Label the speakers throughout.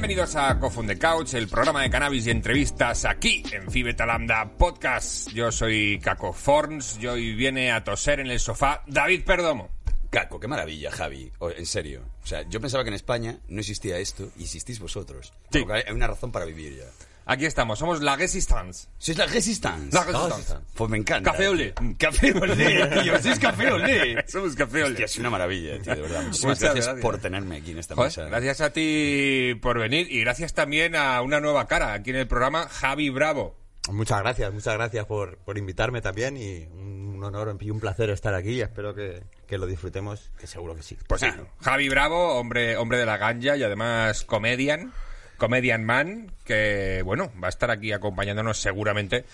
Speaker 1: Bienvenidos a Cofun the Couch, el programa de cannabis y entrevistas aquí en Fibeta Lambda Podcast. Yo soy Caco Forns y hoy viene a toser en el sofá David Perdomo.
Speaker 2: Caco, qué maravilla, Javi. O- en serio. O sea, yo pensaba que en España no existía esto y existís vosotros.
Speaker 1: Sí.
Speaker 2: Hay una razón para vivir ya.
Speaker 1: Aquí estamos, somos la Resistance.
Speaker 2: Sois la Resistance.
Speaker 1: La Resistance.
Speaker 2: Pues me encanta.
Speaker 1: Café olé.
Speaker 2: tío. Café olé, tío. Sois café olé.
Speaker 1: Somos café olé.
Speaker 2: Hostia, es una maravilla, tío, de verdad. Muchísimas
Speaker 1: Muchas
Speaker 2: gracias,
Speaker 1: gracias.
Speaker 2: por tenerme aquí en esta
Speaker 1: Joder,
Speaker 2: mesa.
Speaker 1: gracias a ti por venir y gracias también a una nueva cara aquí en el programa, Javi Bravo.
Speaker 3: Muchas gracias, muchas gracias por, por invitarme también y un honor y un placer estar aquí y espero que, que lo disfrutemos, que seguro que sí.
Speaker 1: Pues sí, Javi Bravo, hombre, hombre de la ganja y además comedian, comedian man, que bueno, va a estar aquí acompañándonos seguramente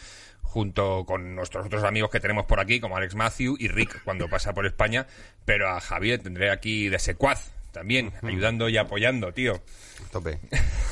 Speaker 1: junto con nuestros otros amigos que tenemos por aquí, como Alex Matthew y Rick cuando pasa por España, pero a Javier tendré aquí de secuaz también, ayudando y apoyando, tío.
Speaker 3: Tope.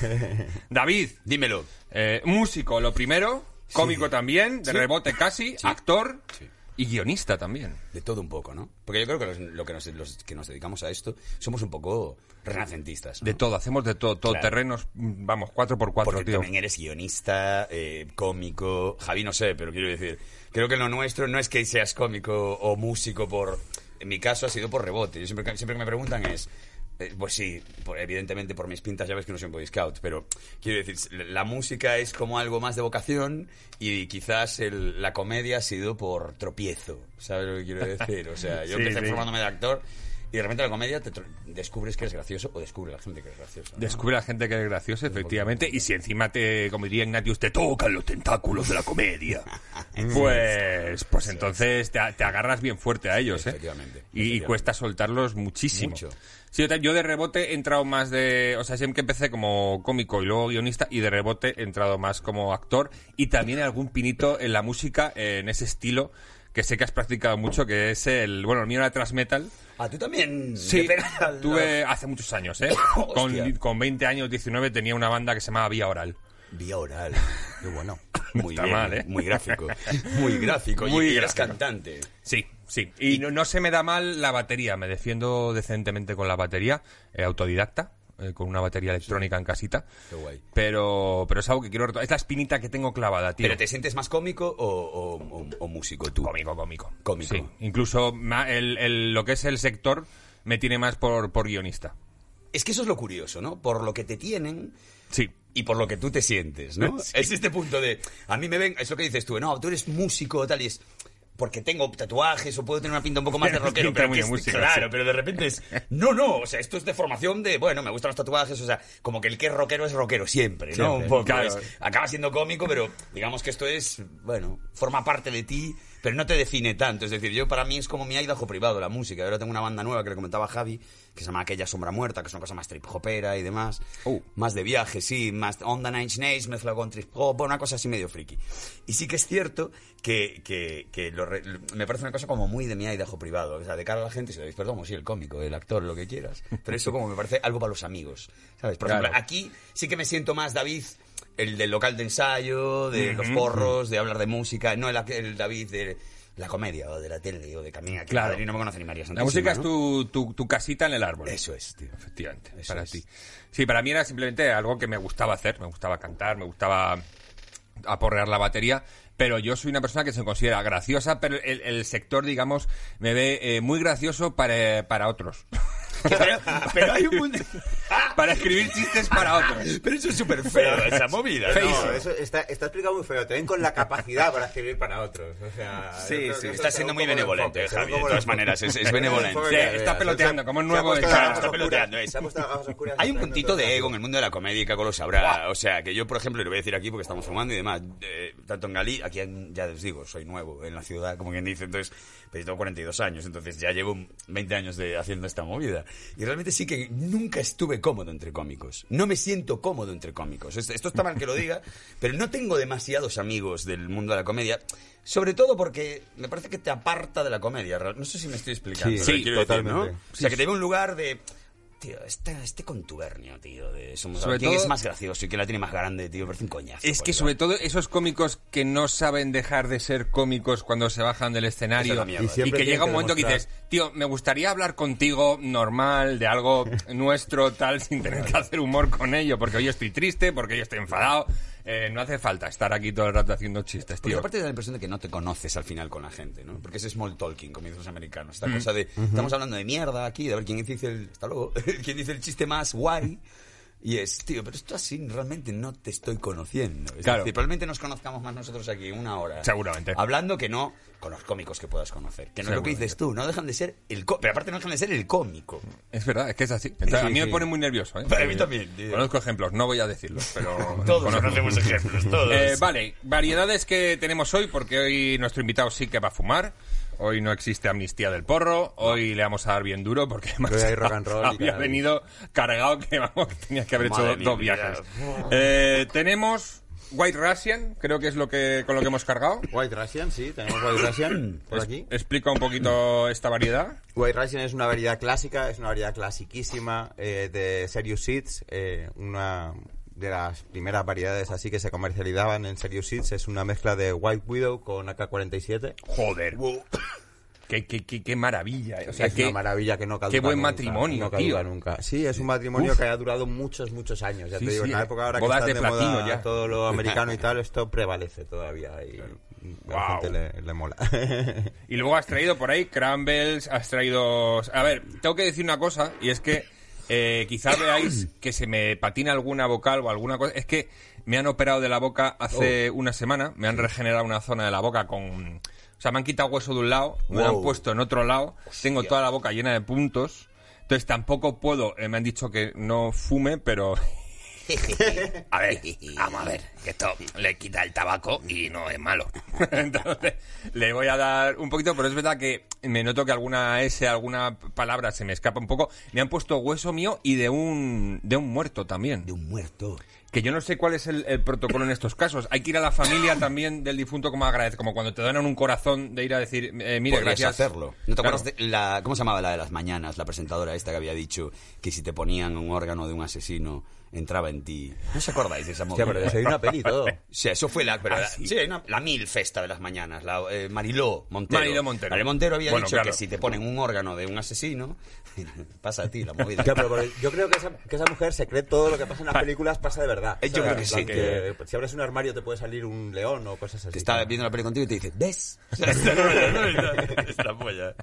Speaker 1: David,
Speaker 2: Dímelo.
Speaker 1: eh, músico, lo primero, cómico también, de
Speaker 2: Sí.
Speaker 1: rebote casi,
Speaker 2: Sí.
Speaker 1: actor
Speaker 2: Sí.
Speaker 1: Y guionista también.
Speaker 2: De todo un poco, ¿no? Porque yo creo que los, lo que nos, los que nos dedicamos a esto somos un poco renacentistas. ¿no?
Speaker 1: De todo, hacemos de todo, todo
Speaker 2: Claro.
Speaker 1: terrenos, vamos, cuatro por cuatro,
Speaker 2: Porque
Speaker 1: tío.
Speaker 2: también eres guionista, eh, cómico, Javi no sé, pero quiero decir, creo que lo nuestro no es que seas cómico o músico por... En mi caso ha sido por rebote. Yo siempre, siempre que me preguntan es... eh, pues sí, por- evidentemente por mis pintas ya ves que no soy un Boy Scout, pero quiero decir, la música es como algo más de vocación y quizás el- la comedia ha sido por tropiezo, ¿sabes lo que quiero decir? O sea, yo
Speaker 1: Sí,
Speaker 2: empecé
Speaker 1: sí.
Speaker 2: formándome de actor y de repente la comedia te descubres que eres gracioso o descubre la gente que es graciosa. ¿no?
Speaker 1: Descubre la gente que es graciosa, efectivamente, y si encima te, como diría Ignatius, te tocan los tentáculos de la comedia, pues, pues entonces te, te agarras bien fuerte a ellos, ¿eh?
Speaker 2: Efectivamente,
Speaker 1: Y, y
Speaker 2: efectivamente.
Speaker 1: cuesta soltarlos muchísimo.
Speaker 2: Mucho.
Speaker 1: Sí, yo, de rebote he entrado más de, o sea, siempre que empecé como cómico y luego guionista, y de rebote he entrado más como actor, y también algún pinito en la música, en ese estilo, que sé que has practicado mucho, que es el, bueno, el mío era thrash metal,
Speaker 2: Ah, tú también.
Speaker 1: Sí,
Speaker 2: al-
Speaker 1: tuve hace muchos años, ¿eh? con, con 20 años, 19, tenía una banda que se llamaba Vía Oral.
Speaker 2: Vía oral.
Speaker 3: Qué bueno.
Speaker 2: Muy
Speaker 1: Está
Speaker 2: bien,
Speaker 1: mal, ¿eh?
Speaker 2: Muy gráfico. Muy gráfico.
Speaker 1: Muy
Speaker 2: y eres cantante.
Speaker 1: Sí, sí. Y no, no se me da mal la batería, me defiendo decentemente con la batería, eh, autodidacta, eh, con una batería electrónica en casita.
Speaker 2: Qué guay.
Speaker 1: Pero, pero es algo que quiero. Es la espinita que tengo clavada, tío.
Speaker 2: ¿Pero te sientes más cómico o, o- o- o músico tú?
Speaker 1: Cómico, cómico.
Speaker 2: Cómico.
Speaker 1: Sí. Incluso el, el- lo que es el sector me tiene más por, por guionista.
Speaker 2: Es que eso es lo curioso, ¿no? Por lo que te tienen
Speaker 1: Sí.
Speaker 2: y por lo que tú te sientes, ¿no?
Speaker 1: Sí.
Speaker 2: Es este punto de... A mí me ven... Es lo que dices tú, no, tú eres músico tal y es... Porque tengo tatuajes o puedo tener una pinta un poco más de rockero. Pero que es- claro,
Speaker 1: sí.
Speaker 2: pero de repente es... No, no, o sea, esto es de formación de... Bueno, me gustan los tatuajes, o sea, como que el que es rockero es rockero siempre, ¿no?
Speaker 1: Siempre,
Speaker 2: Un poco.
Speaker 1: claro.
Speaker 2: es- acaba siendo cómico, pero digamos que esto es... Bueno, forma parte de ti, pero no te define tanto. Es decir, yo para mí es como mi aidajo privado, la música. Ahora tengo una banda nueva que le comentaba a Javi, que se llama Aquella Sombra Muerta, que es una cosa más trip hopera y demás.
Speaker 1: Oh.
Speaker 2: Más de viaje, sí, más Onda Nine Nails mezclado con trip hop, una cosa así medio friki. Y sí que es cierto que, que, que lo re- me parece una cosa como muy de mi aidajo privado. O sea, de cara a la gente, si lo dices, perdón, sí, el cómico, el actor, lo que quieras. Pero eso como me parece algo para los amigos. ¿Sabes? Por
Speaker 1: Claro.
Speaker 2: ejemplo, aquí sí que me siento más David, el del local de ensayo, de los porros, de hablar de música, no el, el David de la comedia o de la tele o de Camina, que
Speaker 1: Claro.
Speaker 2: Madrid no me conoce ni María
Speaker 1: La música es tu, tu, tu casita en el árbol.
Speaker 2: Eso es, tío.
Speaker 1: Efectivamente,
Speaker 2: Eso
Speaker 1: para
Speaker 2: es.
Speaker 1: ti. Sí, para mí era simplemente algo que me gustaba hacer, me gustaba cantar, me gustaba aporrear la batería, pero yo soy una persona que se considera graciosa, pero el, el sector, digamos, me ve eh, muy gracioso para, para otros.
Speaker 2: Pero, pero hay un mundo...
Speaker 1: para escribir chistes para otros.
Speaker 2: Pero eso es súper feo, esa movida. ¿no?
Speaker 3: Eso está, está explicado muy feo. Te ven con la capacidad para escribir para otros. O sea,
Speaker 2: Sí, sí, está
Speaker 3: es
Speaker 2: siendo muy benevolente,
Speaker 3: enfoque,
Speaker 2: Javi, de todas maneras, es- es benevolente.
Speaker 1: Sí, está peloteando, como es nuevo, está-
Speaker 2: peloteando, es. Hay un puntito de ego en el mundo de la comedia y Caco lo sabrá. O sea, que yo, por ejemplo, y lo voy a decir aquí porque estamos fumando y demás, eh, tanto en Galí, aquí en- ya os digo, soy nuevo en la ciudad, como quien dice, entonces, pero yo tengo 42 años, entonces ya llevo 20 años de haciendo esta movida. Y realmente sí que nunca estuve cómodo entre cómicos. No me siento cómodo entre cómicos. Es- Esto está mal que lo diga, pero no tengo demasiados amigos del mundo de la comedia. Sobre todo porque me parece que te aparta de la comedia. No sé si me estoy explicando.
Speaker 3: Sí, sí,
Speaker 2: quiero decir, ¿no? O sea, que te ve un lugar de tío, este, este contubernio, tío, de somos
Speaker 1: Sobre
Speaker 2: quién
Speaker 1: todo-
Speaker 2: es más gracioso y quién la tiene más grande, tío, parece un coñazo.
Speaker 1: Es que sobre todo esos cómicos que no saben dejar de ser cómicos cuando se bajan del escenario
Speaker 2: mierda.
Speaker 3: Y
Speaker 1: que llega un
Speaker 3: que
Speaker 1: momento que dices, tío, me gustaría hablar contigo normal, de algo nuestro, tal, sin tener que hacer humor con ello, porque hoy estoy triste, porque hoy estoy enfadado. Eh, no hace falta estar aquí todo el rato haciendo chistes,
Speaker 2: Porque
Speaker 1: tío.
Speaker 2: aparte da la impresión de que no te conoces al final con la gente, ¿no? Porque es small talking, como dicen los americanos.
Speaker 1: Mm.
Speaker 2: Esta cosa de, estamos hablando de mierda aquí, de ver quién dice el, hasta luego, quién dice el chiste más guay. Y es, tío, pero esto así realmente no te estoy conociendo. Es
Speaker 1: Claro.
Speaker 2: decir, probablemente nos conozcamos más nosotros aquí una hora.
Speaker 1: Seguramente.
Speaker 2: Hablando que no con los cómicos que puedas conocer. Que no es lo que dices tú, no dejan de ser el có- Pero aparte no dejan de ser el cómico.
Speaker 1: Es verdad, es que es así. Entonces,
Speaker 3: Sí,
Speaker 1: a mí me
Speaker 3: sí.
Speaker 1: pone muy nervioso. ¿eh?
Speaker 2: A mí también, tío.
Speaker 1: Conozco ejemplos, no voy a decirlos, pero...
Speaker 2: Todos
Speaker 1: conozco.
Speaker 2: conocemos ejemplos, todos.
Speaker 1: Eh, vale, variedades que tenemos hoy, porque hoy nuestro invitado sí que va a fumar. Hoy no existe amnistía del porro. Hoy le vamos a dar bien duro porque además
Speaker 3: hay rock and roll y
Speaker 1: había venido cargado que vamos, que tenía que haber
Speaker 2: Madre
Speaker 1: hecho dos viajes. Eh, tenemos White Russian, creo que es lo que con lo que hemos cargado.
Speaker 3: White Russian, sí, tenemos White Russian por
Speaker 1: Es-
Speaker 3: aquí.
Speaker 1: explica un poquito esta variedad.
Speaker 3: White Russian es una variedad clásica, es una variedad clasiquísima eh, de Serious Seeds, eh, una de las primeras variedades así que se comercializaban en Serious Seeds. Es una mezcla de White Widow con AK-47.
Speaker 1: Joder. Qué, qué, qué, qué maravilla. eh. O sea,
Speaker 3: es
Speaker 1: qué,
Speaker 3: una maravilla que no caduca
Speaker 1: qué buen
Speaker 3: nunca,
Speaker 1: matrimonio,
Speaker 3: no caduca
Speaker 1: tío.
Speaker 3: nunca. Sí, es un matrimonio
Speaker 1: Uf.
Speaker 3: que ha durado muchos, muchos años. Ya
Speaker 1: Sí,
Speaker 3: te digo,
Speaker 1: sí,
Speaker 3: en la
Speaker 1: eh.
Speaker 3: época ahora que
Speaker 1: Bodas
Speaker 3: está
Speaker 1: de
Speaker 3: de,
Speaker 1: platino
Speaker 3: moda
Speaker 1: ya.
Speaker 3: todo lo americano y tal, esto prevalece todavía y a la gente le, le mola.
Speaker 1: Y luego has traído por ahí Crumbles, has traído... A ver, tengo que decir una cosa, y es que eh, quizá veáis que se me patina alguna vocal o alguna cosa. Es que me han operado de la boca hace
Speaker 3: Oh.
Speaker 1: una semana, me han regenerado una zona de la boca con... O sea, me han quitado hueso de un lado, me lo han puesto en otro lado, tengo toda la boca llena de puntos, entonces tampoco puedo, eh, me han dicho que no fume, pero... A ver, vamos a ver, que esto le quita el tabaco y no es malo. Entonces, le voy a dar un poquito, pero es verdad que me noto que alguna S, alguna palabra se me escapa un poco. Me han puesto hueso mío y de un, de un muerto también.
Speaker 2: De un muerto.
Speaker 1: Que yo no sé cuál es el, el protocolo en estos casos. Hay que ir a la familia también del difunto como agradece, como cuando te donan un corazón de ir a decir, eh, mire,
Speaker 2: Podrías
Speaker 1: gracias.
Speaker 2: hacerlo. ¿No te
Speaker 1: Claro.
Speaker 2: acuerdas de la... ¿Cómo se llamaba la de las mañanas? La presentadora esta que había dicho que si te ponían un órgano de un asesino, entraba en ti. ¿No os acordáis de esa movida?
Speaker 3: Hostia, pero de eso hay una peli y todo.
Speaker 2: Sí, eso fue la... Pero
Speaker 1: Ah,
Speaker 2: la,
Speaker 1: sí.
Speaker 2: sí, la mil festa de las mañanas. La, eh, Mariló Montero.
Speaker 1: Mariló Montero.
Speaker 2: Mariló Montero había
Speaker 1: Bueno,
Speaker 2: dicho
Speaker 1: claro.
Speaker 2: que si te ponen un órgano de un asesino, pasa a ti la movida.
Speaker 3: Pero yo creo que esa, que esa mujer se cree todo lo que pasa en las películas pasa de verdad.
Speaker 2: Eh, yo creo que sí, que-
Speaker 3: Si abres un armario te puede salir un león o cosas así.
Speaker 2: Te está viendo la peli contigo y te dice, ¿ves? Esta polla, ¿no? Esta- esta polla.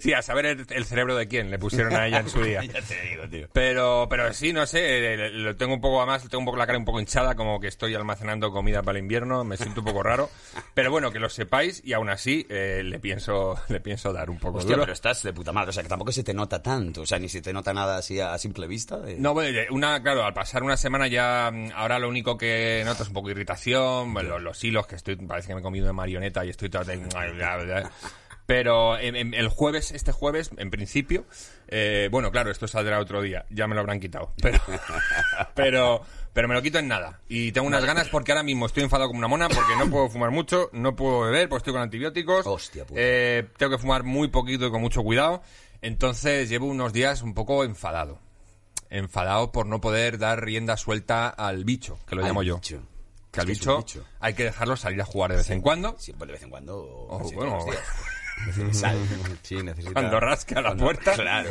Speaker 1: Sí, a saber el, el cerebro de quién le pusieron a ella en su día.
Speaker 2: Ya te digo, tío.
Speaker 1: Pero, pero sí, no sé, eh, lo tengo un poco, además, tengo un poco la cara un poco hinchada, como que estoy almacenando comida para el invierno, me siento un poco raro. Pero bueno, que lo sepáis y aún así eh, le pienso le pienso dar un poco
Speaker 2: Hostia,
Speaker 1: duro.
Speaker 2: pero estás de puta madre. O sea, que tampoco se te nota tanto. O sea, ni se te nota nada así a, a simple vista. de-
Speaker 1: No, bueno, una, claro, al pasar una semana ya, mm, ahora lo único que noto es un poco de irritación, bueno, los, los hilos que estoy, parece que me he comido de marioneta y estoy todo... Pero en- en- el jueves, este jueves, en principio, eh, bueno, claro, esto saldrá otro día, ya me lo habrán quitado, pero, pero, pero me lo quito en nada. Y tengo unas ganas porque ahora mismo estoy enfadado como una mona porque no puedo fumar mucho, no puedo beber porque estoy con antibióticos.
Speaker 2: Hostia puta.
Speaker 1: Eh, tengo que fumar muy poquito y con mucho cuidado. Entonces llevo unos días un poco enfadado. Enfadado por no poder dar rienda suelta al bicho, que lo
Speaker 2: Al
Speaker 1: llamo yo.
Speaker 2: bicho.
Speaker 1: Que al bicho,
Speaker 2: bicho.
Speaker 1: hay que dejarlo salir a jugar de vez en cuando.
Speaker 2: Siempre de vez en cuando. O
Speaker 1: Oh, bueno.
Speaker 2: Sal.
Speaker 3: Sí, necesita...
Speaker 1: Cuando rasca la
Speaker 2: Cuando-
Speaker 1: puerta.
Speaker 2: Claro.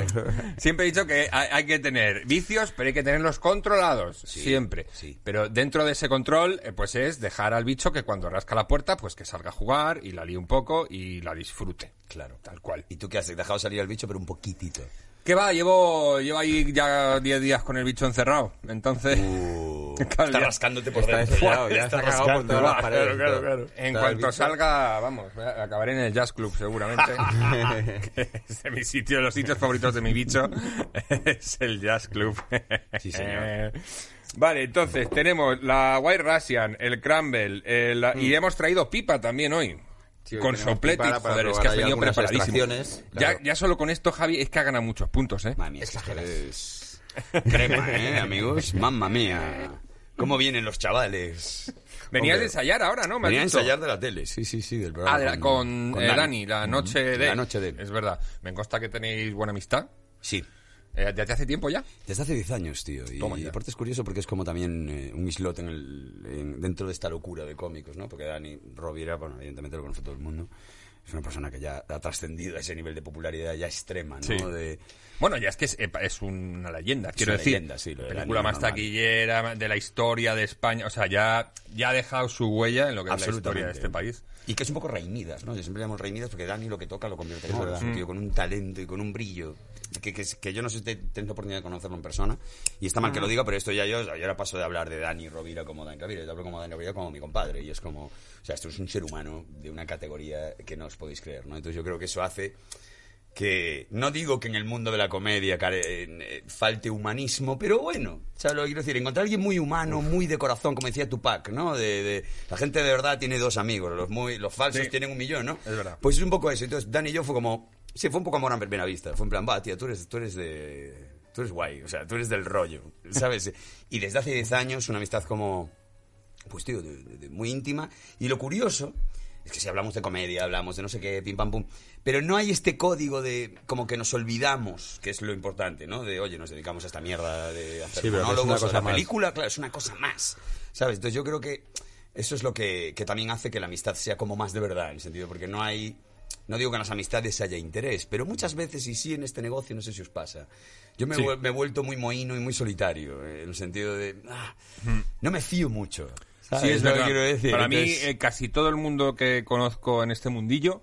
Speaker 1: Siempre he dicho que hay, hay que tener vicios, pero hay que tenerlos controlados. siempre.
Speaker 2: sí.
Speaker 1: Pero dentro de ese control, eh, pues es dejar al bicho que cuando rasca la puerta, pues que salga a jugar y la líe un poco y la disfrute.
Speaker 2: Claro.
Speaker 1: Tal cual.
Speaker 2: ¿Y tú qué has dejado salir al bicho, pero un poquitito?
Speaker 1: ¿Qué va? Llevo, llevo ahí ya 10 días con el bicho encerrado. Entonces.
Speaker 2: Uh,
Speaker 1: Claro,
Speaker 2: está
Speaker 1: ya.
Speaker 2: rascándote por
Speaker 3: Está
Speaker 2: dentro.
Speaker 3: ya está cagado por todas las paredes.
Speaker 1: Claro, claro,
Speaker 3: todo.
Speaker 1: claro. En
Speaker 3: Está
Speaker 1: cuanto salga, vamos, acabaré en el Jazz Club seguramente. es de mi sitio, los sitios favoritos de mi bicho es el Jazz Club.
Speaker 2: Sí, señor.
Speaker 1: Vale, entonces tenemos la White Russian, el Crumble, el- y hemos traído pipa también hoy. Con soplete, joder, es que
Speaker 3: ahí
Speaker 1: venido preparadísimo. Ya, ya solo con esto, Javi, es que ha ganado muchos puntos, ¿eh?
Speaker 2: Mía, es crema, ¿eh, amigos? Mamma mía. ¿Cómo vienen los chavales?
Speaker 1: Venías de ensayar ahora, ¿no? Me
Speaker 2: Venía a ensayar de la tele, sí, sí, sí, del programa.
Speaker 1: Ah, de la- con, eh, Dani. la noche de...
Speaker 2: La noche de...
Speaker 1: Es verdad. Me consta que tenéis buena amistad.
Speaker 2: Sí.
Speaker 1: Eh, ¿Desde hace tiempo ya?
Speaker 2: Desde hace 10 años, tío. Y, y aparte es curioso porque es como también eh, un islote en el, en- dentro de esta locura de cómicos, ¿no? Porque Dani Rovira, bueno, evidentemente lo conoce todo el mundo. Es una persona que ya ha trascendido a ese nivel de popularidad ya extrema, ¿no?
Speaker 1: Sí.
Speaker 2: De,
Speaker 1: Bueno, ya es que es, es una leyenda, quiero
Speaker 2: una
Speaker 1: decir.
Speaker 2: leyenda, sí, lo de
Speaker 1: película más
Speaker 2: normal.
Speaker 1: taquillera de la historia de España. O sea, ya, ya ha dejado su huella en lo que es la historia de este país.
Speaker 2: Y que es un poco Reinidas, ¿no? Yo siempre llamo Reinidas porque Dani lo que toca lo convierte en oro. Es un tío con un talento y con un brillo que, que, que yo no sé si te- tengo la oportunidad de conocerlo en persona. Y está mal que lo diga, pero esto ya yo, yo ahora paso de hablar de Dani Rovira como Dani Rovira. Yo hablo como Dani Rovira como mi compadre. Y es como, o sea, esto es un ser humano de una categoría que no os podéis creer, ¿no? Entonces yo creo que eso hace que no digo que en el mundo de la comedia care- eh, falte humanismo, pero bueno, ¿sabes lo que quiero decir? Encontrar a alguien muy humano, muy de corazón, como decía Tupac, ¿no? De, de- la gente de verdad tiene dos amigos, los muy los falsos
Speaker 1: Sí.
Speaker 2: tienen un millón, ¿no?
Speaker 1: Es verdad.
Speaker 2: Pues es un poco eso. Entonces, Dani y yo fue como, sí, fue un poco amor a primera vista. Fue en plan, va, tía, tú eres, tú eres de, tú eres guay, o sea, tú eres del rollo, ¿sabes? Y desde hace 10 años una amistad como, pues tío, de- de- de muy íntima. Y lo curioso es que si hablamos de comedia, hablamos de no sé qué, pim pam pum, pero no hay este código de como que nos olvidamos, que es lo importante, ¿no? De, oye, nos dedicamos a esta mierda de hacer
Speaker 3: Sí, es
Speaker 2: monólogos, o la
Speaker 3: más.
Speaker 2: película, claro, es una cosa más, ¿sabes? Entonces yo creo que eso es lo que, que también hace que la amistad sea como más de verdad, en el sentido, porque no hay... No digo que en las amistades haya interés, pero muchas veces, y sí en este negocio, no sé si os pasa, yo me,
Speaker 1: Sí.
Speaker 2: he- me he vuelto muy mohino y muy solitario, en el sentido de... ah, no me fío mucho. ¿sabes
Speaker 1: Sí, es
Speaker 2: lo que quiero decir?
Speaker 1: Para mí,
Speaker 2: Entonces-
Speaker 1: eh, casi todo el mundo que conozco en este mundillo,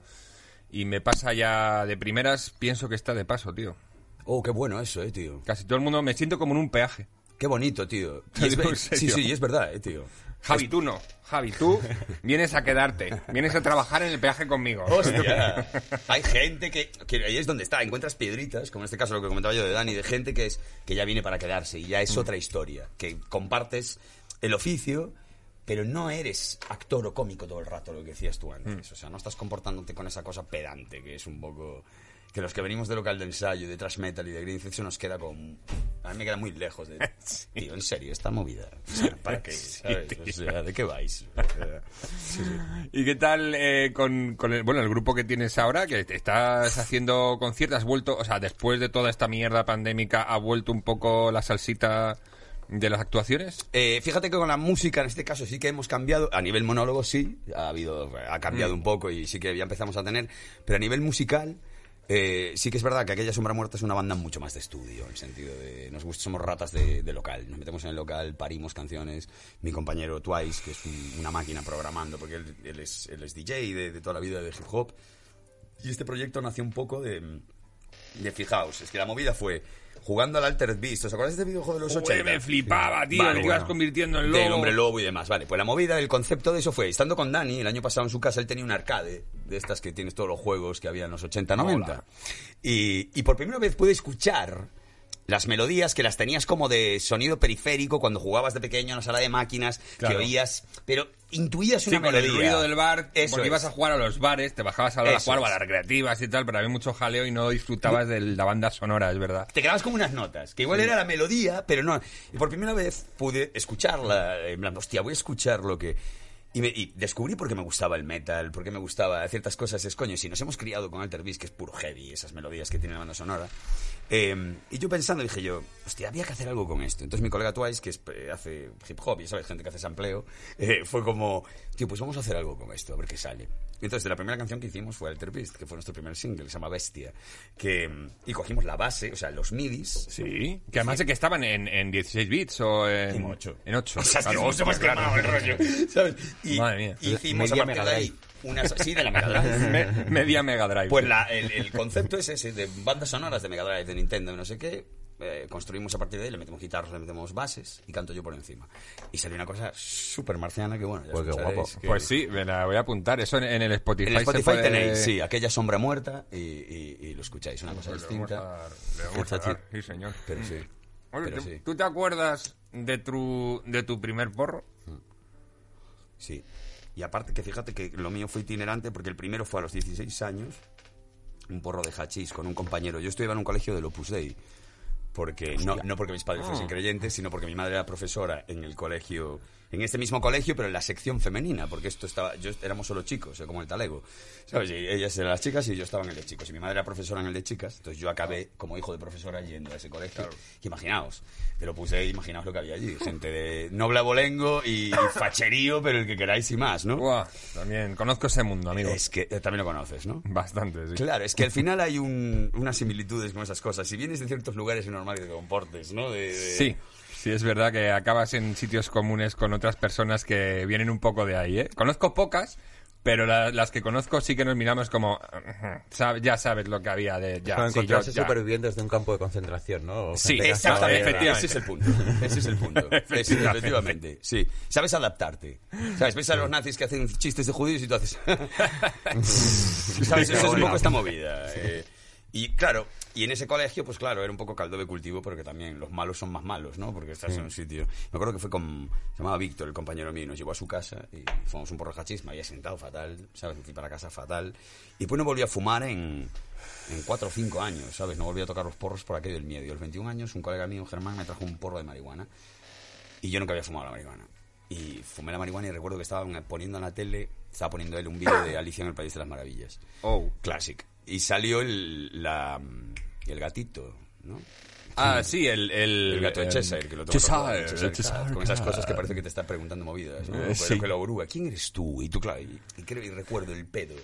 Speaker 1: y me pasa ya de primeras, pienso que está de paso, tío.
Speaker 2: Oh, qué bueno eso, eh, tío.
Speaker 1: Casi todo el mundo me siento como en un peaje.
Speaker 2: Qué bonito, tío. Es sí, sí, y es verdad, eh, tío.
Speaker 1: Javi, tú no. Javi, tú vienes a quedarte. Vienes a trabajar en el peaje conmigo.
Speaker 2: Hostia. Hay gente que, que ahí es donde está, encuentras piedritas, como en este caso lo que comentaba yo de Dani, de gente que es que ya viene para quedarse y ya es otra historia, que compartes el oficio, pero no eres actor o cómico todo el rato, lo que decías tú antes. O sea, no estás comportándote con esa cosa pedante, que es un poco que los que venimos de local de ensayo, de thrash metal y de green eso nos queda con a mí me queda muy lejos de tío, en serio, esta movida. O sea, ¿Para qué? ¿sabes? O sea, ¿de qué vais? Sí.
Speaker 1: ¿Y qué tal eh, con, con el, bueno, el grupo que tienes ahora? Que estás haciendo conciertos, has vuelto, o sea, después de toda esta mierda pandémica, ¿ha vuelto un poco la salsita de las actuaciones?
Speaker 2: Eh, fíjate que con la música en este caso sí que hemos cambiado. A nivel monólogo sí, ha habido, ha cambiado un poco y sí que ya empezamos a tener. Pero a nivel musical eh, sí que es verdad que aquella Sombra Muerta es una banda mucho más de estudio, en el sentido de nos gusta, somos ratas de, de local. Nos metemos en el local, parimos canciones. Mi compañero Twice, que es un- una máquina programando, porque él, él es, él es DJ de, de toda la vida de hip hop. Y este proyecto nació un poco de, de fijaos, es que la movida fue jugando al Altered Beast. ¿Os acordáis de este videojuego de los 80?
Speaker 1: me flipaba, tío,
Speaker 2: Vale,
Speaker 1: que ibas convirtiendo en lobo.
Speaker 2: Del hombre lobo y demás. Vale, pues la movida, el concepto de eso fue, estando con Dani, el año pasado en su casa, él tenía un arcade, de estas que tienes todos los juegos que había en los 80, 90.
Speaker 1: Hola.
Speaker 2: Y, y por primera vez pude escuchar las melodías que las tenías como de sonido periférico cuando jugabas de pequeño en la sala de máquinas,
Speaker 1: Claro.
Speaker 2: que oías, pero intuías
Speaker 1: Sí,
Speaker 2: una
Speaker 1: con
Speaker 2: melodía.
Speaker 1: el ruido del bar,
Speaker 2: Eso
Speaker 1: porque
Speaker 2: es.
Speaker 1: ibas a jugar a los bares, te bajabas a, jugar o a las recreativas y tal, pero había mucho jaleo y no disfrutabas de la banda sonora, es verdad.
Speaker 2: te quedabas como unas notas, que igual era la melodía, pero no. Y por primera vez pude escucharla, en plan, hostia, voy a escuchar lo que... Y, me- y descubrí por qué me gustaba el metal, por qué me gustaba ciertas cosas. Es coño, si nos hemos criado con Alter Beast, que es puro heavy, esas melodías que tiene la banda sonora. Eh, y yo pensando dije yo, hostia, había que hacer algo con esto. Entonces mi colega Twice, que es, eh, hace hip hop y sabes, gente que hace sampleo, eh, fue como, tío, pues vamos a hacer algo con esto, a ver qué sale. Y entonces de la primera canción que hicimos fue Alter Beast, que fue nuestro primer single, que se llama Bestia. Que, y cogimos la base, o sea, los midis,
Speaker 1: Sí, que además de que estaban en, en 16 bits o en,
Speaker 2: En ocho.
Speaker 1: En 8.
Speaker 2: O sea, es que es mucho más quemado el rollo, ¿sabes? Y,
Speaker 1: Madre mía.
Speaker 2: y hicimos
Speaker 3: Media
Speaker 2: a partir de ahí unas... Sí, de la Mega Drive.
Speaker 1: media Mega Drive.
Speaker 2: Pues la- el, el concepto es ese, de bandas sonoras de Mega Drive, de Nintendo, y no sé qué. Eh, construimos a partir de ahí, le metemos guitarras, le metemos bases y canto yo por encima. Y salió una cosa súper marciana que, bueno, ya
Speaker 3: Pues guapo.
Speaker 2: que-
Speaker 1: Pues sí, me la voy a apuntar. Eso en, en el Spotify,
Speaker 2: En el Spotify
Speaker 1: se puede...
Speaker 2: tenéis, sí, aquella sombra muerta y, y- y lo escucháis, una cosa
Speaker 1: Pues le vamos
Speaker 2: distinta.
Speaker 1: a dar, le vamos a dar, sí, señor.
Speaker 2: Pero sí.
Speaker 1: Oye,
Speaker 2: pero
Speaker 1: ¿tú,
Speaker 2: sí.
Speaker 1: tú te acuerdas de tu, de tu primer porro?
Speaker 2: Sí. Y aparte que fíjate que lo mío fue itinerante porque el primero fue a los 16 años, un porro de hachís con un compañero. Yo estudiaba en un colegio del Opus Dei. Porque, no, no porque mis padres
Speaker 1: Ah.
Speaker 2: fuesen creyentes, sino porque mi madre era profesora en el colegio en este mismo colegio, pero en la sección femenina, porque esto estaba, yo éramos solo chicos, eh, como el talego, ¿sabes? Y ellas eran las chicas y yo estaba en el de chicos. Y mi madre era profesora en el de chicas, entonces yo acabé como hijo de profesora yendo a ese colegio. Que imaginaos, pero puse, imaginaos lo que había allí, gente de noble abolengo y facherío, pero el que queráis y más, ¿no?
Speaker 1: También conozco ese mundo, amigo.
Speaker 2: Es que eh, también lo conoces, ¿no?
Speaker 1: Bastante, sí.
Speaker 2: Claro, es que al final hay un- unas similitudes con esas cosas. Si vienes de ciertos lugares es normal que te comportes, ¿no? De- de-
Speaker 1: Sí, sí, es verdad que acabas en sitios comunes con otras personas que vienen un poco de ahí, ¿eh? Conozco pocas, pero la- las que conozco sí que nos miramos como... "Ujú, sabe- ya sabes lo que había de... Ya,
Speaker 3: Para
Speaker 1: sí, yo-
Speaker 3: encontrarse
Speaker 1: ya".
Speaker 3: supervivientes de un campo de concentración, ¿no? O
Speaker 1: Sí, exactamente, efectivamente.
Speaker 2: Ese es el punto. Ese es el punto. Ese, efectivamente. Sí. Sabes adaptarte. ¿Sabes? Ves a los nazis que hacen chistes de judíos y tú haces. ¿Sabes? Eso es un poco esta movida. eh. Y claro, y en ese colegio, pues claro, era un poco caldo de cultivo porque también los malos son más malos, ¿no? Porque estás en un sitio. Me acuerdo que fue con. Se llamaba Víctor, el compañero mío, nos llevó a su casa y fuimos un porro hachís, me había sentado fatal, ¿sabes? Me fui para casa fatal. Y pues no volví a fumar en. En cuatro o cinco años, ¿sabes? No volví a tocar los porros por aquello del miedo. Y a los 21 años, un colega mío, Germán, me trajo un porro de marihuana. Y yo nunca había fumado la marihuana. Y fumé la marihuana y recuerdo que estaban poniendo en la tele, estaba poniendo él un vídeo de Alicia en el País de las Maravillas.
Speaker 1: Oh.
Speaker 2: Classic. Y salió el, la, el gatito, ¿no?
Speaker 1: Ah, sí, el... El,
Speaker 2: El gato de Cheshire, que lo
Speaker 1: Cheshire,
Speaker 2: con esas cosas que parece que te está preguntando movidas, ¿no?
Speaker 1: Eh, sí.
Speaker 2: que lo oruga, ¿quién eres tú? Y tú, claro, y, y creo y recuerdo el pedo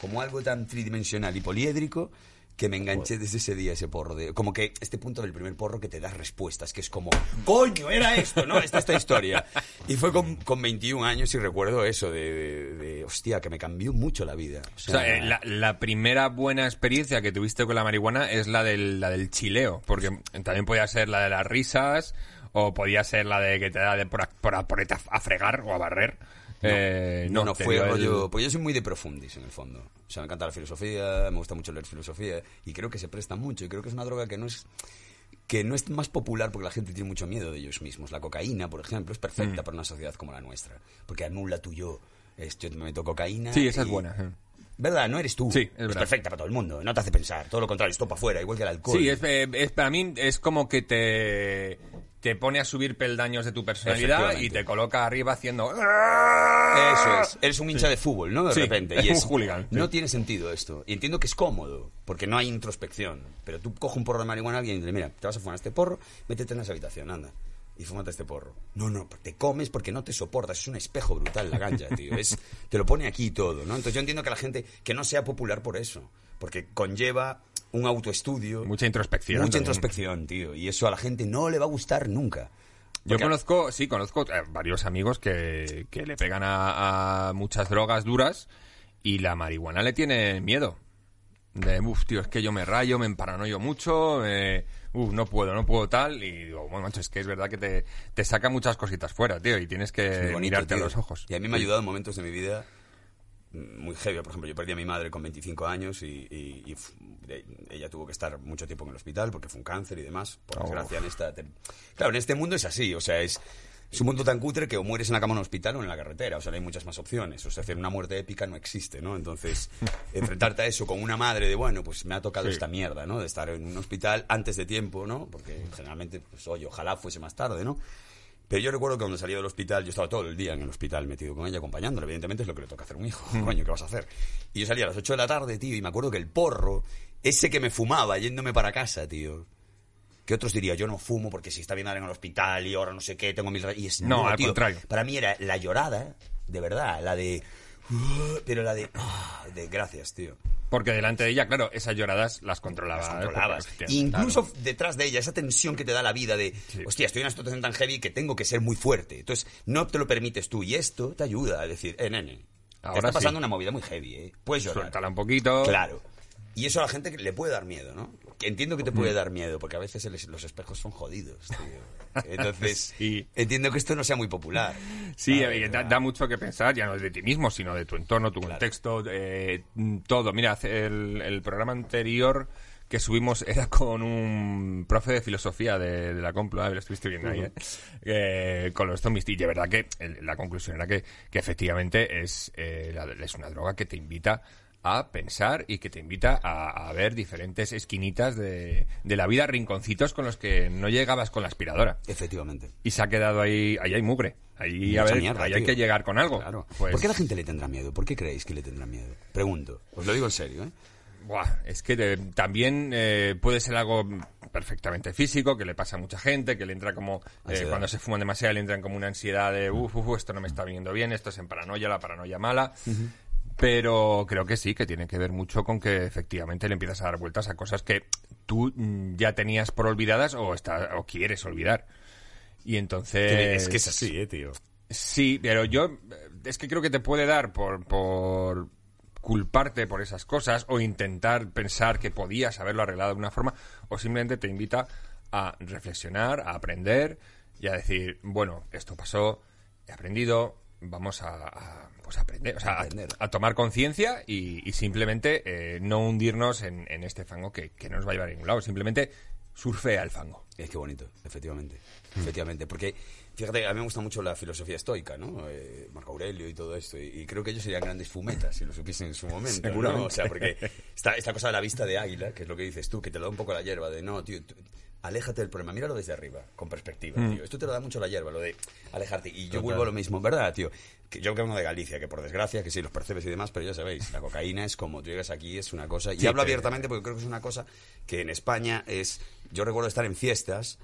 Speaker 2: como algo tan tridimensional y poliédrico que me enganché desde ese día ese porro de como que este punto del primer porro que te da respuestas que es como coño era esto no esta esta historia y fue con, con 21 años y recuerdo eso de, de- de, hostia que me cambió mucho la vida o
Speaker 1: O sea, eh, la, la primera buena experiencia que tuviste con la marihuana es la del, la del chileo, porque también podía ser la de las risas o podía ser la de que te da de por, a- por, a- a, a fregar o a barrer. Eh,
Speaker 2: No, no, fue
Speaker 1: dio el-
Speaker 2: rollo. Porque yo soy muy de profundis en el fondo. O sea, me encanta la filosofía, me gusta mucho leer filosofía y creo que se presta mucho. Y creo que es una droga que no es que no es más popular porque la gente tiene mucho miedo de ellos mismos. La cocaína, por ejemplo, es perfecta
Speaker 1: Mm.
Speaker 2: para una sociedad como la nuestra. Porque anula tu yo. Es, yo me meto cocaína.
Speaker 1: Sí, esa es buena. eh.
Speaker 2: ¿Verdad? No eres tú.
Speaker 1: Sí, es verdad.
Speaker 2: perfecta para todo el mundo. No te hace pensar. Todo lo contrario, es todo para afuera, igual que el alcohol.
Speaker 1: Sí, es, eh, es- para mí es como que te, te pone a subir peldaños de tu personalidad y te coloca arriba haciendo...
Speaker 2: Eso es. Eres un hincha de fútbol, ¿no? De
Speaker 1: Sí,
Speaker 2: repente.
Speaker 1: es
Speaker 2: Y
Speaker 1: un
Speaker 2: es,
Speaker 1: hooligan, sí.
Speaker 2: No tiene sentido esto. Y entiendo que es cómodo, porque no hay introspección. Pero tú coges un porro de marihuana a alguien y dices, mira, te vas a fumar este porro, métete en esa habitación, anda. Y fúmate este porro. No, no, te comes porque no te soportas. Es un espejo brutal la ganja, tío. Es, te lo pone aquí todo, ¿no? Entonces yo entiendo que la gente, que no sea popular por eso. Porque conlleva un autoestudio.
Speaker 1: Mucha introspección.
Speaker 2: Mucha
Speaker 1: también.
Speaker 2: introspección, tío. Y eso a la gente no le va a gustar nunca.
Speaker 1: Yo conozco, sí, conozco eh, varios amigos que, que le pegan a, a muchas drogas duras y la marihuana le tiene miedo. De, uff, tío, es que yo me rayo, me emparanoio mucho, eh, uff, no puedo, no puedo tal. Y digo, bueno, macho, es que es verdad que te, te saca muchas cositas fuera, tío, y tienes que
Speaker 2: bonito,
Speaker 1: mirarte a los ojos.
Speaker 2: Y a mí me ha ayudado en momentos de mi vida muy heavy. Por ejemplo, yo perdí a mi madre con 25 años y, y- y ella tuvo que estar mucho tiempo en el hospital porque fue un cáncer y demás. Por
Speaker 1: Oh.
Speaker 2: desgracia, en esta... Claro, en este mundo es así. O sea, es... Es un mundo tan cutre que o mueres en la cama en un hospital o en la carretera. O sea, no hay muchas más opciones. O sea, hacer una muerte épica no existe, ¿no? Entonces, enfrentarte a eso con una madre de, bueno, pues me ha tocado
Speaker 1: Sí.
Speaker 2: esta mierda, ¿no? De estar en un hospital antes de tiempo, ¿no? Porque generalmente, pues, oye, ojalá fuese más tarde, ¿no? Pero yo recuerdo que cuando salía del hospital, yo estaba todo el día en el hospital metido con ella, acompañándola. Evidentemente es lo que le toca hacer a un hijo. Coño, ¿qué vas a hacer? Y yo salía a las 8 de la tarde, tío, y me acuerdo que el porro, ese que me fumaba yéndome para casa, tío. Que otros dirían, yo no fumo porque si está bien ahora en el hospital y ahora no sé qué, tengo mil... ra-". Y es,
Speaker 1: No, al
Speaker 2: tío,
Speaker 1: contrario.
Speaker 2: Para mí era la llorada, de verdad, la de... Pero la de... ah, de gracias, tío.
Speaker 1: Porque delante de ella, claro, esas lloradas las controlaba.
Speaker 2: Las controlabas. Incluso
Speaker 1: claro.
Speaker 2: detrás de ella, esa tensión que te da la vida de, hostia, estoy en una situación tan heavy que tengo que ser muy fuerte. Entonces, no te lo permites tú. Y esto te ayuda a decir, eh, nene, te está pasando
Speaker 1: sí.
Speaker 2: una movida muy heavy, ¿eh? Puedes llorar.
Speaker 1: Suéltala un poquito.
Speaker 2: Claro. Y eso a la gente le puede dar miedo, ¿no? Entiendo que te puede dar miedo, porque a veces el- los espejos son jodidos, tío. Entonces,
Speaker 1: Sí.
Speaker 2: entiendo que esto no sea muy popular.
Speaker 1: Sí, eh, da, da mucho que pensar, ya no de ti mismo, sino de tu entorno, tu contexto, eh, todo. Mira, el, el programa anterior que subimos era con un profe de filosofía de, de la Complutense, lo estuviste viendo ahí, ¿eh? Eh, con los zombies. Y de verdad que el- la conclusión era que, que efectivamente es, eh, la- es una droga que te invita a pensar y que te invita a, a ver diferentes esquinitas de, de la vida, rinconcitos con los que no llegabas con la aspiradora.
Speaker 2: Efectivamente.
Speaker 1: Y se ha quedado ahí, ahí hay mugre. Ahí, a
Speaker 2: Mucha
Speaker 1: ver,
Speaker 2: mierda,
Speaker 1: ahí hay que llegar con algo.
Speaker 2: Claro.
Speaker 1: Pues,
Speaker 2: ¿Por qué la gente le tendrá miedo? ¿Por qué creéis que le tendrá miedo? Pregunto. Os lo digo en serio, ¿eh?
Speaker 1: Buah, es que eh, también eh, puede ser algo perfectamente físico, que le pasa a mucha gente, que le entra como, eh, cuando se fuman demasiado, le entran como una ansiedad de, uff, uf, esto no me está viniendo bien, esto es en paranoia, la paranoia mala. Pero creo que sí, que tiene que ver mucho con que efectivamente le empiezas a dar vueltas a cosas que tú mm, ya tenías por olvidadas o, está, o quieres olvidar. Y entonces...
Speaker 2: es que es así, ¿eh, tío?
Speaker 1: Sí, pero yo eh, es que creo que te puede dar por, por culparte por esas cosas o intentar pensar que podías haberlo arreglado de una forma o simplemente te invita a reflexionar, a aprender y a decir, bueno, esto pasó, he aprendido, vamos a, a, pues aprender, o sea, a,
Speaker 2: Aprender.
Speaker 1: a tomar conciencia y, y simplemente eh, no hundirnos en, en este fango que, que no nos va a llevar a ningún lado, simplemente surfea el fango.
Speaker 2: Es que bonito, efectivamente. Efectivamente, porque fíjate, a mí me gusta mucho la filosofía estoica, ¿no? Eh, Marco Aurelio y todo esto. Y, y creo que ellos serían grandes fumetas si lo supiesen en su momento. ¿no?
Speaker 1: Seguramente.
Speaker 2: O sea, porque esta, esta cosa de la vista de águila, que es lo que dices tú, que te lo da un poco la hierba, de no, tío, tú- aléjate del problema, míralo desde arriba, con perspectiva, tío. Esto te lo da mucho la hierba, lo de alejarte. Y yo vuelvo a lo mismo, ¿verdad, tío? Que yo que vengo de Galicia, que por desgracia, que sí, los percebes y demás, pero ya sabéis, la cocaína es como tú llegas aquí, es una cosa. Y
Speaker 1: Sí,
Speaker 2: hablo
Speaker 1: que-
Speaker 2: abiertamente porque creo que es una cosa que en España es. Yo recuerdo estar en fiestas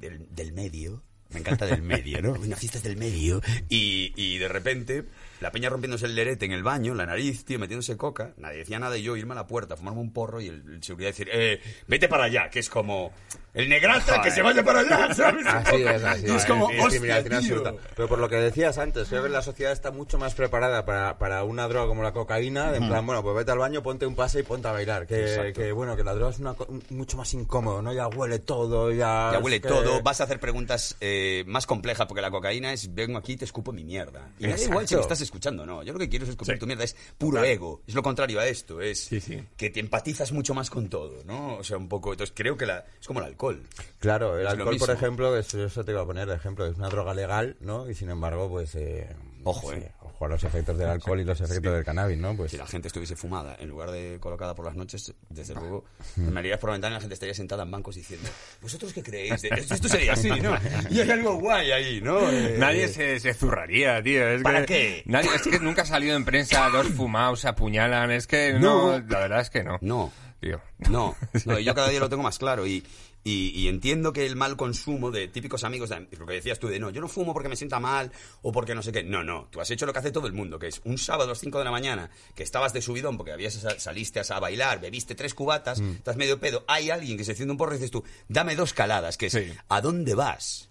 Speaker 2: del, del medio. Me encanta del medio, ¿no? Una fiesta del medio. Y, y de repente, la peña rompiéndose el lerete en el baño, la nariz, tío, metiéndose coca. Nadie decía nada y yo irme a la puerta, fumarme un porro y el, el seguridad decir, eh, vete para allá, que es como, el negrata, que se vaya para allá, ¿sabes?
Speaker 3: Así es, así
Speaker 2: es
Speaker 3: es.
Speaker 2: como, tío.
Speaker 3: absoluta. Pero por lo que decías antes, creo que la sociedad está mucho más preparada para, para una droga como la cocaína. En plan, bueno, pues vete al baño, ponte un pase y ponte a bailar. Que,
Speaker 2: Exacto.
Speaker 3: que, bueno, que la droga es una, mucho más incómodo, ¿no? Ya huele todo, ya.
Speaker 2: Ya huele
Speaker 3: que-
Speaker 2: todo, vas a hacer preguntas eh, más complejas porque la cocaína es vengo aquí y te escupo mi mierda. Y me da
Speaker 3: Exacto.
Speaker 2: igual si me estás escuchando no. Yo lo que quiero es escupir
Speaker 1: Sí.
Speaker 2: tu mierda, es puro ego. Es lo contrario a esto, es
Speaker 1: Sí, sí.
Speaker 2: que te empatizas mucho más con todo, ¿no? O sea, un poco. Entonces creo que la, es como el alcohol.
Speaker 3: Claro, el
Speaker 2: Es
Speaker 3: alcohol, por ejemplo, eso, eso te iba a poner de ejemplo, es una droga legal, ¿no? Y sin embargo, pues. eh,
Speaker 2: Ojo,
Speaker 3: sí,
Speaker 2: eh.
Speaker 3: A los efectos del alcohol y los efectos del cannabis, ¿no? Pues.
Speaker 2: Si la gente estuviese fumada en lugar de colocada por las noches, desde luego, me mirarías por la ventana y la gente estaría sentada en bancos diciendo, ¿vosotros qué creéis? de- Esto esto sería así, ¿no? Y hay algo guay ahí, ¿no? Eh,
Speaker 1: Nadie se, se zurraría, tío. Es
Speaker 2: ¿Para
Speaker 1: que
Speaker 2: qué?
Speaker 1: Nadie, es que nunca ha salido en prensa dos fumados se apuñalan. Es que no,
Speaker 2: No.
Speaker 1: la verdad es que no.
Speaker 2: No.
Speaker 1: Tío.
Speaker 2: No, no, y yo cada día lo tengo más claro y, y, y entiendo que el mal consumo de típicos amigos, de, lo que decías tú de no, yo no fumo porque me sienta mal o porque no sé qué. No, no, tú has hecho lo que hace todo el mundo, que es un sábado a las 5 de la mañana que estabas de subidón porque habías saliste a bailar, bebiste tres cubatas, estás medio pedo, hay alguien que se enciende un porro y dices tú, dame dos caladas, que es,
Speaker 1: Sí.
Speaker 2: ¿a dónde vas?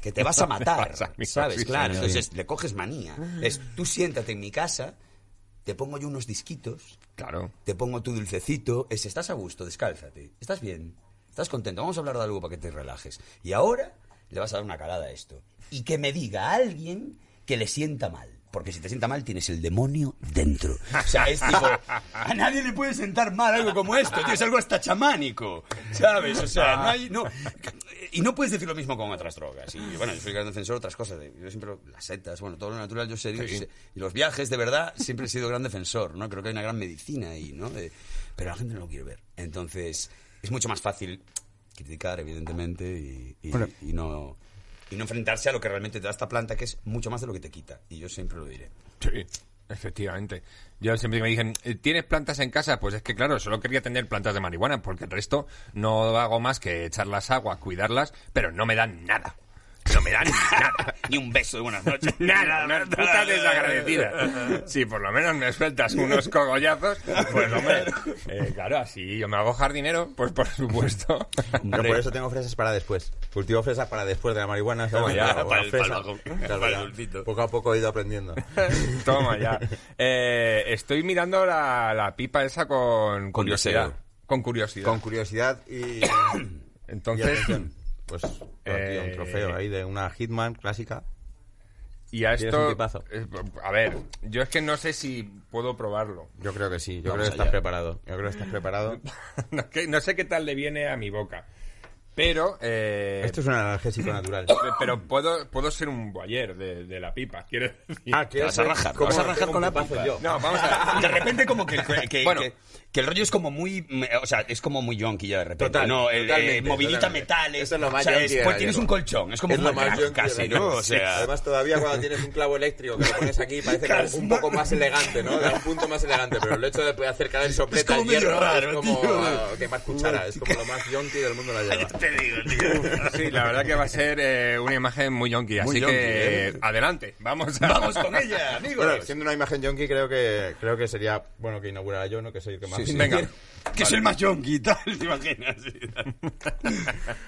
Speaker 2: Que te vas a matar,
Speaker 1: vas?
Speaker 2: ¿sabes?
Speaker 1: Sí,
Speaker 2: claro, entonces le coges manía. Es, tú siéntate en mi casa, te pongo yo unos disquitos,
Speaker 1: Claro.
Speaker 2: te pongo tu dulcecito, es estás a gusto, descálzate, estás bien, estás contento, vamos a hablar de algo para que te relajes. Y ahora le vas a dar una calada a esto. Y que me diga alguien que le sienta mal. Porque si te sienta mal, tienes el demonio dentro. O sea, es tipo, a nadie le puede sentar mal algo como esto, tío, es algo hasta chamánico, ¿sabes? O sea, no hay, no, y no puedes decir lo mismo con otras drogas. Y bueno, yo soy gran defensor de otras cosas, yo siempre, las setas, bueno, todo lo natural, yo sé,
Speaker 1: Sí.
Speaker 2: y los viajes, de verdad, siempre he sido gran defensor, ¿no? Creo que hay una gran medicina ahí, ¿no? De- pero la gente no lo quiere ver. Entonces, es mucho más fácil criticar, evidentemente, y, y-
Speaker 3: Bueno.
Speaker 2: y no, y no enfrentarse a lo que realmente te da esta planta, que es mucho más de lo que te quita. Y yo siempre lo diré.
Speaker 1: Sí, efectivamente. Yo siempre me dicen, "Eh, ¿tienes plantas en casa? Pues es que claro, solo quería tener plantas de marihuana, porque el resto no hago más que echarlas agua, cuidarlas, pero no me dan nada. No me dan nada.
Speaker 2: Ni un beso de buenas noches.
Speaker 1: Nada, una puta desagradecida. Si por lo menos me sueltas unos cogollazos, pues hombre, eh, claro, así yo me hago jardinero, pues por supuesto.
Speaker 3: Yo por eso tengo fresas para después. Cultivo fresas para después de la marihuana.
Speaker 1: Toma
Speaker 3: ¿sabes?
Speaker 1: ya,
Speaker 3: Una
Speaker 2: para el-
Speaker 3: fresa.
Speaker 2: para para el
Speaker 3: ya.
Speaker 2: dulcito.
Speaker 3: Poco a poco he ido aprendiendo.
Speaker 1: Toma ya. Eh, estoy mirando la, la pipa esa con curiosidad. Con curiosidad.
Speaker 3: Con curiosidad y, y
Speaker 1: Entonces,
Speaker 3: atención. Pues
Speaker 1: Eh,
Speaker 3: un trofeo ahí de una Hitman clásica.
Speaker 1: y a esto... eh, a ver, yo es que no sé si puedo probarlo.
Speaker 3: Yo creo que sí, yo
Speaker 2: Vamos
Speaker 3: creo que estás preparado. Yo creo que estás preparado.
Speaker 1: no, que- no sé qué tal le viene a mi boca. Pero, eh,
Speaker 3: Esto es un analgésico natural.
Speaker 1: pero puedo, puedo ser un boyer de, de la pipa, quiero decir.
Speaker 3: Ah, ¿qué
Speaker 2: vas a rajar?
Speaker 3: ¿Cómo
Speaker 2: ¿Vas a rajar con la pipa?
Speaker 3: yo?
Speaker 1: No, vamos a ver.
Speaker 2: De repente como que, que,
Speaker 1: Bueno.
Speaker 2: que, que el rollo es como muy... O sea, es como muy yonky ya de repente.
Speaker 3: Total,
Speaker 2: no, el, eh, movilita
Speaker 3: totalmente.
Speaker 2: metales.
Speaker 3: Eso es lo más
Speaker 2: o sea,
Speaker 3: de
Speaker 2: pues tienes un colchón. Es como
Speaker 3: es
Speaker 2: un
Speaker 3: lo más
Speaker 2: crack casi, ¿no? O sea...
Speaker 3: Además, todavía cuando tienes un clavo eléctrico que lo pones aquí, parece como un poco más elegante, ¿no? Da un punto más elegante, pero el hecho de poder acercar el soplete al hierro
Speaker 2: raro,
Speaker 3: es como
Speaker 2: tío.
Speaker 3: ah, quemar cuchara, es como lo más yonki del mundo de la hierba.
Speaker 2: Te digo, tío.
Speaker 1: Sí, la verdad que va a ser eh, una imagen muy yonky, así
Speaker 2: yonki,
Speaker 1: que
Speaker 2: ¿eh?
Speaker 1: adelante, vamos a...
Speaker 2: Vamos con ella, amigos.
Speaker 3: Bueno, siendo una imagen yonki, creo que, creo que sería bueno que inaugurara yo, ¿no? Que soy el que más...
Speaker 2: Sí, sí.
Speaker 1: Venga.
Speaker 2: que soy el más yonky y tal, ¿te imaginas?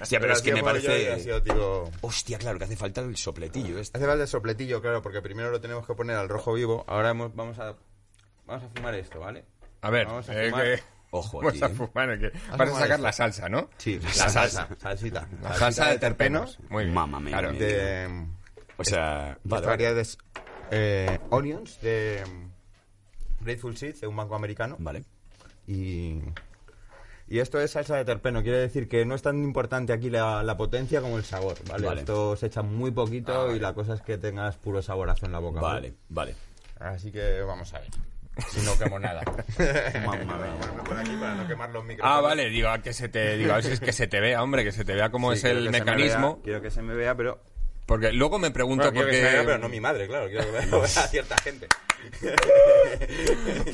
Speaker 2: Hostia, pero es que me parece...
Speaker 3: Sido.
Speaker 2: Hostia, claro, que hace falta el sopletillo este.
Speaker 3: Hace falta el sopletillo, claro, porque primero lo tenemos que poner al rojo vivo. Ahora hemos- vamos a vamos a fumar esto, ¿vale?
Speaker 1: A ver,
Speaker 3: Vamos a
Speaker 1: eh,
Speaker 3: fumar.
Speaker 1: que...
Speaker 2: Ojo
Speaker 1: Vamos a
Speaker 2: ¿eh?
Speaker 1: fumar, eh, que...
Speaker 3: a
Speaker 1: Vas a
Speaker 3: fumar
Speaker 1: sacar
Speaker 3: esto.
Speaker 1: la salsa, ¿no?
Speaker 3: Sí,
Speaker 1: La salsa.
Speaker 3: salsita.
Speaker 1: La salsa de terpenos. Muy bien.
Speaker 2: Mamma mía,
Speaker 1: Claro.
Speaker 3: De,
Speaker 2: O sea,
Speaker 3: Esta
Speaker 2: vale, vale.
Speaker 3: variedad es eh, Onions de mm, Grateful Seeds, de un banco americano.
Speaker 2: Vale.
Speaker 3: Y, y esto es salsa de terpeno. Quiere decir que no es tan importante aquí la, la potencia como el sabor, ¿vale?
Speaker 2: Vale.
Speaker 3: Esto se echa muy poquito y la cosa es que tengas puro saborazo en la boca.
Speaker 2: Vale, vale.
Speaker 3: Así que vamos a ver. Si no quemo nada.
Speaker 2: Mamma mía.
Speaker 3: Ponerme por aquí para no quemar los micrófonos.
Speaker 1: Ah, vale, digo, a que se te, digo, a ver si es que se te vea, hombre, que se te vea cómo
Speaker 3: Sí,
Speaker 1: es
Speaker 3: quiero
Speaker 1: el
Speaker 3: que se me
Speaker 1: mecanismo.
Speaker 3: vea, quiero que se me vea, pero...
Speaker 1: Porque luego me pregunto
Speaker 3: Bueno, quiero que se me vea, pero no mi madre, claro. Quiero que vea a cierta gente.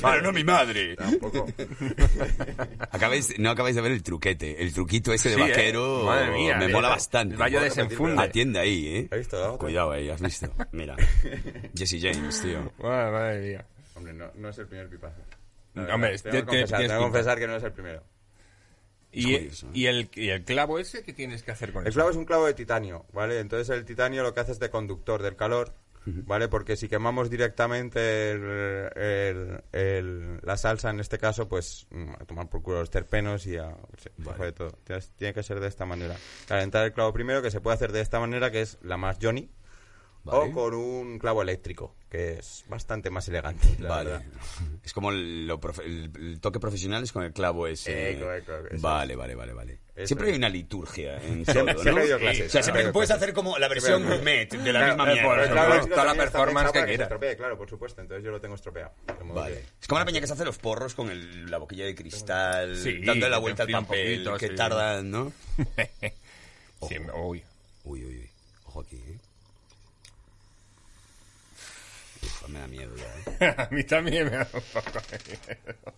Speaker 2: Pero no mi madre.
Speaker 3: Tampoco.
Speaker 2: Acabáis, no acabáis de ver el truquete. El truquito ese de
Speaker 1: Sí, ¿eh?
Speaker 2: vaquero
Speaker 1: Madre mía,
Speaker 2: me mola bastante.
Speaker 1: vaya desenfunde.
Speaker 2: Atiende ahí, ¿eh?
Speaker 3: ¿Has visto?
Speaker 2: Cuidado ahí, has visto. Mira. Jesse James, tío.
Speaker 1: Madre mía.
Speaker 3: Hombre, no, no es el primer pipazo.
Speaker 1: Hombre,
Speaker 3: tengo que
Speaker 1: te- te-
Speaker 3: confesar, tengo que
Speaker 1: pinta.
Speaker 3: confesar que no es el primero.
Speaker 1: Y,
Speaker 2: curioso, ¿eh?
Speaker 1: y, el, y el clavo ese, ¿qué tienes que hacer con
Speaker 3: El
Speaker 1: eso?
Speaker 3: clavo es un clavo de titanio, ¿vale? Entonces el titanio lo que hace es de conductor del calor, ¿vale? Porque si quemamos directamente el- el- el- la salsa, en este caso, pues mm, a tomar por culo los terpenos y a... de todo. Tienes- Tiene que ser de esta manera. Calentar el clavo primero, que se puede hacer de esta manera, que es la más Johnny,
Speaker 2: Vale.
Speaker 3: o con un clavo eléctrico, que es bastante más elegante, la
Speaker 2: Vale.
Speaker 3: verdad.
Speaker 2: Es como el, lo profe- el- el toque profesional es con el clavo ese.
Speaker 3: Eco, eco, eso
Speaker 2: vale, vale, vale, vale.
Speaker 3: Eso
Speaker 2: Siempre
Speaker 3: es.
Speaker 2: hay una liturgia en todo,
Speaker 3: Siempre-
Speaker 2: ¿no?
Speaker 3: siempre clases,
Speaker 2: O sea,
Speaker 3: siempre
Speaker 2: puedes
Speaker 3: clases.
Speaker 2: hacer como la versión
Speaker 3: Siempre-
Speaker 2: gourmet de la
Speaker 1: Claro,
Speaker 2: misma mierda.
Speaker 1: por
Speaker 2: ¿no?
Speaker 1: eso,
Speaker 3: Claro,
Speaker 1: Toda
Speaker 3: esto
Speaker 1: la
Speaker 3: también está
Speaker 1: performance
Speaker 3: pensado
Speaker 1: que
Speaker 3: para se
Speaker 1: quieras.
Speaker 3: estropee, claro, por supuesto. Entonces yo lo tengo estropeado. de modo
Speaker 2: Vale.
Speaker 3: que-
Speaker 2: Es como la peña que se hace los porros con el- la boquilla de cristal,
Speaker 1: Sí,
Speaker 2: dándole la
Speaker 1: que
Speaker 2: vuelta al
Speaker 1: enfría un
Speaker 2: papel,
Speaker 1: poquito,
Speaker 2: que
Speaker 1: sí.
Speaker 2: tardan, ¿no?
Speaker 1: Sí, uy.
Speaker 2: Uy, uy, uy. Ojo aquí, ¿eh? Me da miedo ya, ¿eh?
Speaker 1: A mí también me da un poco de miedo.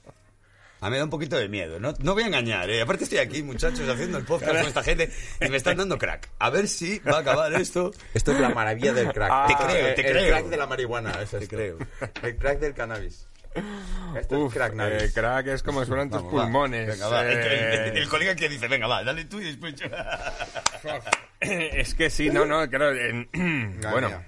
Speaker 2: A mí me da un poquito de miedo. No, no voy a engañar, ¿eh? Aparte estoy aquí, muchachos, haciendo el podcast con esta gente y me están dando crack. A ver si va a acabar esto.
Speaker 3: Esto es la maravilla del crack.
Speaker 2: Te creo,
Speaker 3: el-
Speaker 2: te
Speaker 3: el
Speaker 2: creo.
Speaker 3: crack de la marihuana, es
Speaker 2: Te
Speaker 3: esto.
Speaker 2: creo.
Speaker 3: El crack del cannabis. Esto
Speaker 1: Uf,
Speaker 3: es crack
Speaker 1: eh,
Speaker 3: navis.
Speaker 1: crack es como suenan tus
Speaker 2: Vamos, va.
Speaker 1: pulmones.
Speaker 2: Venga, va. El,
Speaker 1: eh,
Speaker 2: el- el colega que dice, venga, va, dale tú y después yo.
Speaker 1: Es que sí, no, no, claro. en- bueno.
Speaker 3: mía.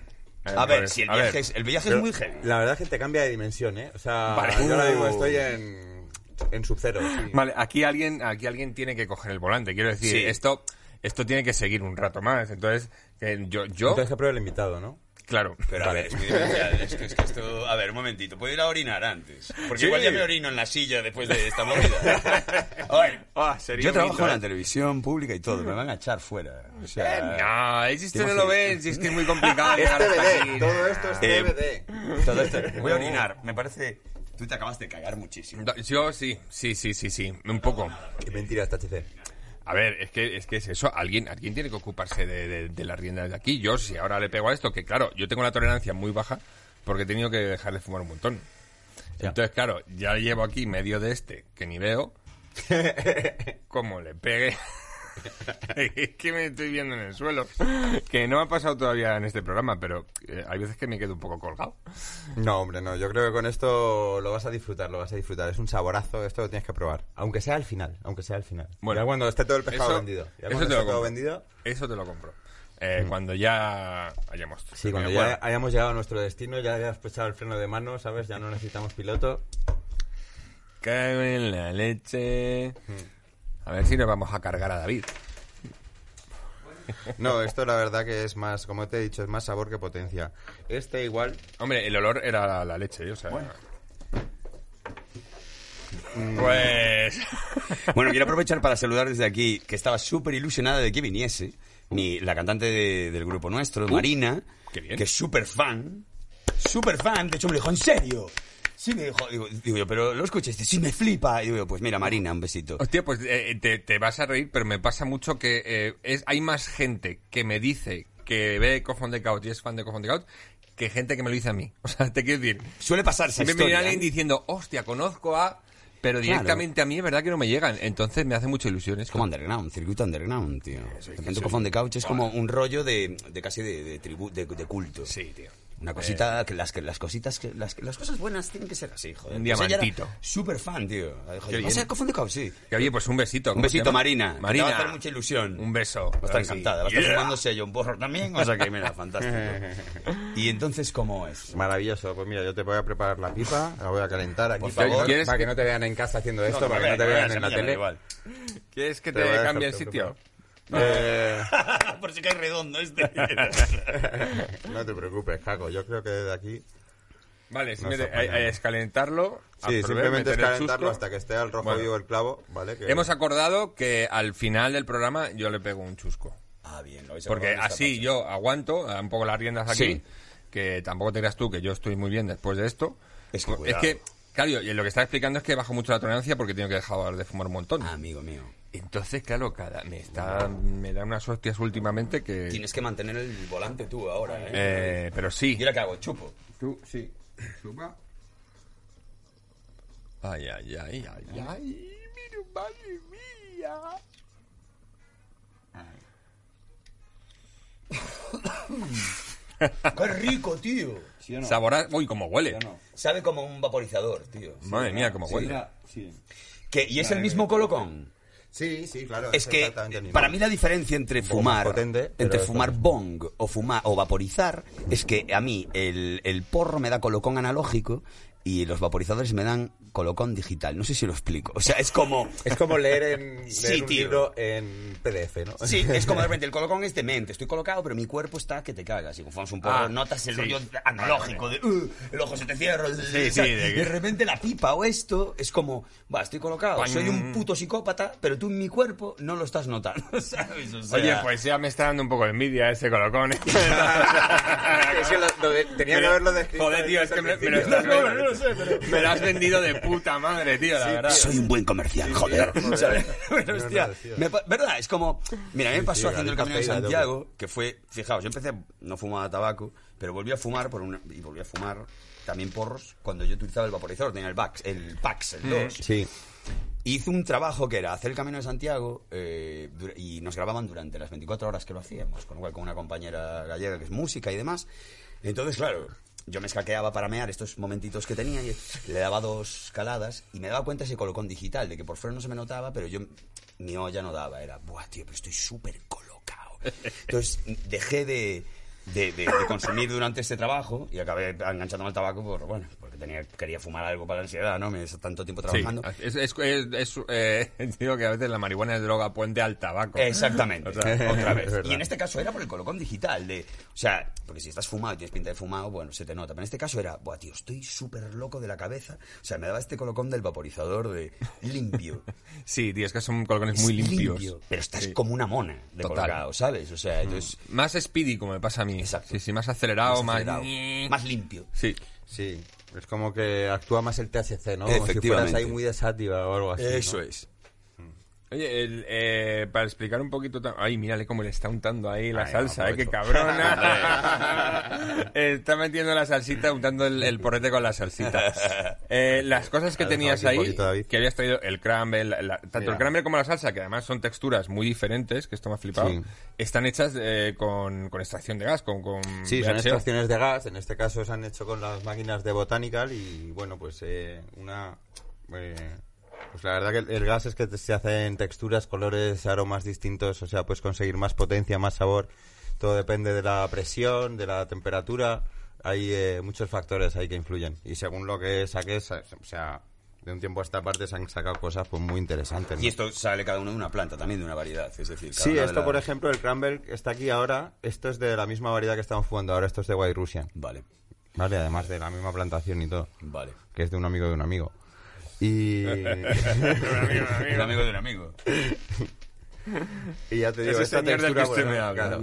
Speaker 2: A ver, si el viaje, es, el viaje es muy heavy.
Speaker 3: La verdad es que te cambia de dimensión, ¿eh? O sea,
Speaker 1: Vale.
Speaker 3: yo ahora mismo
Speaker 2: Uh.
Speaker 3: estoy en, en sub-zero. sí.
Speaker 1: Vale, aquí alguien, aquí alguien tiene que coger el volante. Quiero decir,
Speaker 2: Sí.
Speaker 1: esto, esto tiene que seguir un rato más. Entonces, eh, yo, yo,
Speaker 3: Entonces que pruebe el invitado, ¿no?
Speaker 1: Claro.
Speaker 2: Pero a ver, es muy. Es que, es que esto. A ver, un momentito. ¿Puedo ir a orinar antes? Porque
Speaker 1: Sí.
Speaker 2: igual ya me orino en la silla después de esta movida. A ver,
Speaker 1: Ah, sería
Speaker 2: yo trabajo en la
Speaker 1: ¿eh?
Speaker 2: televisión pública y todo. Me van a echar fuera. O
Speaker 1: Eh,
Speaker 2: sea.
Speaker 1: no, si usted no lo ve, si es que es muy complicado
Speaker 3: Es
Speaker 1: llegar hasta aquí.
Speaker 3: Todo esto es
Speaker 2: Eh,
Speaker 3: TBD.
Speaker 2: Todo esto. Voy a orinar. Me parece. Tú te acabas de cagar muchísimo.
Speaker 1: Yo sí, sí, sí, sí, sí, un poco.
Speaker 3: Qué mentira esta HC.
Speaker 1: A ver, es que es, que es eso, alguien, alguien tiene que ocuparse de, de, de las riendas de aquí. Yo, si ahora le pego a esto, que claro, yo tengo la tolerancia muy baja porque he tenido que dejar de fumar un montón. Entonces, claro, ya llevo aquí medio de este que ni veo. Como le pegue. es que me estoy viendo en el suelo. Que no ha pasado todavía en este programa, pero eh, hay veces que me quedo un poco colgado.
Speaker 3: No, hombre, no. Yo creo que con esto lo vas a disfrutar, lo vas a disfrutar. Es un saborazo, esto lo tienes que probar. Aunque sea al final, aunque sea al final.
Speaker 1: Bueno,
Speaker 3: ya cuando esté todo el pescado
Speaker 1: eso-
Speaker 3: vendido. Ya
Speaker 1: eso te lo
Speaker 3: todo vendido.
Speaker 1: Eso te lo compro. Eh, Cuando ya hayamos.
Speaker 3: Sí, cuando ya hayamos llegado a nuestro destino, ya hayas puesto el freno de mano, ¿sabes? Ya no necesitamos piloto.
Speaker 1: Cago en la leche. A ver si nos vamos a cargar a David.
Speaker 3: No, esto la verdad que es más, como te he dicho, es más sabor que potencia. Este igual...
Speaker 1: Hombre, el olor era la, la leche, o sea. Pues...
Speaker 2: Bueno, quiero aprovechar para saludar desde aquí, que estaba súper ilusionada de que viniese, mi, la cantante de- del grupo nuestro, Marina,
Speaker 1: qué bien.
Speaker 2: que es súper fan, súper fan, de hecho me dijo, ¿en serio? Sí, me dijo, digo, digo yo, pero lo escuché, dice, sí, me flipa. Y digo yo, pues mira, Marina, un besito.
Speaker 1: Hostia, pues eh, te, te vas a reír, pero me pasa mucho que eh, es, hay más gente que me dice que ve on the Couch y es fan de on the Couch que gente que me lo dice a mí. O sea, te quiero decir,
Speaker 2: Suele pasar esa
Speaker 1: si me viene alguien
Speaker 2: ¿eh?
Speaker 1: diciendo, hostia, conozco a... Pero
Speaker 2: Claro.
Speaker 1: directamente a mí es verdad que no me llegan. Entonces me hace mucha ilusión. Es
Speaker 2: Es como underground, circuito underground, tío. De repente Cofón de Couch es como un rollo de, de casi de, de tribu, de, de culto.
Speaker 1: Sí, tío.
Speaker 2: Una cosita, que las, que las cositas, que las, las cosas buenas tienen que ser así, joder.
Speaker 1: Un
Speaker 2: Pues
Speaker 1: diamantito.
Speaker 2: Súper fan, tío.
Speaker 1: Qué bien.
Speaker 2: ¿Vas a de Couch? Sí.
Speaker 1: Que, oye, pues un besito.
Speaker 2: Un
Speaker 1: ¿cómo se
Speaker 2: besito? Marina.
Speaker 1: Marina.
Speaker 2: Te va a hacer mucha ilusión.
Speaker 1: Un beso.
Speaker 2: Va a estar encantada. Va a estar
Speaker 1: Yeah.
Speaker 2: fumándose un porro también. O sea que, mira, fantástico. Y entonces, ¿cómo es?
Speaker 3: Maravilloso. Pues mira, yo te voy a preparar la pipa, la voy a calentar aquí
Speaker 2: favor.
Speaker 3: que, para que no te vean en casa haciendo esto,
Speaker 2: No,
Speaker 3: para que no te
Speaker 2: vean,
Speaker 3: en la tele.
Speaker 1: ¿Quieres que
Speaker 3: Te a
Speaker 1: cambie el sitio?
Speaker 3: Eh,
Speaker 2: Por si cae redondo este.
Speaker 3: no te preocupes, Caco. Yo creo que desde aquí...
Speaker 1: Vale,
Speaker 3: No
Speaker 1: simplemente es calentarlo.
Speaker 3: Sí,
Speaker 1: absorber,
Speaker 3: simplemente es calentarlo hasta que esté al rojo
Speaker 1: Bueno.
Speaker 3: vivo el clavo, ¿vale? Que-
Speaker 1: Hemos acordado que al final del programa yo le pego un chusco.
Speaker 2: Ah, bien, lo
Speaker 1: Porque así
Speaker 2: parte.
Speaker 1: yo aguanto a un poco las riendas aquí.
Speaker 2: Sí.
Speaker 1: Que tampoco te creas tú que yo estoy muy bien después de esto.
Speaker 2: Es que
Speaker 1: que, claro, y lo que está explicando es que bajo mucho la tolerancia porque tengo que dejar de fumar un montón.
Speaker 2: Ah, amigo mío.
Speaker 1: Entonces, claro, cada, me, está, me da unas hostias últimamente que...
Speaker 2: Tienes que mantener el volante tú ahora, ¿eh?
Speaker 1: Eh, pero sí.
Speaker 2: ¿Y ahora qué hago? ¿Chupo?
Speaker 1: Tú, sí. Suba. Ay, ay, ay, ay, ay. Mira, madre mía.
Speaker 2: ¡Qué rico, tío! ¿Sí o no?
Speaker 1: Sabora... Uy, cómo huele.
Speaker 2: ¿Sí o no? Sabe como un vaporizador, tío.
Speaker 1: Madre mía, cómo huele.
Speaker 2: ¿Qué? ¿Y es el mismo colocón?
Speaker 3: Sí, sí, claro.
Speaker 2: Es que para mí la diferencia entre fumar,
Speaker 3: potente,
Speaker 2: entre fumar bong o fumar o vaporizar es que a mí el, el porro me da colocón analógico y los vaporizadores me dan colocón digital. No sé si lo explico. O sea, es como
Speaker 3: Es como leer, en, leer
Speaker 2: Sí,
Speaker 3: un
Speaker 2: tío.
Speaker 3: libro en PDF, ¿no?
Speaker 2: Sí, es como de repente el colocón es demente, estoy colocado, pero mi cuerpo está que te cagas. Y como fumas un porro,
Speaker 1: Ah,
Speaker 2: notas el
Speaker 1: sí.
Speaker 2: rollo analógico de "Uh, el ojo se te cierra.
Speaker 1: Sí, de que-
Speaker 2: de repente la pipa o esto es como, va, estoy colocado, soy un puto psicópata, pero tú en mi cuerpo no lo estás notando, ¿sabes? O sea,
Speaker 1: Oye, pues ya me está dando un poco de envidia ese colocón. ¿eh?
Speaker 3: Es que lo- lo de- tenía que haberlo descrito.
Speaker 1: Joder, tío, es que me, me lo estás lo sé, pero me lo has vendido de puta madre, tío, la verdad.
Speaker 2: soy un buen comercial, joder.
Speaker 3: joder.
Speaker 2: Pero,
Speaker 3: Es
Speaker 2: hostia,
Speaker 3: verdad.
Speaker 2: Es como, mira, a mí me pasó
Speaker 3: sí,
Speaker 2: haciendo el Camino de Santiago, que fue, fijaos, yo empecé, no fumaba tabaco, pero volví a fumar por una, y volví a fumar también porros cuando yo utilizaba el vaporizador, tenía el Pax, el Pax, el 2.
Speaker 3: Sí.
Speaker 2: Hice un trabajo que era hacer el Camino de Santiago eh, y nos grababan durante las 24 horas que lo hacíamos, con, igual con una compañera gallega que es música y demás. Entonces, claro, yo me escaqueaba para mear estos momentitos que tenía y le daba dos caladas y me daba cuenta ese colocón digital, de que por fuera no se me notaba, pero yo mi olla no daba. Era, buah, tío, pero estoy súper colocado. Entonces dejé de, de, consumir durante este trabajo y acabé enganchándome al tabaco por, bueno, porque tenía, quería fumar algo para la ansiedad, ¿no? Me tanto tiempo
Speaker 1: Sí,
Speaker 2: trabajando.
Speaker 1: es, es, es, es, eh, digo que a veces la marihuana es droga puente al tabaco.
Speaker 2: Exactamente, otra
Speaker 3: es
Speaker 2: vez. Y en este caso era por el colocón digital, de, o sea, porque si estás fumado y tienes pinta de fumado, bueno, se te nota. Pero en este caso era, buah, tío, estoy súper loco de la cabeza. O sea, me daba este colocón del vaporizador de limpio.
Speaker 1: Sí, tío, es que son colgones muy
Speaker 2: Es
Speaker 1: limpios.
Speaker 2: limpio, pero estás
Speaker 1: Sí.
Speaker 2: como una mona de
Speaker 1: Total.
Speaker 2: colocado, ¿sabes? O sea, entonces,
Speaker 1: Más speedy, como me pasa a mí.
Speaker 2: Exacto.
Speaker 1: Sí, sí, más acelerado, más...
Speaker 2: acelerado, más limpio.
Speaker 1: Sí.
Speaker 3: Sí. Es como que actúa más el THC, ¿no? Como si fueras ahí muy de sátiva o algo así.
Speaker 2: Eso
Speaker 3: ¿no?
Speaker 2: es.
Speaker 1: Oye, el, eh, para explicar un poquito... Ay, mírale cómo le está untando ahí la
Speaker 2: Ay,
Speaker 1: salsa,
Speaker 2: no,
Speaker 1: eh, qué cabrona. está metiendo la salsita, untando el, el porrete con la salsita. Eh, las cosas que tenías ahí,
Speaker 3: poquito,
Speaker 1: que habías traído el crumble, la- la- tanto
Speaker 3: Mira.
Speaker 1: el crumble como la salsa, que además son texturas muy diferentes, que esto me ha flipado,
Speaker 3: Sí.
Speaker 1: están hechas eh, con, con extracción de gas, con... con
Speaker 3: Sí, son extracciones de gas. En este caso se han hecho con las máquinas de Botanical y, bueno, pues eh, una... eh, pues la verdad que el, el gas es que se hacen texturas, colores, aromas distintos. O sea, puedes conseguir más potencia, más sabor. Todo depende de la presión, de la temperatura. Hay eh, muchos factores ahí que influyen. Y según lo que saques, o sea, de un tiempo a esta parte se han sacado cosas pues muy interesantes. ¿no?
Speaker 2: Y esto sale cada uno de una planta, también de una variedad. Es decir, cada
Speaker 3: Sí,
Speaker 2: una de
Speaker 3: esto por ejemplo, el Cranberg está aquí ahora. Esto es de la misma variedad que estamos jugando ahora. Esto es de White Russian.
Speaker 2: Vale,
Speaker 3: Vale, además de la misma plantación y todo.
Speaker 2: vale.
Speaker 3: Que es de un amigo de un amigo. Y,
Speaker 2: Un amigo de un amigo.
Speaker 3: y ya te digo,
Speaker 1: Ese
Speaker 3: esta
Speaker 1: del que
Speaker 3: textura...
Speaker 1: usted
Speaker 3: bueno,
Speaker 1: me habla.
Speaker 3: claro.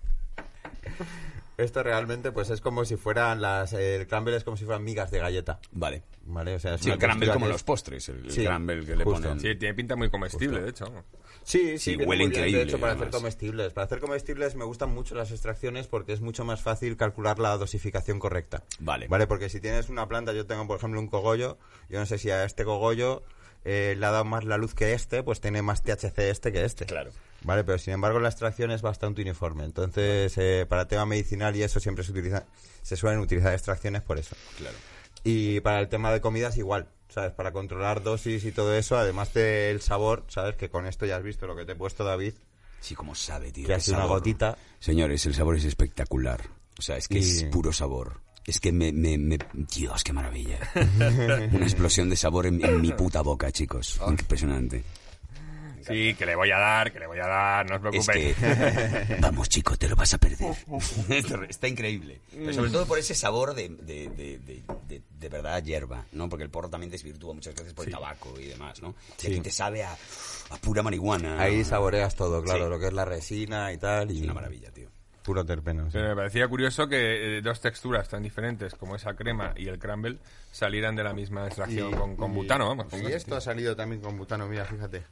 Speaker 3: Esto realmente pues es como si fueran las... El crumble es como si fueran migas de galleta.
Speaker 2: Vale.
Speaker 3: ¿Vale? O sea, es
Speaker 2: Sí, el crumble como los
Speaker 3: es-
Speaker 2: postres, el, el
Speaker 3: Sí,
Speaker 2: crumble que le ponen.
Speaker 1: Sí, tiene pinta muy comestible,
Speaker 3: Justo.
Speaker 1: de hecho.
Speaker 3: Sí, sí,
Speaker 2: Sí, huele increíble,
Speaker 3: De hecho, para
Speaker 2: además.
Speaker 3: hacer comestibles. Para hacer comestibles me gustan mucho las extracciones porque es mucho más fácil calcular la dosificación correcta.
Speaker 2: Vale.
Speaker 3: Vale, porque si tienes una planta, yo tengo por ejemplo un cogollo, yo no sé si a este cogollo eh, le ha dado más la luz que este, pues tiene más THC este que este.
Speaker 2: Claro.
Speaker 3: Vale, pero sin embargo la extracción es bastante uniforme. Entonces, eh, para tema medicinal y eso siempre se utiliza, se suelen utilizar extracciones por eso.
Speaker 2: Claro.
Speaker 3: Y para el tema de comidas igual, ¿sabes? Para controlar dosis y todo eso, además del sabor, ¿sabes? Que con esto ya has visto lo que te he puesto, David,
Speaker 2: Sí, como sabe, tío.
Speaker 3: que ha sido una gotita.
Speaker 2: Señores, el sabor es espectacular. O sea, es que es puro sabor. Es que me, me, me- Dios, qué maravilla. Una explosión de sabor en, en mi puta boca, chicos. Impresionante.
Speaker 1: Sí, que le voy a dar, que le voy a dar, no os
Speaker 2: Es
Speaker 1: preocupéis.
Speaker 2: que... Vamos, chico, te lo vas a perder. Esto está increíble. Pero sobre todo por ese sabor de, de, de, de, de- de verdad hierba, ¿no? Porque el porro también desvirtúa muchas veces por el tabaco y demás, ¿no? Y aquí te sabe a, a pura marihuana.
Speaker 3: Ahí saboreas todo, claro,
Speaker 2: Sí.
Speaker 3: lo que es la resina y tal. Y
Speaker 2: Es una maravilla, tío.
Speaker 3: Puro terpeno. sí.
Speaker 1: Pero me parecía curioso que eh, dos texturas tan diferentes como esa crema y el crumble salieran de la misma extracción con, con
Speaker 3: y-
Speaker 1: butano, vamos.
Speaker 3: Y esto ha salido también con butano, mira, fíjate.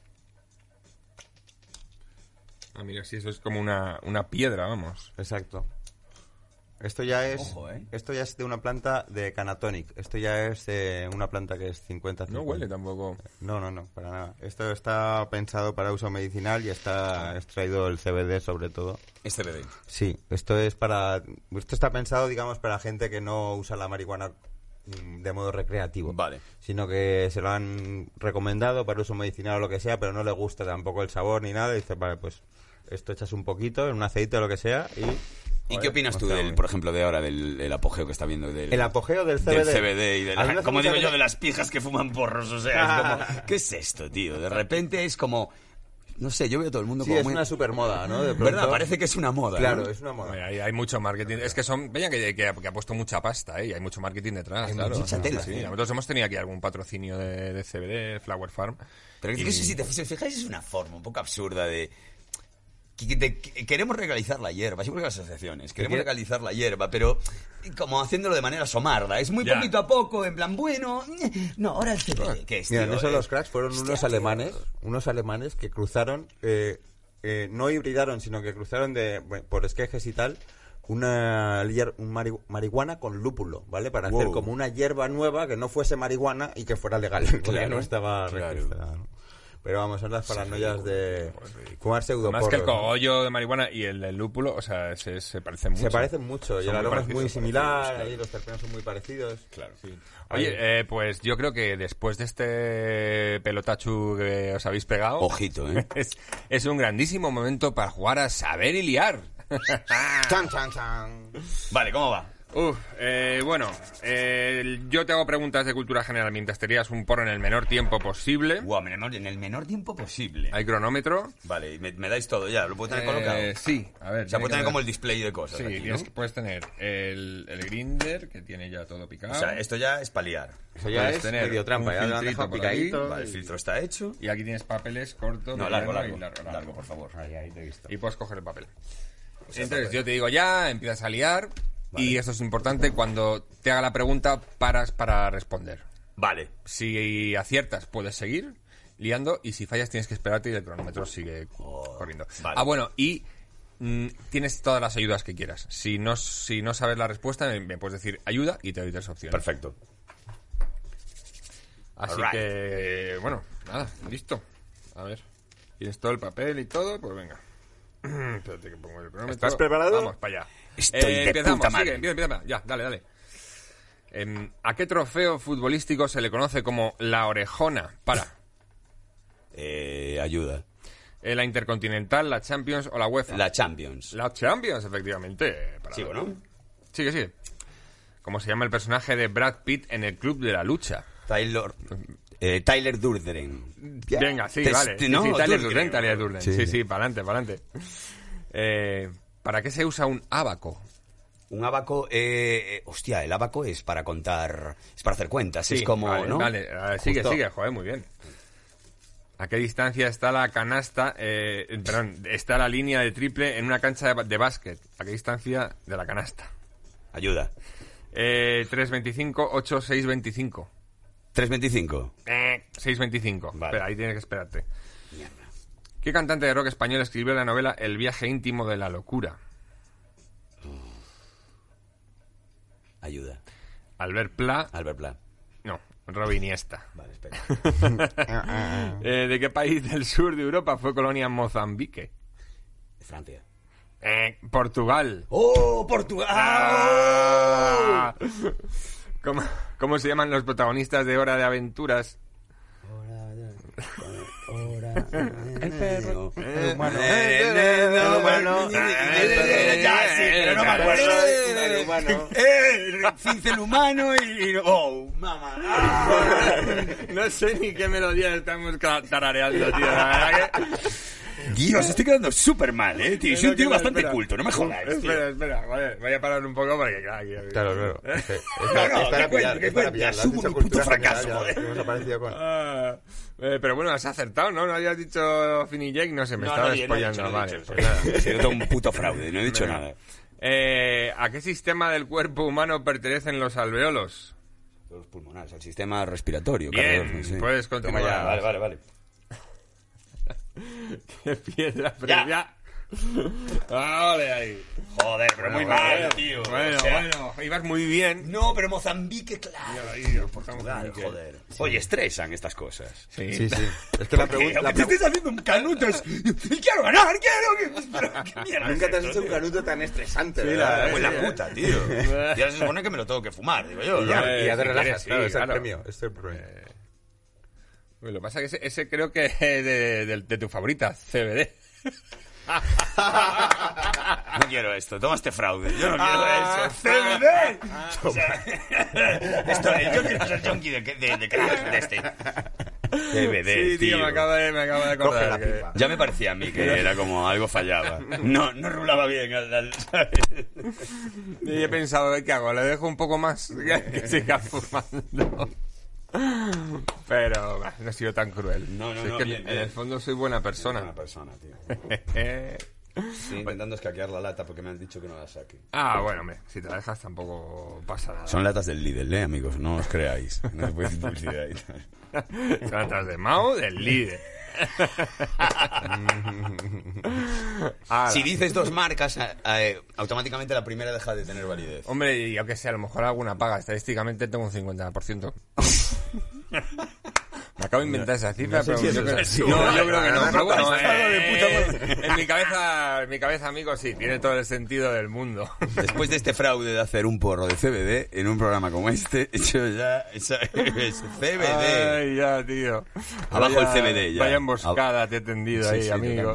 Speaker 1: Ah, mira, sí, eso es como una, una piedra, vamos.
Speaker 3: Exacto. Esto ya es
Speaker 2: Ojo, ¿eh?
Speaker 3: esto ya es de una planta de Canatonic. Esto ya es eh, una planta que es 50
Speaker 1: No huele tampoco.
Speaker 3: No, no, no, para nada. Esto está pensado para uso medicinal y está extraído el CBD sobre todo.
Speaker 2: Este bebé.
Speaker 3: Sí, esto es para esto está pensado, digamos, para gente que no usa la marihuana mm, de modo recreativo.
Speaker 2: Vale.
Speaker 3: Sino que se lo han recomendado para uso medicinal o lo que sea, pero no le gusta tampoco el sabor ni nada. Y dice, vale, pues esto echas un poquito en un aceite o lo que sea y
Speaker 2: ¿Y qué opinas tú del, por ejemplo, de ahora, del, del apogeo que está viendo? Del,
Speaker 3: El apogeo del
Speaker 2: Del
Speaker 3: CBD.
Speaker 2: CBD y de la, como digo yo, de las pijas que fuman porros. O sea, es como, ¿qué es esto, tío? De repente es como, no sé, yo veo a todo el mundo
Speaker 3: Sí,
Speaker 2: como
Speaker 3: es
Speaker 2: muy...
Speaker 3: una supermoda, ¿no? De pronto-
Speaker 2: ¿Verdad? Parece que es una moda.
Speaker 3: Claro,
Speaker 2: ¿no?
Speaker 3: es una moda.
Speaker 1: Hay, hay mucho marketing. Es que son. Vean que, que, que ha puesto mucha pasta, ¿eh? Y hay mucho marketing detrás,
Speaker 2: Hay
Speaker 1: claro.
Speaker 2: mucha tela,
Speaker 1: Sí,
Speaker 2: ¿eh?
Speaker 1: Nosotros hemos tenido aquí algún patrocinio de, de CBD, Flower Farm.
Speaker 2: Pero es
Speaker 1: Y-
Speaker 2: que si te fijáis, es una forma un poco absurda de... que- que queremos legalizar la hierba, siempre que las asociaciones, queremos legalizar la hierba, pero como haciéndolo de manera somarda, es muy
Speaker 1: Ya.
Speaker 2: poquito a poco, en plan, bueno, no, ahora el CBD, ¿qué es,
Speaker 3: Mira,
Speaker 2: tío?
Speaker 3: en eso
Speaker 2: Eh,
Speaker 3: los cracks fueron
Speaker 2: hostia,
Speaker 3: unos
Speaker 2: tío.
Speaker 3: alemanes, unos alemanes que cruzaron, eh, eh, no hibridaron, sino que cruzaron de, bueno, por esquejes y tal, una hier- un mari- marihuana con lúpulo, ¿vale? Para hacer
Speaker 2: Wow.
Speaker 3: como una hierba nueva que no fuese marihuana y que fuera legal, porque
Speaker 2: Claro,
Speaker 3: no estaba
Speaker 2: claro.
Speaker 3: registrada, ¿no? Pero vamos, son las paranoias de fumar pseudo
Speaker 1: Más que el cogollo de marihuana y el del lúpulo, o sea, se, se parecen mucho.
Speaker 3: Se parecen mucho y
Speaker 1: Son
Speaker 3: el
Speaker 1: muy
Speaker 3: aroma es muy similar,
Speaker 1: claro.
Speaker 3: ahí los terpenos son muy parecidos.
Speaker 2: Claro.
Speaker 1: Oye, eh, pues yo creo que después de este pelotachu que os habéis pegado,
Speaker 2: Ojito, ¿eh?
Speaker 1: es, es un grandísimo momento para jugar a saber y liar.
Speaker 3: ¡Chan, chan, chan!
Speaker 2: Vale, ¿cómo va?
Speaker 1: Uf, eh, bueno, eh, yo te hago preguntas de cultura general mientras te harías un porro en el menor tiempo posible.
Speaker 2: Guau, menor- en el menor tiempo posible.
Speaker 1: Hay cronómetro.
Speaker 2: Vale, me, me dais todo ya, lo puedo tener
Speaker 1: Eh,
Speaker 2: colocado.
Speaker 1: sí, a ver.
Speaker 2: O sea, puedo tener
Speaker 1: ver-
Speaker 2: como el display de cosas.
Speaker 1: Sí,
Speaker 2: aquí, ¿no?
Speaker 1: tienes que- puedes tener el, el grinder, que tiene ya todo picado.
Speaker 2: O sea, esto ya es paliar.
Speaker 3: Eso ya
Speaker 1: Puedes
Speaker 3: es
Speaker 1: tener
Speaker 3: medio trampa, ya lo han dejado picadito.
Speaker 2: Vale, el filtro está hecho.
Speaker 1: Y aquí tienes papeles corto,
Speaker 2: No, largo,
Speaker 1: y
Speaker 2: largo,
Speaker 1: largo,
Speaker 2: largo, por favor.
Speaker 3: Ahí, ahí te he visto.
Speaker 1: Y puedes coger el papel. Entonces yo te digo ya, empiezas a liar. Y esto es importante, cuando te haga la pregunta, paras para responder.
Speaker 2: Vale.
Speaker 1: Si aciertas, puedes seguir liando. Y si fallas, tienes que esperarte y el cronómetro sigue corriendo.
Speaker 2: vale.
Speaker 1: Ah, bueno, y mm, tienes todas las ayudas que quieras. Si no, si no sabes la respuesta, me, me puedes decir ayuda y te doy tres opciones.
Speaker 2: Perfecto.
Speaker 1: Así que, bueno, nada, listo. A ver, tienes todo el papel y todo, pues venga. Espérate que pongo el cronómetro.
Speaker 3: ¿Estás preparado?
Speaker 1: Vamos para allá.
Speaker 2: Estoy
Speaker 1: Eh,
Speaker 2: de
Speaker 1: empezamos,
Speaker 2: puta madre.
Speaker 1: sigue, empieza, empieza, ya, dale, dale. Em, ¿A qué trofeo futbolístico se le conoce como la orejona? Para.
Speaker 2: Eh, ayuda.
Speaker 1: Eh, ¿La Intercontinental, la Champions o la UEFA?
Speaker 2: La Champions.
Speaker 1: La Champions, efectivamente. Para-
Speaker 2: ¿Sigo, no?
Speaker 1: Sigue, sigue. ¿Cómo se llama el personaje de Brad Pitt en el Club de la Lucha?
Speaker 2: Tyler... Eh, Tyler Durden.
Speaker 1: Venga, sí,
Speaker 2: Te-
Speaker 1: vale. Sí,
Speaker 2: no,
Speaker 1: sí, Tyler
Speaker 2: Durden.
Speaker 1: Tyler Durden. Sí, sí, para adelante, para adelante. Eh, ¿Para qué se usa un ábaco?
Speaker 2: Un abaco, eh, eh, hostia, el abaco es para contar, es para hacer cuentas,
Speaker 1: Sí,
Speaker 2: es como,
Speaker 1: vale,
Speaker 2: ¿no?
Speaker 1: Vale, a- sigue,
Speaker 3: Justo.
Speaker 1: sigue, joder, muy bien. ¿A qué distancia está la canasta, eh, perdón, está la línea de triple en una cancha de básquet? ¿A qué distancia de la canasta?
Speaker 2: Ayuda.
Speaker 1: Eh, 3.25, 8, 6.25.
Speaker 2: 3.25.
Speaker 1: Eh, 6.25.
Speaker 2: Vale.
Speaker 1: Espera, ahí tienes que esperarte. ¿Qué cantante de rock español escribió la novela El viaje íntimo de la locura?
Speaker 2: Ayuda.
Speaker 1: Albert Pla.
Speaker 2: Albert Pla.
Speaker 1: No, Robin Iniesta.
Speaker 2: Vale, espera.
Speaker 1: Eh, ¿De qué país del sur de Europa fue colonia Mozambique?
Speaker 2: Francia.
Speaker 1: Eh, Portugal.
Speaker 2: ¡Oh, Portugal!
Speaker 1: Ah. ¿Cómo, cómo se llaman los protagonistas de Hora de Aventuras?
Speaker 2: El perro.
Speaker 3: El humano.
Speaker 2: El humano. Ya, sí, pero no me acuerdo.
Speaker 3: El humano.
Speaker 2: Eh, Cincel humano y... ¡Oh, mamá!
Speaker 1: No sé ni qué melodía estamos ca- tarareando, tío. La verdad que...
Speaker 2: Dios, estoy quedando súper mal, ¿eh, tío? Soy un tío bastante
Speaker 1: espera.
Speaker 2: culto, no me jodas, tío.
Speaker 1: Espera, espera, vale, voy a parar un poco porque claro, aquí-
Speaker 3: Claro, claro. Es, es
Speaker 2: No,
Speaker 3: para-
Speaker 2: no,
Speaker 3: es para
Speaker 2: que cuente,
Speaker 3: pillar,
Speaker 2: que
Speaker 3: es para
Speaker 2: cuente,
Speaker 3: pillar.
Speaker 2: Asumo mi puto fracaso, joder.
Speaker 3: Hemos aparecido con...
Speaker 1: Ah, eh, pero bueno, has acertado, ¿no? No habías dicho Fini Jake, no sé, me
Speaker 2: No,
Speaker 1: estaba
Speaker 2: no no he
Speaker 1: spoileando.
Speaker 2: dicho, no he
Speaker 1: vale,
Speaker 2: dicho,
Speaker 1: pues nada.
Speaker 2: Todo un puto fraude, no he dicho nada.
Speaker 1: Eh, ¿A qué sistema del cuerpo humano pertenecen los alveolos?
Speaker 2: Los pulmonares, al sistema respiratorio.
Speaker 1: Bien,
Speaker 2: sí.
Speaker 1: puedes continuar.
Speaker 2: ya, Vale, vale, vale.
Speaker 1: ¡Qué piedra
Speaker 2: Ya.
Speaker 1: previa! ¡Vale ahí!
Speaker 2: Joder, pero muy
Speaker 1: Bueno,
Speaker 2: mal, tío.
Speaker 1: Bueno,
Speaker 2: O sea,
Speaker 1: bueno, ibas muy bien.
Speaker 2: No, pero Mozambique, claro.
Speaker 1: Ahí, bien.
Speaker 2: joder. Oye, estresan estas cosas.
Speaker 1: Sí.
Speaker 3: Sí, sí. Es que la pregunta... la
Speaker 2: te estés haciendo un canuto es... ¡Quiero ganar! ¡Quiero! Pero, ¿qué mierda
Speaker 3: Nunca
Speaker 2: es
Speaker 3: te has
Speaker 2: esto,
Speaker 3: hecho un
Speaker 2: tío?
Speaker 3: canuto tan estresante,
Speaker 1: Sí, la-
Speaker 2: Pues la
Speaker 1: Sí,
Speaker 2: puta, tío. Ya se supone que me lo tengo que fumar, digo yo.
Speaker 3: Y
Speaker 2: ¿no?
Speaker 3: ya,
Speaker 1: Eh,
Speaker 3: y ya te
Speaker 1: si
Speaker 3: relajas,
Speaker 1: sí,
Speaker 3: claro, es el
Speaker 1: claro.
Speaker 3: premio. Es el premio.
Speaker 1: Lo que pasa es que ese, ese creo que es de, de- de tu favorita, CBD.
Speaker 2: No quiero esto, toma este fraude. Yo no quiero
Speaker 1: Ah.
Speaker 2: eso. ¡CBD! O sea, esto, yo quiero ser junkie de, de, de de este. CBD,
Speaker 1: sí, tío, me acaba de, me acaba de acordar. que-.
Speaker 2: Ya me parecía a mí que era como algo fallaba. No, no rulaba bien. ¿sabes?
Speaker 1: Y he pensado, ¿qué hago? ¿Le dejo un poco más? que siga fumando. Pero bah, no he sido tan cruel.
Speaker 2: No, no,
Speaker 1: Si es
Speaker 2: no,
Speaker 1: que
Speaker 2: bien,
Speaker 1: en
Speaker 2: bien.
Speaker 1: el fondo soy buena persona.
Speaker 2: Una persona, tío. Estoy intentando escaquear la lata porque me han dicho que no la saque.
Speaker 1: ah, bueno, hombre, si te la dejas tampoco pasa nada.
Speaker 2: Son latas del Lidl, ¿eh, amigos? No os creáis. No decir publicidad y tal.
Speaker 1: Son atrás de Mao del líder. Ala.
Speaker 2: Si dices dos marcas, eh, eh, automáticamente la primera deja de tener validez.
Speaker 1: Hombre, y yo que sé, a lo mejor alguna paga. Estadísticamente tengo un 50%. Acabo de inventar esa cifra,
Speaker 3: no sé
Speaker 1: pero
Speaker 3: si
Speaker 1: yo, creo,
Speaker 3: es
Speaker 1: no, yo creo que no. Pero bueno, eh, en mi cabeza, en mi cabeza, amigo, sí, tiene todo el sentido del mundo.
Speaker 2: Después de este fraude de hacer un porro de CBD en un programa como este, yo ya... es CBD.
Speaker 1: Ay, ya, tío.
Speaker 2: Abajo el
Speaker 1: Vaya-
Speaker 2: CBD, ya.
Speaker 1: Vaya emboscada te he tendido
Speaker 2: Sí,
Speaker 1: ahí,
Speaker 2: sí,
Speaker 1: amigo.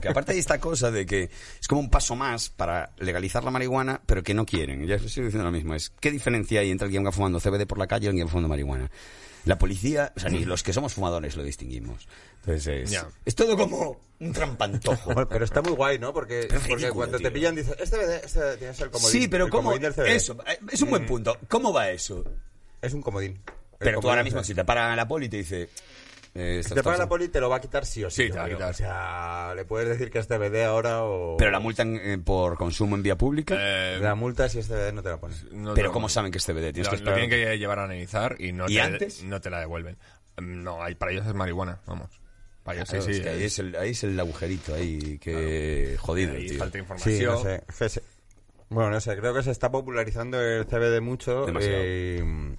Speaker 2: Que aparte hay esta cosa de que es como un paso más para legalizar la marihuana, pero que no quieren. Ya estoy diciendo lo mismo. Es ¿qué diferencia hay entre alguien que va fumando CBD por la calle y alguien que va fumando marihuana? La policía, o sea, ni los que somos fumadores lo distinguimos. Entonces es,
Speaker 1: Ya.
Speaker 2: es todo como un trampantojo.
Speaker 3: Bueno, pero está muy guay, ¿no? Porque, porque
Speaker 2: ridículo,
Speaker 3: cuando
Speaker 2: tío.
Speaker 3: te pillan dices, este este tiene que ser comodín.
Speaker 2: sí, pero
Speaker 3: el
Speaker 2: ¿cómo?
Speaker 3: comodín del CBD.
Speaker 2: Eso, es un buen punto. ¿Cómo va eso?
Speaker 3: Es un comodín. El
Speaker 2: Pero tú ahora mismo, si te para la poli y te dice... eh,
Speaker 3: Si te paga la poli, te lo va a quitar sí o sí.
Speaker 1: Sí, te va a quitar.
Speaker 3: O sea, le puedes decir que es CBD ahora o...
Speaker 2: Pero la multan eh, por consumo en vía pública...
Speaker 1: Eh,
Speaker 3: La multa si es CBD no te la pones.
Speaker 1: no
Speaker 2: pero ¿cómo saben que es CBD? Tienes
Speaker 1: Lo,
Speaker 2: que
Speaker 1: lo
Speaker 2: esperar.
Speaker 1: tienen que llevar a analizar y no,
Speaker 2: ¿Y
Speaker 1: te,
Speaker 2: antes?
Speaker 1: no te la devuelven. Mm, No, hay, para ellos es marihuana, vamos. Para ellos
Speaker 2: Claro,
Speaker 1: sí,
Speaker 2: es
Speaker 1: sí.
Speaker 2: que ahí,
Speaker 1: es-
Speaker 2: el, ahí es el agujerito, ahí que jodido,
Speaker 1: ahí
Speaker 2: tío.
Speaker 1: falta
Speaker 3: Sí,
Speaker 1: información.
Speaker 3: no sé. Fes- Bueno, no sé, creo que se está popularizando el CBD mucho.
Speaker 2: Demasiado.
Speaker 3: eh,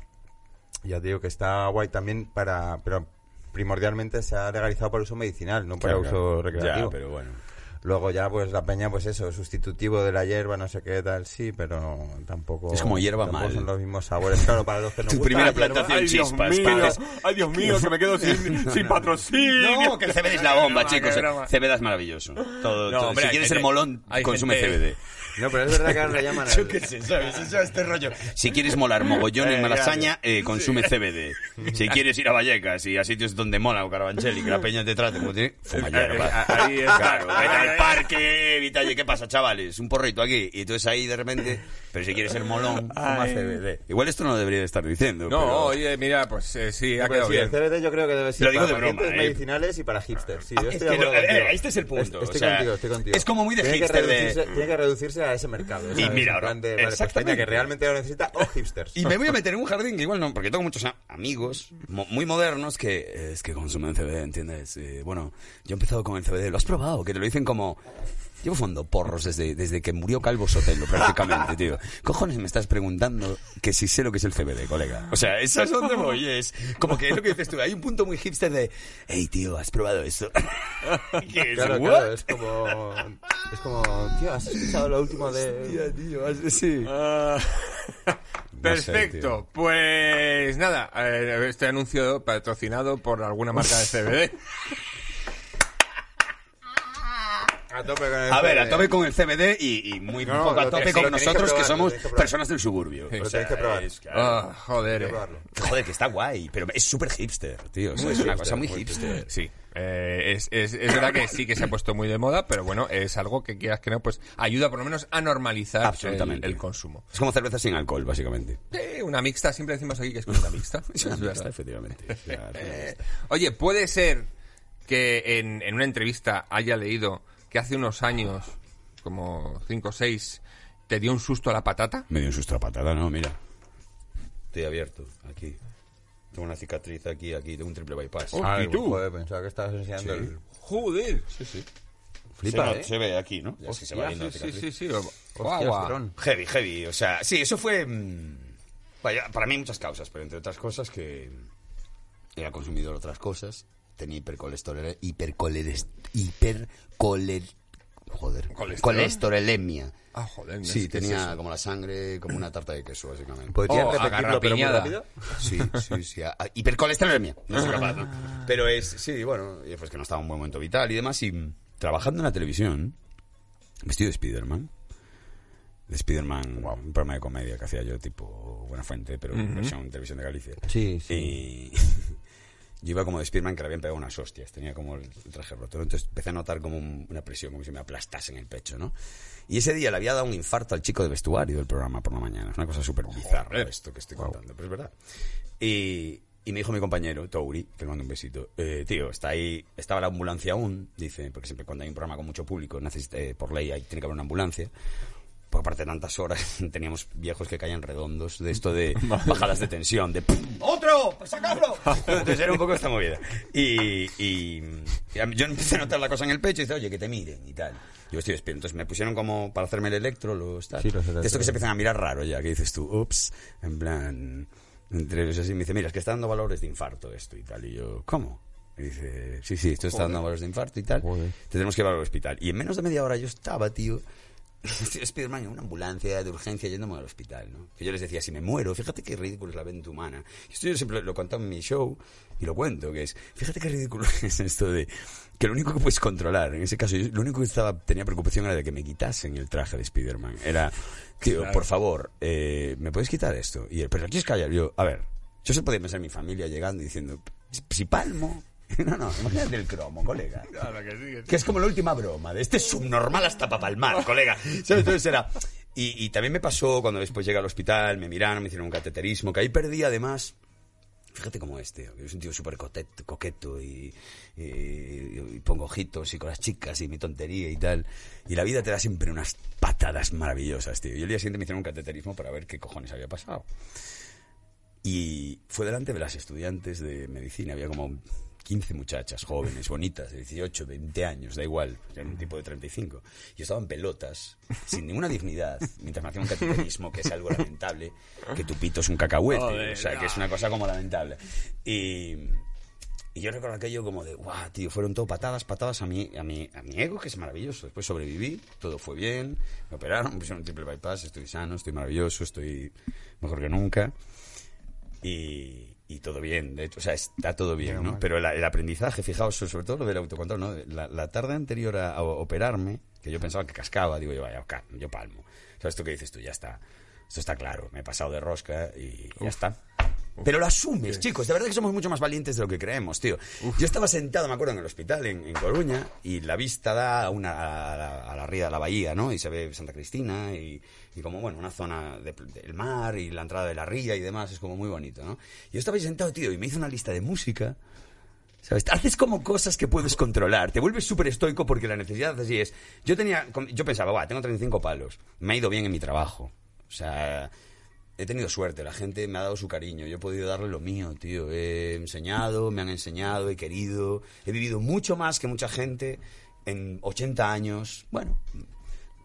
Speaker 3: ya te digo que está guay también para... Pero primordialmente se ha legalizado por uso medicinal, no para
Speaker 2: Claro,
Speaker 3: uso recreativo.
Speaker 2: Ya, pero bueno.
Speaker 3: Luego ya, pues la peña, pues eso, sustitutivo de la hierba, no sé qué tal, sí, pero tampoco...
Speaker 2: Es como hierba mal.
Speaker 3: son los mismos sabores, claro, para los que nos
Speaker 2: Tu
Speaker 3: gusta
Speaker 2: primera
Speaker 3: la hierba.
Speaker 2: plantación.
Speaker 1: Ay, Dios
Speaker 2: chispas,
Speaker 1: mío, ay, Dios mío, que me quedo sin, sin patrocinio.
Speaker 2: No, que el CBD es la bomba, chicos. CBD es maravilloso. Todo,
Speaker 1: No,
Speaker 2: todo.
Speaker 1: hombre,
Speaker 2: si quieres ser molón,
Speaker 1: hay
Speaker 2: consume
Speaker 1: gente-
Speaker 2: CBD.
Speaker 3: No, pero es verdad que ahora le llaman
Speaker 2: Yo qué sé, ¿sabes? Eso, este rollo. Si quieres molar mogollón en
Speaker 1: Eh,
Speaker 2: Malasaña, eh, consume CBD. Si quieres ir a Vallecas y a sitios donde mola o Carabanchel y que la peña te trate como tiene, fuma hierba.
Speaker 1: Ahí está.
Speaker 2: Claro, vete al parque, Vitalle, ¿qué pasa, chavales? Un porrito aquí. Y entonces ahí de repente... Pero si quieres ser molón, fuma CBD. Igual esto no lo debería de estar diciendo.
Speaker 1: No,
Speaker 2: pero-
Speaker 1: oye, mira, pues eh, sí, ha quedado
Speaker 3: sí,
Speaker 1: bien.
Speaker 3: el CBD yo creo que debe ser
Speaker 2: Lo digo
Speaker 3: para
Speaker 2: de broma,
Speaker 3: pacientes
Speaker 2: ¿eh?
Speaker 3: medicinales y para hipsters. Sí, yo
Speaker 2: Es
Speaker 3: estoy
Speaker 2: que
Speaker 3: acuerdo
Speaker 2: eh, este es el punto,
Speaker 3: Estoy
Speaker 2: o sea,
Speaker 3: contigo, estoy contigo.
Speaker 2: es como muy de
Speaker 3: tiene
Speaker 2: hipster
Speaker 3: Que
Speaker 2: de-
Speaker 3: reducirse, Tiene que reducirse a ese mercado.
Speaker 2: Y
Speaker 3: ¿sabes?
Speaker 2: mira,
Speaker 3: En
Speaker 2: ahora,
Speaker 3: de, vale, pues
Speaker 2: exactamente.
Speaker 3: peña que realmente lo necesita o hipsters.
Speaker 2: Y me voy a meter en un jardín que igual no, porque tengo muchos amigos mo- muy modernos que eh, es que consumen CBD, ¿entiendes? Eh, bueno, yo he empezado con el CBD, ¿lo has probado? Que te lo dicen como... Llevo fumando porros desde, desde que murió Calvo Sotelo, prácticamente, tío. Cojones me estás preguntando que si sé lo que es el CBD, colega. O sea, eso es donde voy, es como que es lo que dices tú. Hay un punto muy hipster de, hey, tío, ¿has probado esto? ¿Qué es?
Speaker 3: Claro,
Speaker 2: ¿What?
Speaker 3: claro, es como... Es como, tío, ¿has escuchado lo último de...?
Speaker 2: Hostia, tío, has- sí.
Speaker 1: Ah, Perfecto, pues nada, eh, este anuncio patrocinado por alguna marca de CBD.
Speaker 3: A tope con el
Speaker 2: A ver, a tope con el CBD y, y muy
Speaker 3: No,
Speaker 2: poco a tope con
Speaker 3: que
Speaker 2: nosotros que somos
Speaker 3: que
Speaker 2: personas del suburbio.
Speaker 3: Lo
Speaker 2: O sea,
Speaker 3: tenéis que probar.
Speaker 2: es- claro.
Speaker 1: Ah, joder. Eh.
Speaker 3: probarlo.
Speaker 2: Joder, que está guay, pero es súper hipster, tío. o sea, es una cosa muy hipster.
Speaker 1: Sí, eh, es, es, es verdad que sí que se ha puesto muy de moda, pero bueno, es algo que quieras que no, pues ayuda por lo menos a normalizar el,
Speaker 2: Absolutamente.
Speaker 1: el consumo.
Speaker 2: Es como cerveza sin alcohol, básicamente.
Speaker 1: Eh, una mixta, siempre decimos aquí que es como una mixta.
Speaker 2: Es una
Speaker 1: Es
Speaker 2: mixta, efectivamente.
Speaker 1: Eh, oye, puede ser que en, en una entrevista haya leído que hace unos años, como 5 o 6, te dio un susto a la patata.
Speaker 2: Me dio un susto a patada, ¿no? Mira. Estoy abierto, aquí. Tengo una cicatriz aquí, aquí, tengo un triple bypass.
Speaker 1: Oh, ¿y tú?
Speaker 3: Joder, pensaba que estabas enseñando
Speaker 2: Sí.
Speaker 3: el...
Speaker 1: Joder.
Speaker 2: Sí, sí.
Speaker 3: Flipa,
Speaker 2: se,
Speaker 3: ¿eh?
Speaker 2: se ve aquí, ¿no? Se va la
Speaker 1: sí, sí, sí, sí.
Speaker 2: Heavy, heavy. O sea, sí, eso fue. mm, para mí muchas causas, pero entre otras cosas que era consumidor de otras cosas. Tenía hipercolesterol, hipercoleres, hipercoler, joder,
Speaker 1: ¿Colesterol?
Speaker 2: colesterolemia.
Speaker 1: Ah, joder.
Speaker 2: Sí,
Speaker 1: ¿qué es
Speaker 2: tenía como la sangre, como una tarta de queso, básicamente.
Speaker 3: ¿Podrías
Speaker 1: Oh,
Speaker 3: repetirlo, pero muy rápido?
Speaker 2: Sí, sí, sí. a- a- hipercolesterolemia. No soy capaz, ¿no? Pero es, sí, bueno, y pues que no estaba en un buen momento vital y demás. Y trabajando en la televisión, vestido de Spiderman. De Spiderman, un programa de comedia que hacía yo, tipo Buena Fuente, pero en versión televisión de Galicia.
Speaker 3: Sí,
Speaker 2: Y yo iba como de Spiderman que le habían pegado unas hostias, tenía como el, el traje roto. Entonces empecé a notar como un- una presión, como si me aplastase en el pecho, ¿no? Y ese día le había dado un infarto al chico de vestuario del programa por la mañana. Es una cosa súper bizarra esto que estoy contando, pero es verdad. Y, y me dijo mi compañero, Touri, que le mando un besito, eh, tío, está ahí, estaba la ambulancia aún, dice, porque siempre cuando hay un programa con mucho público, necesita, eh, por ley hay, tiene que haber una ambulancia. Porque aparte de tantas horas, teníamos viejos que caían redondos de esto de bajadas de tensión, de ¡pum! ¡Otro! ¡Pues sacarlo! Entonces era un poco esta movida. Y, yo empecé a notar la cosa en el pecho y dice, oye, que te miren y tal. Yo estoy despierto. Entonces me pusieron como para hacerme el electro, los tal.
Speaker 3: Sí, los
Speaker 2: de esto que se empiezan a mirar raro ya, que dices tú, ups, en plan, entre los así, me dice, mira, es que está dando valores de infarto esto y tal. Y yo, ¿cómo? Y dice, sí, sí, esto está dando valores de infarto y tal.
Speaker 3: Joder.
Speaker 2: Te tenemos que llevar al hospital. Y en menos de media hora yo estaba, tío, Spiderman en una ambulancia de urgencia yéndome al hospital, ¿no? Que yo les decía, si me muero, fíjate qué ridículo es la mente humana. Esto yo siempre lo he contado en mi show y lo cuento, que es, fíjate qué ridículo es esto de que lo único que puedes controlar, en ese caso, yo lo único que estaba, tenía preocupación era de que me quitasen el traje de Spiderman. Era, tío, por favor, eh, ¿me puedes quitar esto? Y él, pero aquí es callar. Yo, a ver, yo se podía pensar en mi familia llegando y diciendo, si palmo. No, no, imagínate el cromo, colega.
Speaker 1: Claro que sí, que sí.
Speaker 2: Que es como la última broma, de este subnormal hasta para palmar, colega. ¿Sabes? Entonces era... Y, y también me pasó cuando después llegué al hospital, me miraron, me hicieron un cateterismo, que ahí perdí además... Fíjate cómo es, tío. que Es un tío súper coqueto y, y- y pongo ojitos y con las chicas y mi tontería y tal. Y la vida te da siempre unas patadas maravillosas, tío. Y el día siguiente me hicieron un cateterismo para ver qué cojones había pasado. Y fue delante de las estudiantes de medicina. Había como 15 muchachas jóvenes, bonitas, de 18, 20 años, da igual. Era un tipo de 35. Y estaban en pelotas, sin ninguna dignidad, mientras me hacían un cateterismo, que es algo lamentable, que tu pito es un cacahuete.
Speaker 1: Joder,
Speaker 2: o sea, que es una cosa como lamentable. Y, y yo recuerdo aquello como de, guau, tío, fueron todo patadas, patadas a mi, a mi, a mi ego, que es maravilloso. Después sobreviví, todo fue bien, me operaron, me pusieron un triple bypass, estoy sano, estoy maravilloso, estoy mejor que nunca. Y, y todo bien, de hecho, o sea, está todo bien, ¿no? Pero la- el aprendizaje, fijaos, sobre todo lo del autocontrol, ¿no? La, la tarde anterior a, a operarme, que yo pensaba que cascaba, digo yo, vaya, yo palmo. O sea, esto que dices tú, ya está, esto está claro, me he pasado de rosca y ya está. Pero lo asumes, chicos. De verdad que somos mucho más valientes de lo que creemos, tío. Yo estaba sentado, me acuerdo, en el hospital en, en Coruña y la vista da a, una, a, la, a la ría de la bahía, ¿no? Y se ve Santa Cristina y, y como, bueno, una zona de- del mar y la entrada de la ría y demás. Es como muy bonito, ¿no? Yo estaba ahí sentado, tío, y me hizo una lista de música. ¿Sabes? Haces como cosas que puedes controlar. Te vuelves súper estoico porque la necesidad así es. Yo tenía, yo pensaba, va, tengo 35 palos. Me ha ido bien en mi trabajo. O sea, he tenido suerte. La gente me ha dado su cariño. Yo he podido darle lo mío, tío. He enseñado, me han enseñado, he querido. He vivido mucho más que mucha gente en 80 años. Bueno,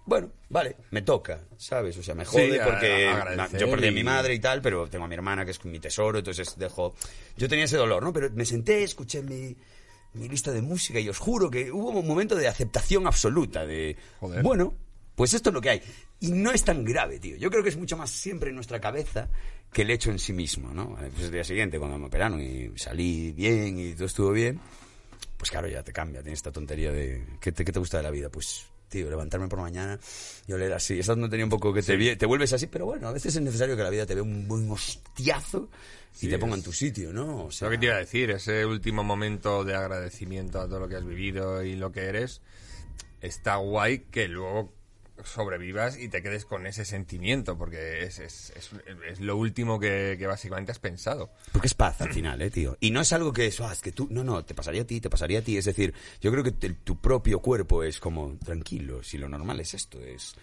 Speaker 2: bueno, vale, me toca, ¿sabes? O sea, me jode
Speaker 1: Sí,
Speaker 2: porque
Speaker 1: a
Speaker 2: yo perdí a mi madre y tal, pero tengo a mi hermana que es mi tesoro, entonces dejo... Yo tenía ese dolor, ¿no? Pero me senté, escuché mi, mi lista de música y os juro que hubo un momento de aceptación absoluta, de...
Speaker 1: Joder.
Speaker 2: Bueno, pues esto es lo que hay. Y no es tan grave, tío. Yo creo que es mucho más siempre en nuestra cabeza que el hecho en sí mismo, ¿no? Pues el día siguiente, cuando me operaron y salí bien y todo estuvo bien, pues claro, ya te cambia, tienes esta tontería de ¿qué te, qué te gusta de la vida? Pues, tío, levantarme por la mañana y oler así. Esa no tenía un poco que te, te vuelves así, pero bueno, a veces es necesario que la vida te dé un buen hostiazo y te ponga en tu sitio, ¿no? O sea,
Speaker 1: Lo que te iba a decir, ese último momento de agradecimiento a todo lo que has vivido y lo que eres, está guay que luego sobrevivas y te quedes con ese sentimiento, porque es, es, es, es lo último que, que básicamente has pensado.
Speaker 2: Porque es paz al final, ¿eh, tío? Y no es algo que eso, ah, es que tú, no, no, te pasaría a ti, te pasaría a ti. Es decir, yo creo que te- tu propio cuerpo es como, tranquilo, si lo normal es esto, es...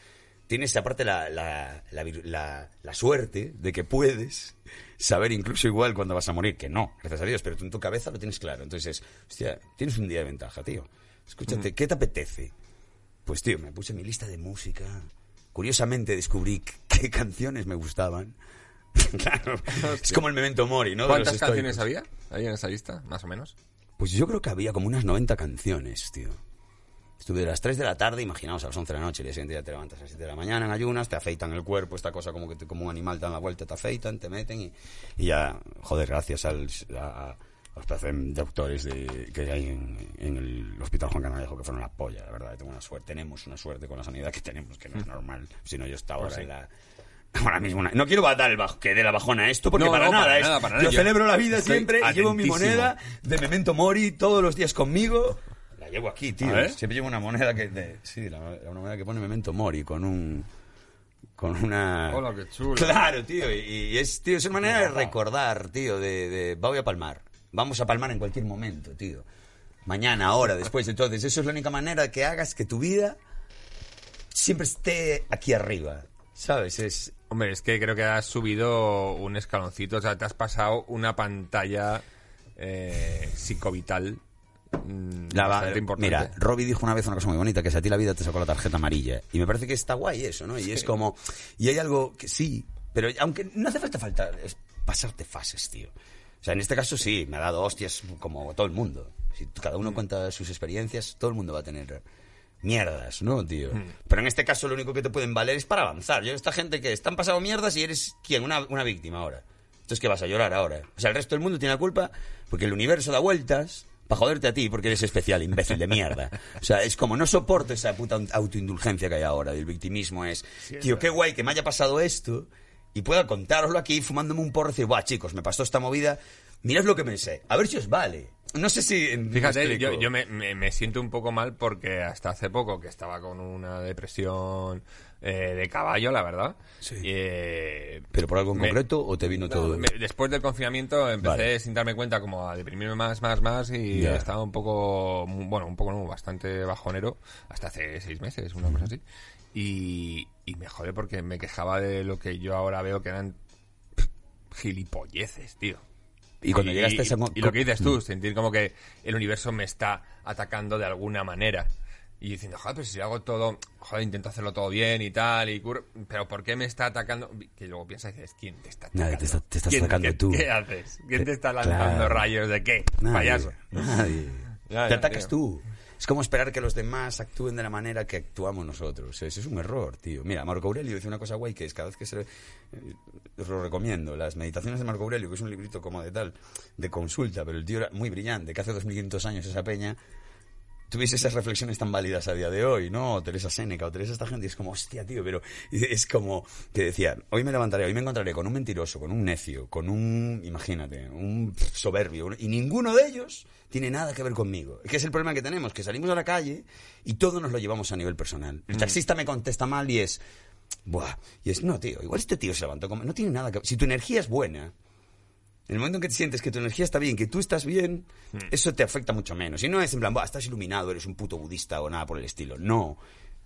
Speaker 2: Tienes aparte la, la, la, suerte de que puedes saber incluso igual cuando vas a morir, que no, gracias a Dios, pero tú en tu cabeza lo tienes claro. Entonces, hostia, tienes un día de ventaja, tío. Escúchate, ¿qué te apetece? Pues, tío, me puse mi lista de música. Curiosamente descubrí qué- canciones me gustaban. claro, es como el Memento Mori, ¿no?
Speaker 1: ¿Cuántas canciones había ahí en esa lista, más o menos?
Speaker 2: Pues yo creo que había como unas 90 canciones, tío. Estuve de las 3 de la tarde, imaginaos, a las 11 de la noche, el día siguiente ya te levantas a las 7 de la mañana en ayunas, te afeitan el cuerpo, esta cosa como que te- como un animal te dan la vuelta, te afeitan, te meten y, y ya, joder, gracias al, a los pedazos de doctores de, que hay en, en el Hospital Juan Canalejo que fueron la polla, la verdad, tengo una suerte, tenemos una suerte con la sanidad que tenemos, que no es normal, si no yo estaba ahora
Speaker 1: Pues sí.
Speaker 2: en la... Ahora mismo, no quiero dar el bajo, que dé la bajona a esto, porque
Speaker 1: No,
Speaker 2: para,
Speaker 1: no,
Speaker 2: nada,
Speaker 1: para
Speaker 2: es-
Speaker 1: nada, para nada.
Speaker 2: yo
Speaker 1: Yo
Speaker 2: celebro la vida siempre y llevo mi moneda de Memento Mori todos los días conmigo. La llevo aquí, tío. Siempre llevo una moneda que... de- sí, la, la- moneda que pone Memento Mori con un... Con una...
Speaker 1: Hola, qué chulo.
Speaker 2: Claro, tío. Y, y es, tío, es una manera de recordar, tío, de, de... Voy a palmar. Vamos a palmar en cualquier momento, tío. Mañana, ahora, después. Entonces, eso es la única manera que hagas que tu vida siempre esté aquí arriba. ¿Sabes? Es...
Speaker 1: Hombre, es que creo que has subido un escaloncito, o sea, te has pasado una pantalla eh, psicovital mm,
Speaker 2: La va-. Mira, Robbie dijo una vez una cosa muy bonita, que si a ti la vida te sacó la tarjeta amarilla. Y me parece que está guay eso, ¿no? Y es como... Y hay algo que sí, pero aunque no hace falta falta es pasarte fases, tío. O sea, en este caso sí, me ha dado hostias como todo el mundo. Si cada
Speaker 1: Mm.
Speaker 2: uno cuenta sus experiencias, todo el mundo va a tener mierdas, ¿no, tío?
Speaker 1: Mm.
Speaker 2: Pero en este caso lo único que te pueden valer es para avanzar. Yo, esta gente que están pasando mierdas y eres, ¿quién? Una, una víctima ahora. Entonces, ¿qué vas a llorar ahora? O sea, el resto del mundo tiene la culpa porque el universo da vueltas para joderte a ti porque eres especial, imbécil de mierda. O sea, es como no soporto esa puta autoindulgencia que hay ahora. El victimismo es, tío, qué guay que me haya pasado esto y pueda contároslo aquí fumándome un porro y decir, buah, chicos, me pasó esta movida, mirad lo que me sé. A ver si os vale. No sé si... me
Speaker 1: Fíjate,
Speaker 2: explico.
Speaker 1: yo, yo me, me- me siento un poco mal porque hasta hace poco que estaba con una depresión eh, de caballo, la verdad.
Speaker 2: Sí.
Speaker 1: eh,
Speaker 2: ¿Pero por algo en
Speaker 1: me-
Speaker 2: concreto o te vino
Speaker 1: No,
Speaker 2: todo?
Speaker 1: me- después del confinamiento empecé
Speaker 2: Vale.
Speaker 1: sin darme cuenta como a deprimirme más, más, más y estaba un poco, bueno, un poco no, bastante bajonero hasta hace seis meses, una cosa así. Y, y me jode porque me quejaba de lo que yo ahora veo que eran gilipolleces, tío.
Speaker 2: Y cuando llegaste a esa...
Speaker 1: y lo que dices tú, sentir como que el universo me está atacando de alguna manera. Y diciendo, joder, pero si hago todo, joder, intento hacerlo todo bien y tal, y cur- pero ¿por qué me está atacando? Que luego piensas y dices, ¿quién te está atacando?
Speaker 2: Nadie, te está- te estás
Speaker 1: ¿Quién-
Speaker 2: atacando
Speaker 1: qué-
Speaker 2: tú.
Speaker 1: ¿Qué haces? ¿Quién te está
Speaker 2: Claro.
Speaker 1: lanzando rayos de qué?
Speaker 2: Nadie,
Speaker 1: Payaso.
Speaker 2: Nadie. Te atacas
Speaker 1: tío.
Speaker 2: tú. Es como esperar que los demás actúen de la manera que actuamos nosotros. Eso es un error, tío. Mira, Marco Aurelio dice una cosa guay que es cada vez que se... eh, Os lo recomiendo. Las meditaciones de Marco Aurelio, que es un librito como de tal, de consulta, pero el tío era muy brillante, que hace 2500 años esa peña tuviese esas reflexiones tan válidas a día de hoy, ¿no? O Teresa Seneca o Teresa esta gente, y es como, hostia, tío, pero es como que decían, hoy me levantaré, hoy me encontraré con un mentiroso, con un necio, con un, imagínate, un soberbio, y ninguno de ellos tiene nada que ver conmigo. Que es el problema que tenemos, que salimos a la calle y todo nos lo llevamos a nivel personal. El taxista me contesta mal y es, buah, y es, no, tío, igual este tío se levantó como, no tiene nada que Si tu energía es buena, en el momento en que te sientes que tu energía está bien, que tú estás bien, eso te afecta mucho menos. Y no es en plan, Buah, estás iluminado, eres un puto budista o nada por el estilo. No.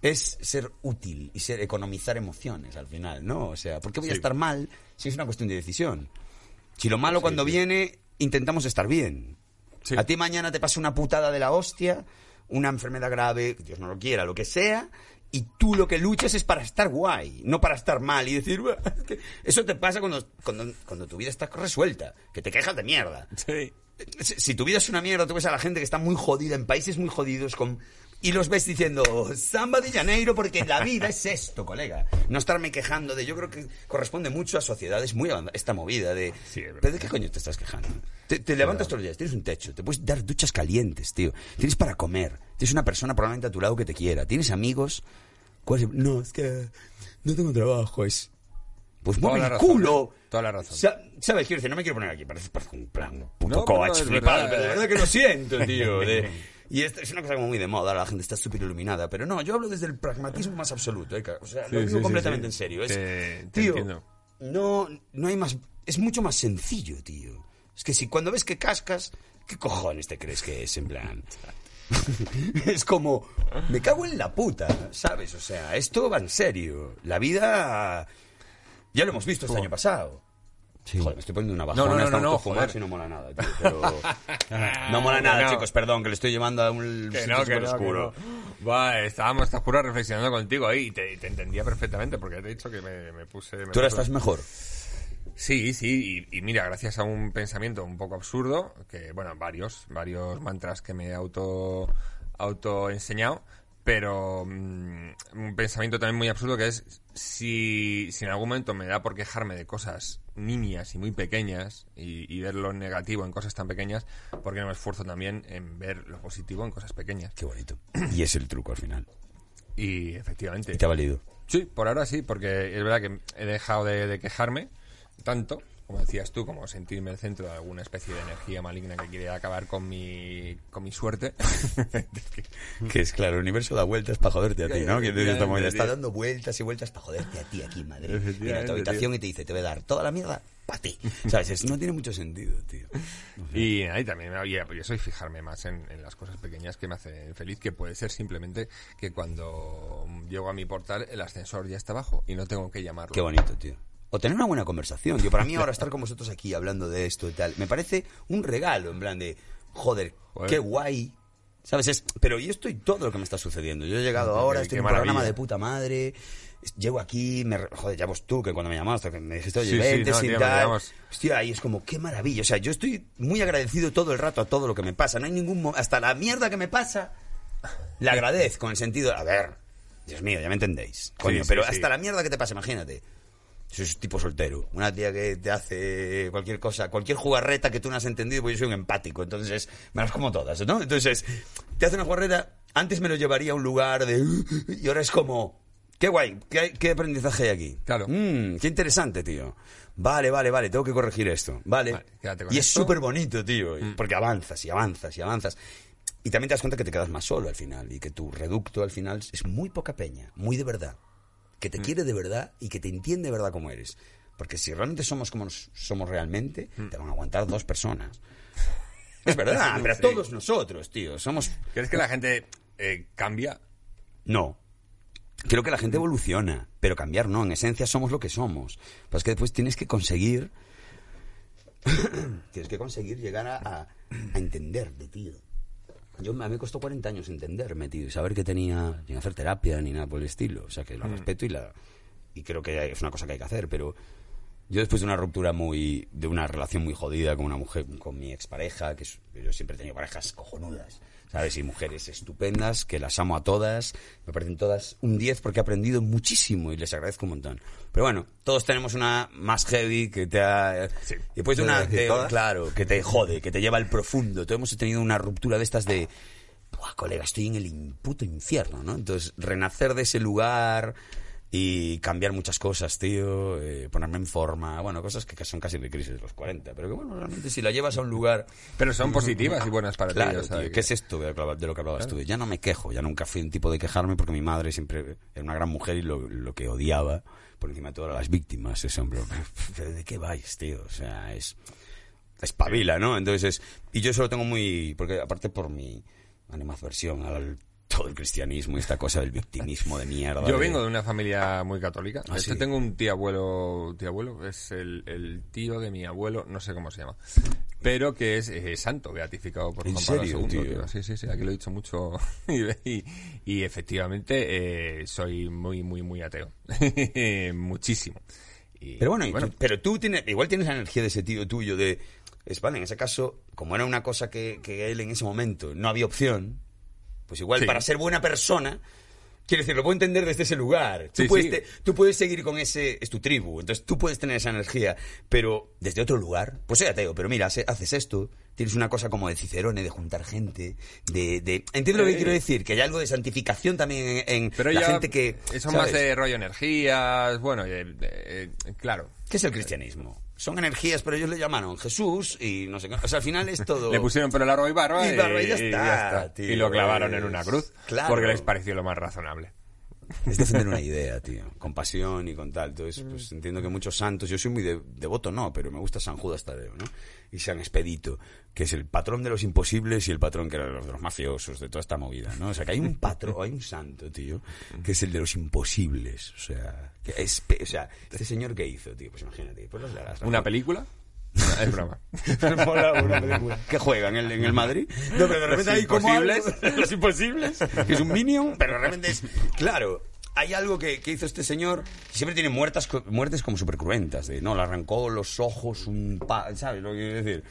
Speaker 2: Es ser útil y ser economizar emociones al final, ¿no? O sea, ¿por qué voy a estar mal si es una cuestión de decisión? Si lo malo cuando viene, intentamos estar bien. A ti mañana te pasa una putada de la hostia, una enfermedad grave, Dios no lo quiera, lo que sea, y tú lo que luchas es para estar guay, no para estar mal y decir, "Buah, es que eso te pasa cuando, cuando, cuando tu vida está resuelta, que te quejas de mierda.
Speaker 1: Sí.
Speaker 2: Si, si tu vida es una mierda, tú ves a la gente que está muy jodida en países muy jodidos con y los ves diciendo Samba de Janeiro porque la vida es esto, colega. No estarme quejando de. Yo creo que corresponde mucho a sociedades muy avanzadas. Esta movida de.
Speaker 1: Sí, es.
Speaker 2: ¿Pero de qué coño te estás quejando? Te, te levantas todos los días, tienes un techo, te puedes dar duchas calientes, tío. Tienes para comer, tienes una persona probablemente a tu lado que te quiera, tienes amigos. ¿Cuál es? No, es que no tengo trabajo, es. Pues
Speaker 1: Toda
Speaker 2: mueve
Speaker 1: la
Speaker 2: el
Speaker 1: razón,
Speaker 2: culo.
Speaker 1: ¿eh? Toda la razón.
Speaker 2: Sa- ¿Sabes? Quiero decir, no me quiero poner aquí, parece, parece un plan un puto
Speaker 1: No,
Speaker 2: coach flipado,
Speaker 1: verdad,
Speaker 2: pero de verdad que lo siento, tío. de- y esto es una cosa como muy de moda, la gente está súper iluminada, pero no, yo hablo desde el pragmatismo más absoluto, ¿eh? O sea,
Speaker 1: Sí,
Speaker 2: lo digo
Speaker 1: sí,
Speaker 2: completamente
Speaker 1: sí.
Speaker 2: en serio. Es,
Speaker 1: Te- te
Speaker 2: tío,
Speaker 1: entiendo.
Speaker 2: no, no hay más, es mucho más sencillo, tío. Es que si cuando ves que cascas, ¿qué cojones te crees que es? En plan... es como, me cago en la puta, ¿sabes? O sea, esto va en serio. La vida, ya lo hemos visto este año pasado. Joder, me estoy poniendo una bajona.
Speaker 1: No, no, no, no,
Speaker 2: fumar si no mola nada, tío. Pero... no mola nada,
Speaker 1: no.
Speaker 2: chicos, perdón, que le estoy llevando a un
Speaker 1: Que no, que no, que
Speaker 2: oscuro.
Speaker 1: no. Buah, estábamos, te juro, reflexionando contigo ahí y te, te entendía perfectamente porque te he dicho que me, me puse... me
Speaker 2: Tú ahora
Speaker 1: puse-
Speaker 2: estás mejor.
Speaker 1: Sí, sí, y, y mira, gracias a un pensamiento un poco absurdo, que, bueno, varios, varios mantras que me he auto, auto enseñado, pero mm, un pensamiento también muy absurdo que es si, si en algún momento me da por quejarme de cosas nimias y muy pequeñas y, y ver lo negativo en cosas tan pequeñas, ¿por qué no me esfuerzo también en ver lo positivo en cosas pequeñas?
Speaker 2: Qué bonito. Y es el truco al final.
Speaker 1: Y efectivamente.
Speaker 2: Y te ha valido.
Speaker 1: Sí, por ahora sí, porque es verdad que he dejado de, de quejarme tanto, como decías tú, como sentirme el centro de alguna especie de energía maligna que quiere acabar con mi, con mi suerte. Que-
Speaker 2: es claro, el universo da vueltas para joderte a ti, ¿no? Que está dando vueltas y vueltas para joderte a ti aquí en Madrid. Viene a tu habitación
Speaker 1: tío.
Speaker 2: y te dice, te voy a dar toda la mierda para ti. ¿Sabes? Es- no tiene mucho sentido, tío.
Speaker 1: y ahí también había, y eso y fijarme más en, en las cosas pequeñas que me hacen feliz, que puede ser simplemente que cuando llego a mi portal el ascensor ya está abajo y no tengo que llamarlo.
Speaker 2: Qué bonito, tío. O tener una buena conversación, tío. Para mí ahora estar con vosotros aquí hablando de esto y tal, me parece un regalo, en plan de, joder, qué guay. ¿Sabes? Es, pero yo estoy todo lo que me está sucediendo. Yo he llegado ahora,
Speaker 1: qué
Speaker 2: estoy en un programa de puta madre. Llego aquí, me, joder, ya vos tú, que cuando me llamaste, que me dijiste, oye,
Speaker 1: Sí, sí,
Speaker 2: vente,
Speaker 1: no,
Speaker 2: sin
Speaker 1: tío, me
Speaker 2: tal. Hostia, ahí es como, qué maravilla. O sea, yo estoy muy agradecido todo el rato a todo lo que me pasa. No hay ningún Hasta la mierda que me pasa, le agradezco en el sentido, a ver, Dios mío, ya me entendéis. Coño,
Speaker 1: sí,
Speaker 2: pero hasta la mierda que te pasa, imagínate. Es tipo soltero, una tía que te hace cualquier cosa, cualquier jugarreta que tú no has entendido, pues yo soy un empático, entonces me las como todas, ¿no? Entonces, te hace una jugarreta, antes me lo llevaría a un lugar de... Y ahora es como... Qué guay, qué, qué aprendizaje hay aquí.
Speaker 1: Claro.
Speaker 2: Mm, qué interesante, tío. Vale, vale, vale, tengo que corregir esto. Vale.
Speaker 1: Vale,
Speaker 2: y es.
Speaker 1: Mm.
Speaker 2: súper bonito, tío, porque avanzas y avanzas y avanzas. Y también te das cuenta que te quedas más solo al final y que tu reducto al final es muy poca peña, muy de verdad. Que
Speaker 1: Mm.
Speaker 2: te quiere de verdad y que te entiende de verdad como eres. Porque si realmente somos como nos- somos realmente,
Speaker 1: Mm.
Speaker 2: te van a aguantar dos personas. Es verdad, pero
Speaker 1: Sí.
Speaker 2: todos nosotros, tío, somos...
Speaker 1: ¿Crees que la gente eh, cambia?
Speaker 2: No. Creo que la gente evoluciona, pero cambiar no. En esencia somos lo que somos. Pero es que después tienes que conseguir... tienes que conseguir llegar a, a, a entenderte, tío. Yo, a mí me costó 40 años entenderme, tío, y saber que tenía, sin hacer terapia ni nada por el estilo. O sea, que la respeto y la y creo que es una cosa que hay que hacer, pero yo después de una ruptura muy de una relación muy jodida con una mujer, con mi expareja, que yo siempre he tenido parejas cojonudas, ¿sabes? Y mujeres estupendas, que las amo a todas, me parecen todas un 10 porque he aprendido muchísimo y les agradezco un montón. Pero bueno, todos tenemos una más heavy que te ha...
Speaker 1: Sí.
Speaker 2: Y después de una... Claro, que te jode, que te lleva al profundo. Todos hemos tenido una ruptura de estas de... Buah, colega, estoy en el puto infierno, ¿no? Entonces, renacer de ese lugar y cambiar muchas cosas, tío, eh, ponerme en forma, bueno, cosas que son casi de crisis de los 40, pero que bueno, realmente si la llevas a un lugar...
Speaker 1: Pero son positivas y buenas para ti.
Speaker 2: Claro,
Speaker 1: o sea,
Speaker 2: tío,
Speaker 1: que-
Speaker 2: ¿qué es esto de lo que de lo que hablabas tú? Ya no me quejo, ya nunca fui un tipo de quejarme porque mi madre siempre era una gran mujer y lo, lo que odiaba por encima de todas las víctimas ese hombre. ¿Pero ¿De qué vais, tío? O sea, es espabila, ¿no? Entonces, es- y yo eso lo tengo muy, porque aparte por mi animadversión al todo el cristianismo y esta cosa del victimismo de mierda.
Speaker 1: Yo
Speaker 2: de-
Speaker 1: vengo de una familia muy católica.
Speaker 2: Ah, sí.
Speaker 1: tengo un tío abuelo, tío abuelo, es el, el tío de mi abuelo, no sé cómo se llama, pero que es santo, beatificado por
Speaker 2: ¿En
Speaker 1: Juan Pablo
Speaker 2: serio,
Speaker 1: II.
Speaker 2: tío?
Speaker 1: Sí, sí, sí, aquí lo he dicho mucho. y, y- y efectivamente eh, soy muy, muy, muy ateo. Muchísimo. Y,
Speaker 2: Pero bueno, y
Speaker 1: bueno,
Speaker 2: tú- pero tú tienes, igual tienes la energía de ese tío tuyo de... Es, vale, en ese caso, como era una cosa que, que él en ese momento no había opción, pues igual
Speaker 1: Sí.
Speaker 2: para ser buena persona, quiero decir, lo puedo entender desde ese lugar. Tú,
Speaker 1: Sí,
Speaker 2: puedes
Speaker 1: sí.
Speaker 2: te- tú puedes seguir con ese... Es tu tribu, entonces tú puedes tener esa energía, pero desde otro lugar, pues soy ateo, pero mira, hace- haces esto, tienes una cosa como de Cicerone, de juntar gente, de... de ¿Entiendes lo que
Speaker 1: Eh.
Speaker 2: quiero decir? Que hay algo de santificación también en, en
Speaker 1: pero
Speaker 2: la
Speaker 1: ya
Speaker 2: gente que...
Speaker 1: Son más de rollo energías, bueno, eh, eh, claro.
Speaker 2: ¿Qué es el cristianismo? Son energías, pero ellos le llamaron Jesús y no sé qué. O sea, al final es todo.
Speaker 1: Le pusieron pelo largo y barba,
Speaker 2: Y barba y ya está, tío,
Speaker 1: y lo clavaron en una cruz
Speaker 2: Claro.
Speaker 1: porque les pareció lo más razonable.
Speaker 2: Es defender una idea, tío. Con pasión y con tal. Entonces, pues entiendo que muchos santos. Yo soy muy de- devoto, no, pero me gusta San Judas Tadeo, ¿no? Y San Expedito, que es el patrón de los imposibles y el patrón que era de los, de los mafiosos, de toda esta movida, ¿no? O sea, que hay un patrón, hay un santo, tío, que es el de los imposibles. O sea, que es, o sea, este señor que hizo, tío, pues imagínate. Pues
Speaker 1: ¿Una película? es broma.
Speaker 2: que juega en el, en el Madrid. No, pero de repente
Speaker 1: Los
Speaker 2: hay como algo- los imposibles, que es un minion, pero realmente es claro. Hay algo que, que hizo este señor que siempre tiene muertas, co- muertes como súper cruentas. De, no, le arrancó los ojos un pa... ¿Sabes lo que quiero decir?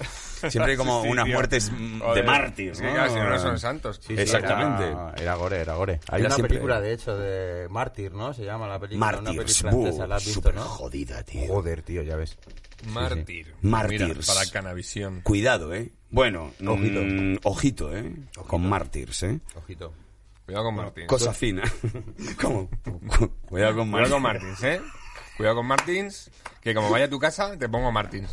Speaker 2: Siempre hay como
Speaker 1: Sí,
Speaker 2: unas
Speaker 1: tío.
Speaker 2: muertes de mártir.
Speaker 1: Sí,
Speaker 2: ¿no?
Speaker 1: si no, no son santos.
Speaker 3: Sí,
Speaker 2: Exactamente.
Speaker 3: Era, era gore, era gore. Hay
Speaker 2: Era
Speaker 3: una
Speaker 2: siempre-
Speaker 3: película, de hecho, de Mártir, ¿no? Se llama la película. Una
Speaker 2: Mártires.
Speaker 3: película francesa, ¿la has visto,
Speaker 2: Súper
Speaker 3: no?
Speaker 2: jodida, tío.
Speaker 3: Joder, tío, ya ves.
Speaker 1: Mártir.
Speaker 2: Mártirs.
Speaker 1: Mira, para Canavisión.
Speaker 2: Cuidado, ¿eh? Bueno,
Speaker 3: Ojito.
Speaker 2: mm, ojito, ¿eh? Con mártires, ¿eh?
Speaker 3: Ojito.
Speaker 1: Cuidado con Martín.
Speaker 2: Cosa fina. ¿Cómo? Cuidado con
Speaker 1: Cuidado con
Speaker 2: Martins.
Speaker 1: Martins, ¿eh? Cuidado con Martins, que como vaya a tu casa, te pongo Martins.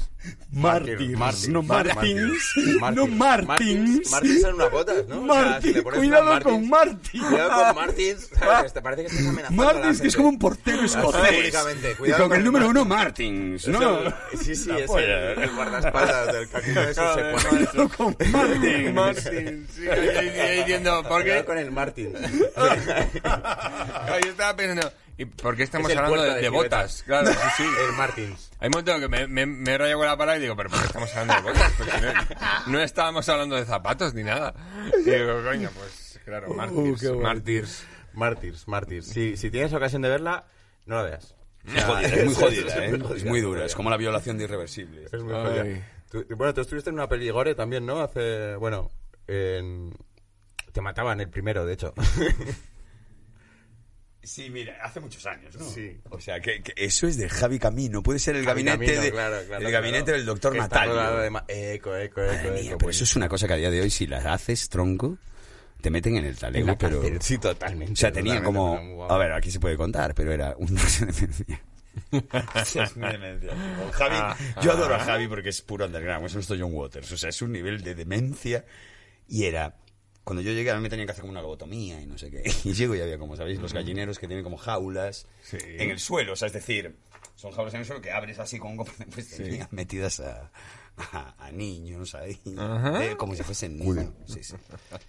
Speaker 3: Mártir, Mártir,
Speaker 2: no Martins, no Martins.
Speaker 3: Martins son unas botas, ¿no? O sea,
Speaker 2: Martins,
Speaker 3: si
Speaker 2: cuidado
Speaker 3: unas
Speaker 2: con Martins.
Speaker 3: Cuidado con Martins. ¿sabes? Te parece que estás amenazando
Speaker 2: Martins, que es como un portero escocés. Y
Speaker 3: cuidado
Speaker 2: con
Speaker 3: con
Speaker 2: el número
Speaker 3: Martins.
Speaker 2: uno, Martins, ¿no?
Speaker 3: Sí, sí,
Speaker 2: La
Speaker 3: es el, el guardaespaldas del camino ese se pone.
Speaker 2: Cuidado con Martins.
Speaker 1: Martins, sí, diciendo, ¿por qué?
Speaker 3: Cuidado con el Martin.
Speaker 1: Yo estaba pensando, ¿y por qué estamos
Speaker 3: Es
Speaker 1: hablando de,
Speaker 3: de
Speaker 1: de botas? Claro, sí, sí.
Speaker 3: El Martins.
Speaker 1: Hay un momento que me, me, me he rayado con la palabra y digo, ¿pero por qué estamos hablando de botas? Pues no, no estábamos hablando de zapatos ni nada. Y digo, coño, pues claro, Martyrs,
Speaker 3: qué bueno.
Speaker 1: Martyrs.
Speaker 3: Martyrs, Martyrs. Si, si tienes ocasión de verla, no la veas.
Speaker 2: Es jodida, es muy jodida,
Speaker 3: Es
Speaker 2: ¿eh? Es muy dura, es como la violación de irreversible.
Speaker 3: Es muy jodida. Tú- bueno, tú estuviste en una peli gore también, ¿no? Hace, bueno, en... Te mataban el primero, de hecho.
Speaker 2: Sí, mira, hace muchos años, ¿no?
Speaker 3: Sí.
Speaker 2: O sea, que, que eso es de Javi Camino. Puede ser el
Speaker 3: Javi
Speaker 2: gabinete,
Speaker 3: Camino,
Speaker 2: de,
Speaker 3: claro, claro,
Speaker 2: el gabinete
Speaker 3: claro.
Speaker 2: del doctor Natalio.
Speaker 3: de ma- Eco, eco,
Speaker 2: Madre
Speaker 3: eco,
Speaker 2: mía,
Speaker 3: eco.
Speaker 2: pero eso es una cosa que a día de hoy, si la haces, tronco, te meten en el talego,
Speaker 3: En la
Speaker 2: pero...
Speaker 3: cárcel, sí, totalmente.
Speaker 2: O sea, tenía como... A ver, aquí se puede contar, pero era un. Javi,
Speaker 1: Ah,
Speaker 2: yo adoro a Javi porque es puro underground, es nuestro John Waters. O sea, es un nivel de demencia. Y era... Cuando yo llegué, a mí me tenían que hacer como una lobotomía y no sé qué. Y llego y había, como sabéis, los gallineros que tienen como jaulas
Speaker 1: Sí.
Speaker 2: en el suelo. O sea, es decir, son jaulas en el suelo que abres así con Pues tenían metidas a, a, a niños ahí.
Speaker 1: Ajá.
Speaker 2: eh, como si fuesen niños. Sí, sí.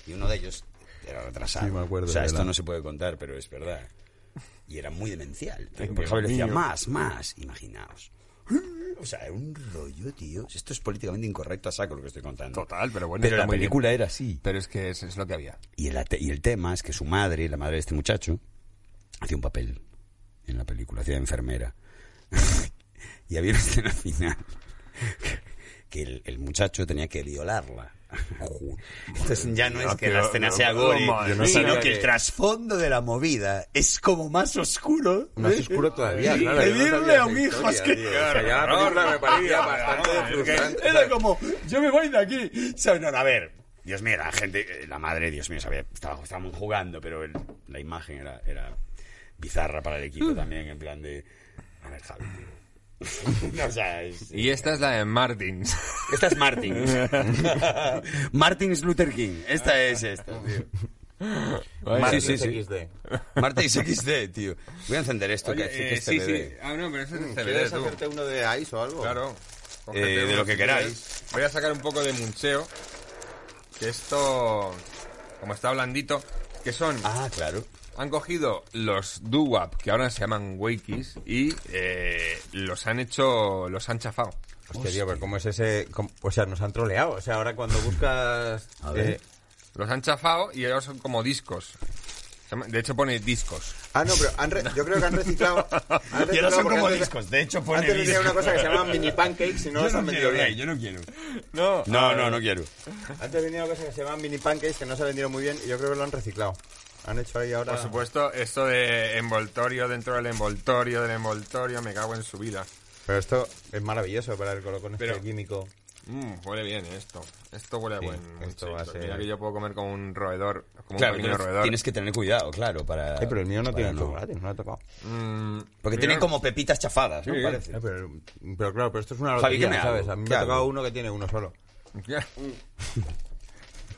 Speaker 2: Y uno de ellos era retrasado.
Speaker 3: Sí, me acuerdo
Speaker 2: o sea,
Speaker 3: de
Speaker 2: esto no se puede contar, pero es verdad. Y era muy demencial. porque
Speaker 1: Dios
Speaker 2: Javi le decía, más, más, imaginaos. O sea, era un rollo, tío. Esto es políticamente incorrecto a saco lo que estoy contando.
Speaker 1: Total, pero bueno,
Speaker 2: Pero la
Speaker 1: bien.
Speaker 2: película era así.
Speaker 1: Pero es que es, es lo que había.
Speaker 2: Y el, y el tema es que su madre, la madre de este muchacho, hacía un papel en la película, hacía de enfermera. y había una escena final que el, el muchacho tenía que violarla. Entonces ya no es que la escena sea gore, sino que el trasfondo de la movida es como más oscuro.
Speaker 3: Más oscuro todavía, claro.
Speaker 2: pedirle a un hijo es que-. Era como, yo me voy de aquí. ¿Sabes? No, a ver. Dios mío, la gente, eh, la madre, Dios mío, sabía, estaba, estábamos jugando, pero la imagen era, era bizarra para el equipo también, en plan de... A ver, Javi, tío. No, o sea, es-
Speaker 1: Y esta es la de Martins.
Speaker 2: Esta es Martins. Martins Luther King. Esta es esta, tío.
Speaker 3: Martins
Speaker 2: sí, sí.
Speaker 3: XD.
Speaker 2: Martins XD, tío. Voy a encender esto, que,
Speaker 1: Oye,
Speaker 2: que
Speaker 1: eh,
Speaker 2: es
Speaker 1: sí,
Speaker 2: CBD.
Speaker 1: sí. Ah, no, pero eso es el
Speaker 3: ¿Quieres
Speaker 1: CBD, tú.
Speaker 3: hacerte uno de Ice o algo?
Speaker 1: Claro.
Speaker 2: Eh, de
Speaker 1: uno
Speaker 2: lo que
Speaker 1: si
Speaker 2: queráis.
Speaker 1: quieres. Voy a sacar un poco de muncheo. Que esto, como está blandito, que son...
Speaker 2: Ah, claro.
Speaker 1: Han cogido los doo-wop, que ahora se llaman Wakeys, y eh, los han hecho, los han chafado.
Speaker 3: Hostia, tío, pero ¿cómo es ese...? cómo- O sea, nos han troleado. O sea, ahora cuando buscas...
Speaker 2: A ver.
Speaker 3: eh,
Speaker 1: Los han chafado y ahora son como discos. Se llama- De hecho pone discos.
Speaker 3: Ah, no, pero han re- yo creo que han reciclado... Han
Speaker 2: Y ahora
Speaker 3: reciclado
Speaker 2: son
Speaker 3: porque
Speaker 2: como
Speaker 3: antes-
Speaker 2: discos. De hecho, pone
Speaker 3: Antes
Speaker 2: discos.
Speaker 3: una cosa que se llama mini pancakes y no los han vendido bien.
Speaker 2: yo no quiero.
Speaker 1: No,
Speaker 2: No, no, no quiero.
Speaker 3: Antes venía una cosa que se llama mini pancakes que no se ha vendido muy bien y yo creo que lo han reciclado. Han hecho ahí ahora...
Speaker 1: Por supuesto, esto de envoltorio dentro del envoltorio del envoltorio, me cago en su vida.
Speaker 3: Pero esto es maravilloso para el con
Speaker 1: Pero-
Speaker 3: este químico.
Speaker 1: Mm, huele bien esto. Esto huele
Speaker 3: Sí,
Speaker 1: buen.
Speaker 3: esto va a ser-
Speaker 1: Mira que yo puedo comer como un roedor, como
Speaker 2: Claro,
Speaker 1: un pequeño roedor.
Speaker 2: tienes que tener cuidado, claro, para...
Speaker 3: Ay, pero el mío no tiene chocolate, no lo he tocado.
Speaker 1: Mm,
Speaker 2: Porque
Speaker 1: mira,
Speaker 2: tiene como pepitas chafadas, ¿no?
Speaker 1: Sí.
Speaker 2: Parece.
Speaker 3: Eh, pero, pero claro, pero esto es una
Speaker 2: Javi, ¿qué
Speaker 3: lotería? ¿sabes? A mí me
Speaker 2: ¿Qué
Speaker 3: ha tocado uno que tiene uno solo.
Speaker 1: ya.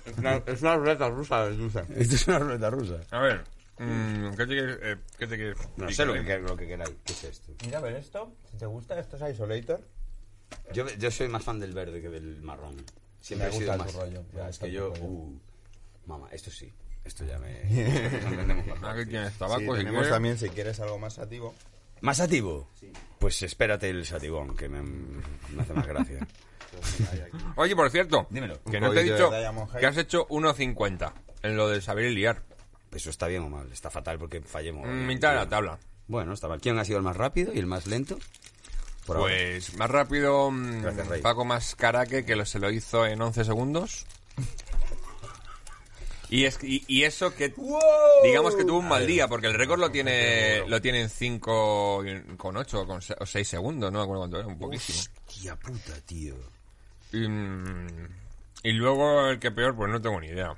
Speaker 3: Es una, es una ruleta rusa del dulce.
Speaker 2: Esto es una ruleta rusa.
Speaker 1: A ver, mm, ¿qué te quieres? eh, ¿qué te quieres
Speaker 2: No sé lo que, lo que queráis. ¿Qué es esto?
Speaker 3: Mira, a ver esto. Si te gusta, esto es Isolator.
Speaker 2: Yo, yo soy más fan del verde que del marrón. Siempre
Speaker 3: Me
Speaker 2: he sido
Speaker 3: gusta
Speaker 2: más.
Speaker 3: tu rollo, ya,
Speaker 2: es
Speaker 3: está
Speaker 2: que
Speaker 3: tu
Speaker 2: yo.
Speaker 3: rollo.
Speaker 2: Uh, mamá, esto sí. Esto ya me. nos entendemos mejor.
Speaker 1: Ah, ¿qué tienes?
Speaker 3: Sí,
Speaker 1: Tabaco, si
Speaker 3: tenemos
Speaker 1: quieres.
Speaker 3: también, si quieres algo más sativo.
Speaker 2: ¿Más sativo? Pues espérate el sativón, que me, me hace más gracia.
Speaker 1: Oye, por cierto,
Speaker 2: Dímelo.
Speaker 1: que no te he dicho que has hecho 1.50 en lo de saber y liar.
Speaker 2: ¿Eso está bien o mal? Está fatal porque fallemos.
Speaker 1: Mm, Mitad de la tabla.
Speaker 2: Bueno, está mal. ¿Quién ha sido el más rápido y el más lento? Por ahora.
Speaker 1: Pues más rápido mm,
Speaker 2: Gracias, Rey.
Speaker 1: Paco Mascaraque, que lo, se lo hizo en 11 segundos. Y, es, y, y eso que digamos que tuvo un mal día, porque el récord lo tiene lo tiene en 5 con 8 con se- o 6 segundos, no me acuerdo cuánto era, un poquísimo.
Speaker 2: Hostia puta, tío.
Speaker 1: Y, mm, y luego el que peor, pues no tengo ni idea.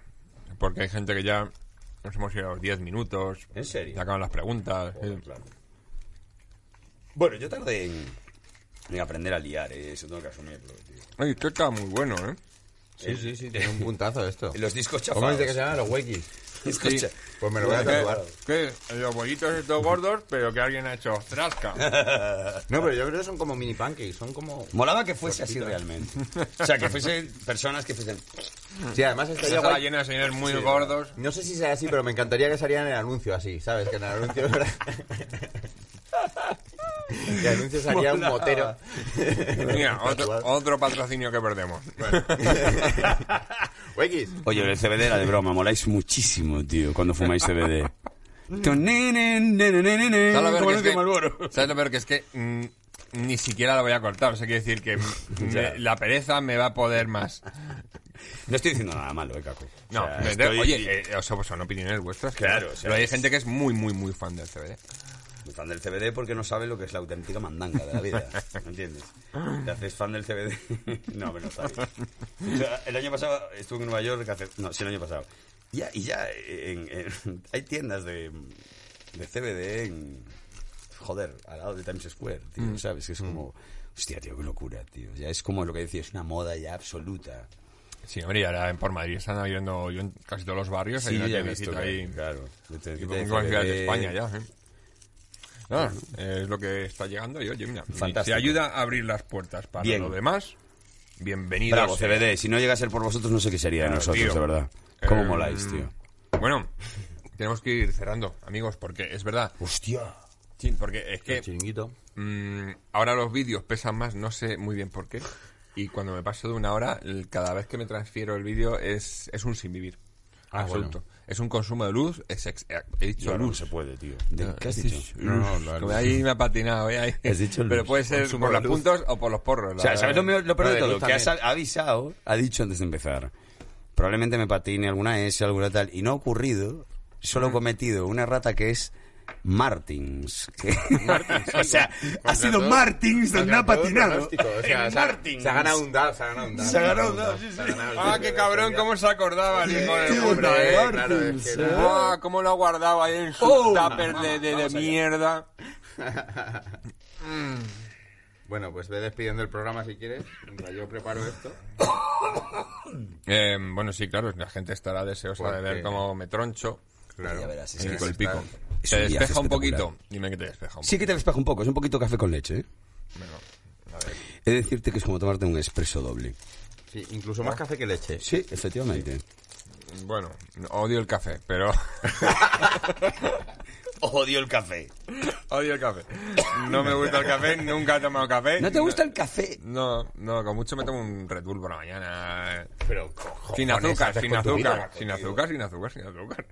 Speaker 1: Porque hay gente que ya nos hemos ido a los 10 minutos.
Speaker 2: ¿En serio?
Speaker 1: Ya acaban las preguntas.
Speaker 2: Joder, claro. Bueno, yo tardé en, en aprender a liar, eh, eso tengo que asumirlo, tío.
Speaker 1: Ay, esto está muy bueno, ¿eh?
Speaker 3: Sí, sí, sí, tiene un puntazo esto.
Speaker 2: Los discos
Speaker 3: ¿Cómo
Speaker 2: chafados.
Speaker 3: dice que se llaman los Wakis?
Speaker 2: Escucha.
Speaker 3: Pues me lo voy a tatuar.
Speaker 1: ¿Qué? Los bollitos estos gordos, pero que alguien ha hecho trasca.
Speaker 3: No, pero yo creo que son como mini pancakes, son como...
Speaker 2: Molaba que fuese así realmente. O sea, que fuesen personas que fuesen...
Speaker 3: Sí, además estaría guay.
Speaker 1: llena de señores muy gordos.
Speaker 3: No sé si sea así, pero me encantaría que salieran en el anuncio así, ¿sabes? Que en el anuncio... que el anuncio salía un motero.
Speaker 1: Mira, otro, otro patrocinio que perdemos.
Speaker 3: Wakis.
Speaker 2: Oye, el CBD era de broma, moláis muchísimo, tío, cuando fumáis CBD.
Speaker 1: ¿Sabes lo peor que es
Speaker 2: de
Speaker 1: que-. ¿Sabes lo peor que es que mm, ni siquiera la voy a cortar? O sea, quiere decir que me- la pereza me va a poder más.
Speaker 2: No estoy diciendo nada malo, eh, Caco. O
Speaker 1: No,
Speaker 2: sea,
Speaker 1: me-
Speaker 2: estoy-
Speaker 1: oye, eh, o sea, pues son opiniones vuestras.
Speaker 2: Claro, o sea,
Speaker 1: pero hay gente que es muy, muy, muy fan del CBD.
Speaker 2: Muy fan del CBD porque no sabe lo que es la auténtica mandanga de la vida. ¿Me entiendes? Te haces fan del CBD. no, me lo sabes. O sea, el año pasado estuve en Nueva York. Hace, no, sí, el año pasado. Ya, y ya en- en- hay tiendas de, de CBD en. Joder, al lado de Times Square, tío. ¿Sabes? Que es como. Hostia, tío, qué locura, tío. Ya es como lo que decía, es una moda ya absoluta.
Speaker 1: Sí, hombre, y ahora en- por Madrid están abriendo yo en casi todos los barrios. hay
Speaker 2: Sí,
Speaker 1: una
Speaker 2: ya he visto
Speaker 1: ahí.
Speaker 2: Claro.
Speaker 1: Y
Speaker 2: Tiendecita
Speaker 1: por
Speaker 2: de
Speaker 1: muchas ciudades de. España ya, ¿eh? Nada, es lo que está llegando y oye, mira,
Speaker 2: Fantástico.
Speaker 1: si ayuda a abrir las puertas para
Speaker 2: Bien.
Speaker 1: lo demás, bienvenido
Speaker 2: Bravo,
Speaker 1: sea.
Speaker 2: CBD. Si no llega a ser por vosotros, no sé qué sería de
Speaker 1: Claro,
Speaker 2: nosotros,
Speaker 1: tío.
Speaker 2: de verdad. ¿Cómo
Speaker 1: Eh,
Speaker 2: moláis, tío?
Speaker 1: Bueno, tenemos que ir cerrando, amigos, porque es verdad.
Speaker 2: Hostia.
Speaker 1: Sí, porque es que
Speaker 3: Chiringuito.
Speaker 1: mm, ahora los vídeos pesan más, no sé muy bien por qué. Y cuando me paso de una hora, el- cada vez que me transfiero el vídeo es, es un sin vivir.
Speaker 3: Ah,
Speaker 1: absoluto. Es un consumo de luz, es ex- eh, he dicho
Speaker 2: no
Speaker 1: luz.
Speaker 2: se puede, tío. ¿De- ¿Qué has dicho?
Speaker 3: No, no, la
Speaker 1: Como
Speaker 3: luz.
Speaker 1: ahí me ha patinado, ¿eh? Ahí.
Speaker 2: Has dicho
Speaker 1: Pero puede ser
Speaker 3: Consumo
Speaker 1: por los puntos o por los porros.
Speaker 2: O sea,
Speaker 1: la-
Speaker 2: ¿sabes lo, mejor- lo peor
Speaker 3: No,
Speaker 2: de todo? Que ha,
Speaker 3: también.
Speaker 2: sal- ha avisado, ha dicho antes de empezar. Probablemente me patine alguna S, alguna tal. Y no ha ocurrido. Solo he cometido una rata que es Martins. que- o sea, ha sido
Speaker 3: todo-
Speaker 2: Martins donde ha patinado.
Speaker 3: pronóstico, O sea,
Speaker 2: En
Speaker 3: se ha,
Speaker 2: Martins.
Speaker 3: se ha ganado un dado, se ha ganado un dado.
Speaker 2: Se ha ganado un dado, sí,
Speaker 3: se ha
Speaker 2: sí.
Speaker 3: el
Speaker 1: Ah, qué cabrón, cómo se acordaba el hijo de
Speaker 2: tío,
Speaker 1: puta,
Speaker 2: no,
Speaker 1: eh.
Speaker 2: Martins,
Speaker 3: claro, es que
Speaker 2: ¿eh?
Speaker 1: Ah, cómo lo ha guardado ahí en su
Speaker 2: Oh.
Speaker 1: tupper de, de, de mierda.
Speaker 3: Bueno, pues ve despidiendo el programa si quieres, mientras yo preparo esto.
Speaker 1: Eh, bueno, sí, claro, la gente estará deseosa de ver cómo me troncho.
Speaker 3: Claro.
Speaker 2: Ya verás, es
Speaker 1: el
Speaker 2: que
Speaker 1: pico, Te despeja un poquito. Dime que te despeja un
Speaker 2: Sí que te despeja un poco, es un poquito café con leche, ¿eh?
Speaker 1: Bueno, a ver.
Speaker 2: He de decirte que es como tomarte un expreso doble.
Speaker 3: Sí, incluso más café que leche.
Speaker 2: Sí, efectivamente.
Speaker 1: Bueno, odio el café, pero...
Speaker 4: Odio el café.
Speaker 1: odio el café. No me gusta el café, nunca he tomado café.
Speaker 2: ¿No te gusta el café?
Speaker 1: No, no, con mucho me tomo un Red Bull por la mañana.
Speaker 3: Pero,
Speaker 1: Sin
Speaker 3: cojones,
Speaker 1: azúcar, sin
Speaker 3: con tu
Speaker 1: azúcar,
Speaker 3: vida,
Speaker 1: sin azúcar, sin azúcar, sin azúcar.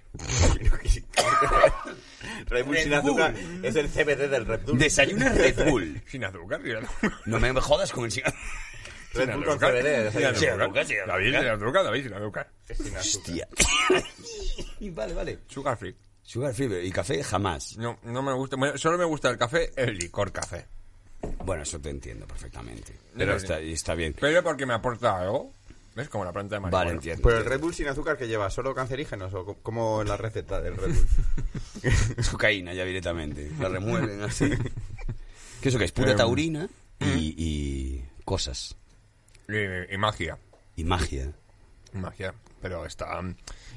Speaker 3: Red Bull sin azúcar es el CBD del Red Bull.
Speaker 2: Desayuna Red Bull.
Speaker 1: Sin azúcar, sin azúcar.
Speaker 2: No me jodas con el cigarro.
Speaker 3: Red
Speaker 1: Sin
Speaker 3: Bull con
Speaker 1: azúcar.
Speaker 3: CBD.
Speaker 1: Sin
Speaker 3: desayuno.
Speaker 1: azúcar,
Speaker 4: sin azúcar.
Speaker 1: David, sin azúcar, David, sin azúcar.
Speaker 3: Sin azúcar.
Speaker 2: Hostia. vale, vale.
Speaker 1: Sugar free.
Speaker 2: Sugar free y café jamás.
Speaker 1: No, no me gusta. bueno, Solo me gusta el café, el licor café.
Speaker 2: Bueno, eso te entiendo perfectamente. Pero
Speaker 1: sí.
Speaker 2: está, y está bien.
Speaker 1: Pero porque me aporta algo. ¿Ves? Como la planta de marihuana.
Speaker 2: Vale, entiendo.
Speaker 3: Pero el Red Bull sin azúcar que lleva, ¿solo cancerígenos o co- como en la receta del Red Bull?
Speaker 2: Es cocaína ya directamente. La remueven así. ¿Qué eso que es? Pura
Speaker 1: Em,
Speaker 2: taurina y, y cosas.
Speaker 1: Y, y magia.
Speaker 2: Y magia.
Speaker 1: Magia. Pero está.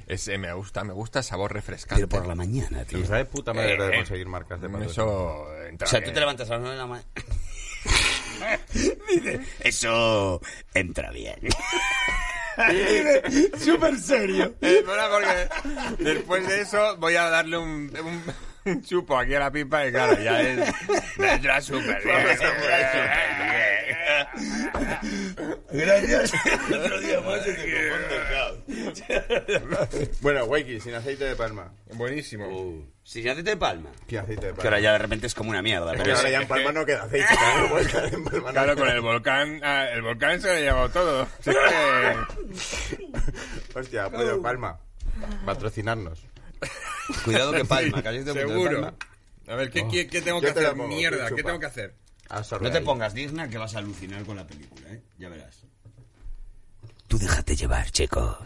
Speaker 1: Es, eh, me gusta, me gusta el sabor refrescante.
Speaker 2: Pero por la mañana, tío.
Speaker 3: Da de puta madre lo de
Speaker 1: Eh,
Speaker 3: conseguir marcas de patrocinio.
Speaker 1: Eso entra
Speaker 2: O sea, tú te levantas a las 9 de la mañana. Dice, eso entra bien. Súper serio.
Speaker 1: Eh, bueno, porque después de eso voy a darle un, un, un chupo aquí a la pipa y claro, ya es... Me entra súper bien.
Speaker 2: Gracias. Otro día más
Speaker 3: Bueno, Wakey, sin aceite de palma.
Speaker 1: Buenísimo.
Speaker 2: Sin aceite de palma.
Speaker 3: Sin aceite de palma.
Speaker 2: Que ahora ya de repente es como una mierda. Pero
Speaker 3: ahora ya en palma no queda aceite. claro, igual que en palma no
Speaker 1: Claro, con el volcán, ah, el volcán se lo ha llevado todo. Que-
Speaker 3: Hostia, pollo palma. Patrocinarnos.
Speaker 2: Cuidado que palma. que aceite de
Speaker 1: seguro.
Speaker 2: palma.
Speaker 1: A ver, ¿qué, qué, qué tengo
Speaker 3: Yo
Speaker 1: que
Speaker 3: te
Speaker 1: hacer?
Speaker 3: pongo,
Speaker 1: Mierda, ¿qué tengo que hacer?
Speaker 2: No te
Speaker 3: ahí.
Speaker 2: pongas digna que vas a alucinar con la película, ¿eh? Ya verás. Tú déjate llevar, chico.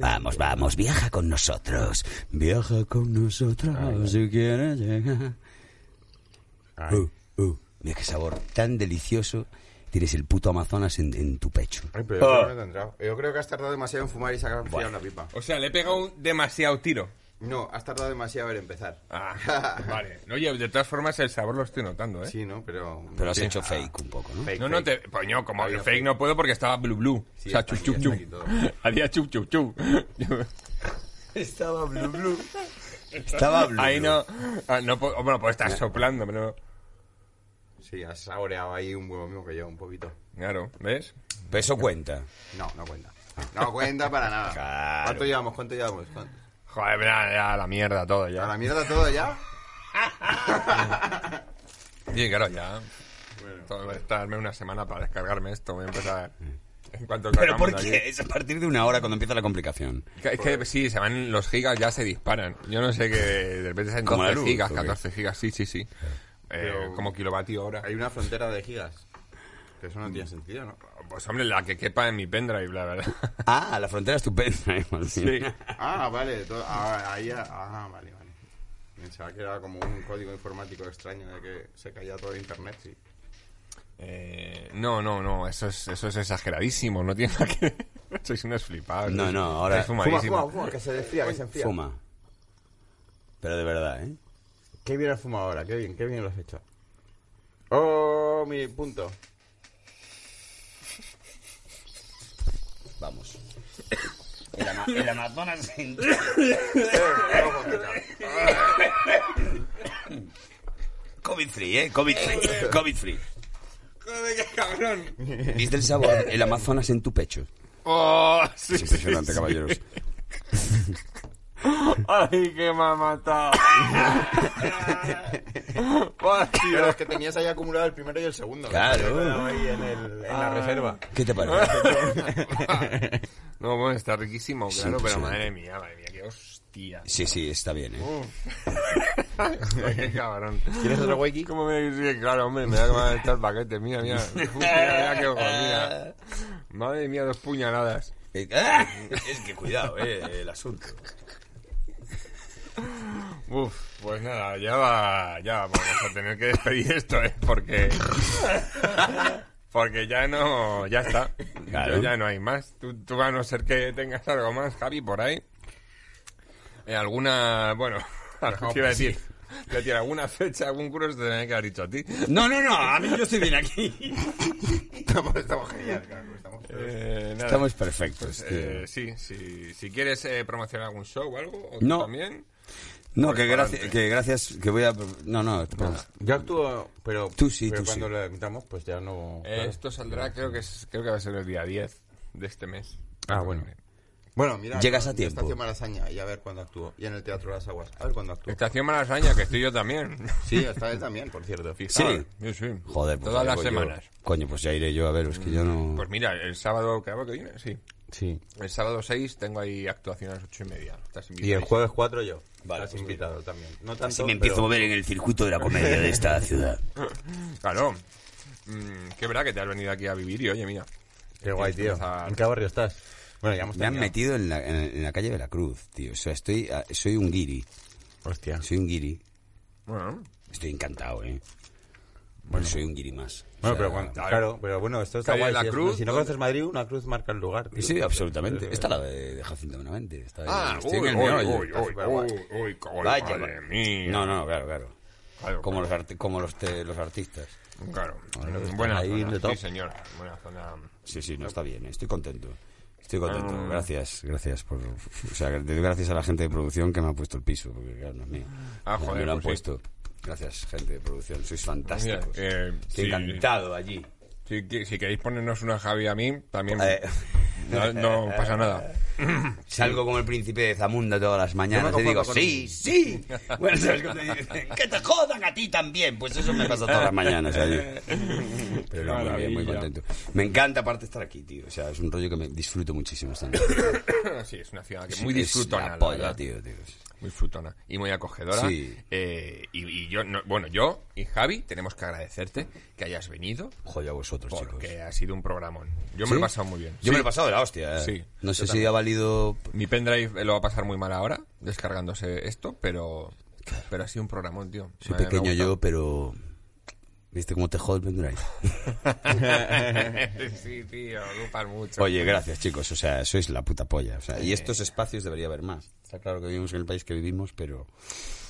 Speaker 2: Vamos, vamos, viaja con nosotros. Viaja con nosotros si quieres llegar. Uh, uh, mira qué sabor tan delicioso. Tienes el puto Amazonas en, en tu pecho.
Speaker 3: Ay, pero yo creo que no te ha entrado. Yo creo que has tardado demasiado en fumar y sacar
Speaker 2: Bueno.
Speaker 3: una pipa.
Speaker 1: O sea, le he pegado un demasiado tiro.
Speaker 3: No, has tardado demasiado en empezar.
Speaker 1: Ah, vale. Oye, de todas formas el sabor lo estoy notando, ¿eh?
Speaker 3: Sí, ¿no? Pero...
Speaker 2: Pero has
Speaker 3: Sí.
Speaker 2: hecho fake un poco, ¿no?
Speaker 3: Fake,
Speaker 1: No, no, te... Coño, como
Speaker 3: Había
Speaker 1: fake
Speaker 3: fake.
Speaker 1: no puedo porque estaba blue blue.
Speaker 3: Sí,
Speaker 1: o sea, chup chup chup. Haría chup chup chup.
Speaker 2: Estaba blue blue. Estaba blue
Speaker 1: Ahí
Speaker 2: blue.
Speaker 1: no... ah, no puedo- bueno, pues estás soplando, pero...
Speaker 3: Sí, has saboreado ahí un huevo mismo que yo, un poquito.
Speaker 1: Claro, ¿ves?
Speaker 2: Pero eso cuenta.
Speaker 3: No, no cuenta. No cuenta para nada.
Speaker 2: Claro.
Speaker 3: ¿Cuánto llevamos? ¿Cuánto llevamos? ¿Cuánto?
Speaker 1: Joder, mira, ya la mierda todo
Speaker 3: ¿A la
Speaker 1: ya.
Speaker 3: mierda todo ya?
Speaker 1: Sí, claro, ya. Todo- Voy a estarme una semana para descargarme esto. Voy a empezar... En cuanto
Speaker 2: ¿Pero por qué?
Speaker 1: aquí.
Speaker 2: Es a partir de una hora cuando empieza la complicación.
Speaker 1: Que- Es que sí, se van los gigas, ya se disparan. Yo no sé que de repente
Speaker 2: la
Speaker 1: 12
Speaker 2: luz,
Speaker 1: gigas,
Speaker 2: ¿o qué?
Speaker 1: 14 gigas, sí, sí, sí. Eh, como kilovatio hora.
Speaker 3: Hay una frontera de gigas. Que eso no tiene sentido, ¿no?
Speaker 1: Pues hombre, la que quepa en mi pendrive, la verdad.
Speaker 2: Ah, la frontera estupenda. ¿eh, Martín?
Speaker 1: Sí.
Speaker 3: Ah, vale. todo- ah, ahí, ah, vale, vale. Pensaba que era como un código informático extraño de que se caía todo internet, sí.
Speaker 1: Eh, no, no, no, eso es, eso es exageradísimo, no tiene nada que ver. Sois unos flipados.
Speaker 2: No, no, ahora-
Speaker 3: Fuma, fuma, fuma, que se desfría, que se enfría.
Speaker 2: Fuma. Pero de verdad, ¿eh?
Speaker 3: Qué bien has fumado ahora, qué bien, qué bien lo has hecho. Oh, mi punto.
Speaker 2: Vamos. El, ama- el Amazonas. COVID free, ¿eh? COVID free. COVID free.
Speaker 1: Joder, qué cabrón.
Speaker 2: ¿Viste el sabor? El Amazonas en tu pecho.
Speaker 1: Oh, sí,
Speaker 2: Es impresionante,
Speaker 1: sí, sí.
Speaker 2: caballeros.
Speaker 1: Ay, que me ha matado.
Speaker 3: Pero es que tenías ahí acumulado el primero y el segundo.
Speaker 2: Claro.
Speaker 3: Ahí en, el, en la reserva.
Speaker 2: ¿Qué te parece?
Speaker 1: No, bueno, está riquísimo, claro, pero madre mía, madre mía, qué hostia.
Speaker 2: Sí, sí, está bien, ¿eh?
Speaker 1: Qué cabrón.
Speaker 3: ¿Quieres otro wakey?
Speaker 1: ¿Cómo me sí, claro, hombre, me da que me va a echar el paquete. Mira, mira. Mira, mira qué ojos, mira. Madre mía, dos puñaladas.
Speaker 2: Eh, ¡ah! Es que cuidado, eh, el asunto.
Speaker 1: Uf, pues nada, ya va, ya vamos a tener que despedir esto, ¿eh? Porque... Porque ya no, ya está.
Speaker 2: Claro.
Speaker 1: Ya no hay más. Tú, tú a no ser que tengas algo más, Javi, por ahí. Eh, alguna, bueno, algo que iba a decir. Le decir, alguna fecha, algún curso te tenía que haber dicho a ti.
Speaker 2: No, no, no, a mí yo estoy bien aquí.
Speaker 3: Estamos, estamos genial, claro, estamos...
Speaker 1: Eh.
Speaker 2: Estamos perfectos, tío.
Speaker 1: Eh, sí, sí. Si quieres eh, promocionar algún show o algo, o
Speaker 2: No.
Speaker 1: también.
Speaker 2: No, que gracias, que gracias, que voy a... No, no,
Speaker 3: Yo actúo, pero,
Speaker 2: Tú sí,
Speaker 3: pero
Speaker 2: tú
Speaker 3: cuando
Speaker 2: sí.
Speaker 3: lo invitamos, pues ya no...
Speaker 1: Eh, esto saldrá, creo que es, creo que va a ser el día 10 de este mes.
Speaker 3: Ah, bueno. Bueno, mira.
Speaker 2: Llegas a tiempo.
Speaker 3: Estación Malasaña y a ver cuándo actúo. Y en el Teatro de las Aguas. A ver cuándo actúo.
Speaker 1: Estación Malasaña, que estoy yo también.
Speaker 3: Sí, está él también, por cierto.
Speaker 1: Fijaos.
Speaker 2: Sí.
Speaker 1: Sí, sí.
Speaker 2: Joder, pues
Speaker 1: Todas las
Speaker 2: yo.
Speaker 1: semanas.
Speaker 2: Coño, pues ya iré yo a ver, es que yo no...
Speaker 1: Pues mira, el sábado, que viene, sí.
Speaker 3: Sí.
Speaker 1: El sábado 6 tengo ahí actuación a las 8 y media. Estás
Speaker 3: Y el jueves 4 yo.
Speaker 2: Vale,
Speaker 3: Estás invitado también. No tanto,
Speaker 2: Así me empiezo a mover en el circuito de la comedia de esta ciudad.
Speaker 1: Claro. Mm, qué verdad que te has venido aquí a vivir y oye, mira.
Speaker 3: Qué guay, tío.
Speaker 1: Empezar-
Speaker 3: ¿En qué barrio estás? Bueno, ya hemos
Speaker 2: Me han metido en la, en, en la calle de la Cruz, tío. O sea, estoy... a- Soy un guiri.
Speaker 3: Hostia.
Speaker 2: Soy un guiri.
Speaker 1: Bueno,
Speaker 2: Estoy encantado, ¿eh? Bueno, soy un guiri más. O
Speaker 3: Bueno,
Speaker 2: sea,
Speaker 3: pero cuando- claro, pero bueno, esto está guay.
Speaker 1: La
Speaker 3: si, es-
Speaker 1: Cruz,
Speaker 3: si no conoces Madrid, una cruz marca el lugar. tío.
Speaker 2: Sí, absolutamente. Esta la de, de Jacinto Benavente. Está.
Speaker 1: Ah,
Speaker 2: Estoy
Speaker 1: uy,
Speaker 2: en el
Speaker 1: uy, uy,
Speaker 2: Está
Speaker 1: uy, madre mía.
Speaker 2: No, no, claro, claro.
Speaker 1: Claro,
Speaker 2: Como los,
Speaker 1: claro.
Speaker 2: arti- como los, te- los artistas.
Speaker 1: Claro.
Speaker 3: Bueno,
Speaker 1: Buena
Speaker 3: ahí
Speaker 1: zona, sí, señor. Buena zona.
Speaker 2: Sí, sí, no está bien. Estoy contento. Estoy contento.
Speaker 1: Ah.
Speaker 2: Gracias, gracias por... O sea, le doy gracias a la gente de producción que me ha puesto el piso, porque claro, no es mío.
Speaker 1: Ah,
Speaker 2: Me
Speaker 1: joder,
Speaker 2: lo han
Speaker 1: pues sí.
Speaker 2: Gracias, gente de producción. Sois fantásticos.
Speaker 1: Mira, eh,
Speaker 2: Estoy
Speaker 1: sí.
Speaker 2: encantado allí.
Speaker 1: Si, si queréis ponernos una Javi a mí, también
Speaker 2: Eh,
Speaker 1: no, no pasa nada.
Speaker 2: Salgo como el príncipe de Zamunda todas las mañanas y digo, sí, sí. Bueno, ¿sabes qué te dicen? Que te jodan a ti también. Pues eso me pasa todas las mañanas allí. Pero muy bien, muy contento. Me encanta aparte estar aquí, tío. O sea, es un rollo que me disfruto muchísimo estando.
Speaker 1: Sí, es una ciudad que muy
Speaker 2: Es
Speaker 1: disfrutona.
Speaker 2: la
Speaker 1: la
Speaker 2: polla, tío, tío.
Speaker 1: Muy disfrutona y muy acogedora.
Speaker 2: Sí.
Speaker 1: Eh, y, y yo, no- bueno, yo y Javi tenemos que agradecerte que hayas venido
Speaker 2: Joya a vosotros,
Speaker 1: porque
Speaker 2: chicos.
Speaker 1: ha sido un programón. Yo me lo he pasado muy bien.
Speaker 2: Yo
Speaker 1: Sí.
Speaker 2: me lo he pasado de la hostia. eh.
Speaker 1: Sí,
Speaker 2: No sé si ha valido...
Speaker 1: Mi pendrive lo va a pasar muy mal ahora, descargándose esto, pero, pero ha sido un programón, tío.
Speaker 2: Soy
Speaker 1: Me-
Speaker 2: pequeño yo, pero... ¿Viste cómo te jode el pendrive?
Speaker 1: sí, tío, ocupan mucho.
Speaker 2: Oye, gracias, chicos. O sea, sois la puta polla. O sea, y estos espacios debería haber más. Está claro que vivimos en el país que vivimos, pero...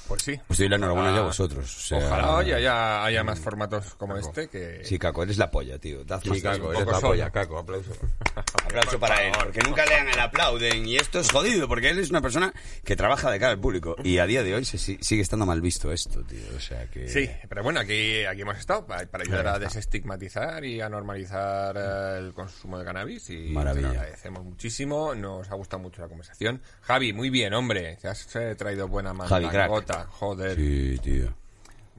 Speaker 1: Pues sí.
Speaker 2: Os doy la enhorabuena ya a
Speaker 1: Ojalá-
Speaker 2: vosotros. O sea,
Speaker 1: Ojalá, oye, haya, haya más formatos como este que...
Speaker 2: Sí, Caco, eres la polla, tío. Más
Speaker 3: Sí, Caco, eres la polla, Caco, aplauso.
Speaker 2: Aplauso para él, porque nunca lean el aplauden. Y esto es jodido, porque él es una persona que trabaja de cara al público. Y a día de hoy se si- sigue estando mal visto esto, tío. O sea que...
Speaker 1: Sí, pero bueno, aquí, aquí hemos estado para, para ayudar a desestigmatizar y a normalizar eh, el consumo de cannabis y
Speaker 2: Maravilla.
Speaker 1: te agradecemos muchísimo, nos ha gustado mucho la conversación. Javi, muy bien, hombre, te has eh, traído buena
Speaker 2: Javi, crack.
Speaker 1: Joder.
Speaker 2: Sí, tío.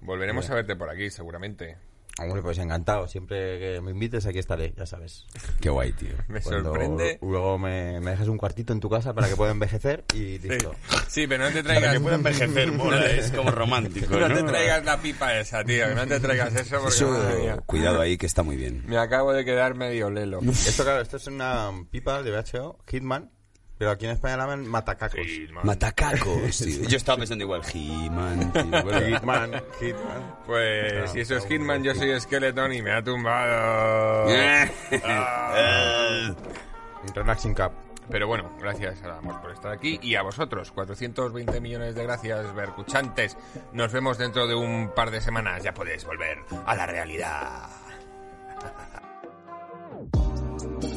Speaker 1: Volveremos a verte por aquí, seguramente.
Speaker 3: Hombre, pues encantado. Siempre que me invites, aquí estaré, ya sabes.
Speaker 2: Qué guay, tío.
Speaker 1: Me
Speaker 3: Cuando
Speaker 1: sorprende.
Speaker 3: Luego me, me dejas un cuartito en tu casa para que pueda envejecer y
Speaker 1: Sí,
Speaker 3: listo.
Speaker 1: Sí, pero no te traigas...
Speaker 2: envejecer, mola. Es como romántico,
Speaker 1: No te traigas la pipa esa, tío, que no te traigas eso porque,
Speaker 2: Eso, cuidado ahí, que está muy bien.
Speaker 1: me acabo de quedar medio lelo.
Speaker 3: Esto, claro, esto es una pipa de VHO, Hitman, pero aquí en España la llaman matacacos.
Speaker 2: Matacacos, tío. Yo estaba pensando igual. Bueno,
Speaker 3: Hitman, Hitman.
Speaker 1: Pues si eso es Hitman, yo soy Skeleton y me ha tumbado.
Speaker 3: Relaxing Cup.
Speaker 1: Pero bueno, gracias a Amor por estar aquí y a vosotros, 420 millones de gracias, vercuchantes. Nos vemos dentro de un par de semanas, ya podéis volver a la realidad.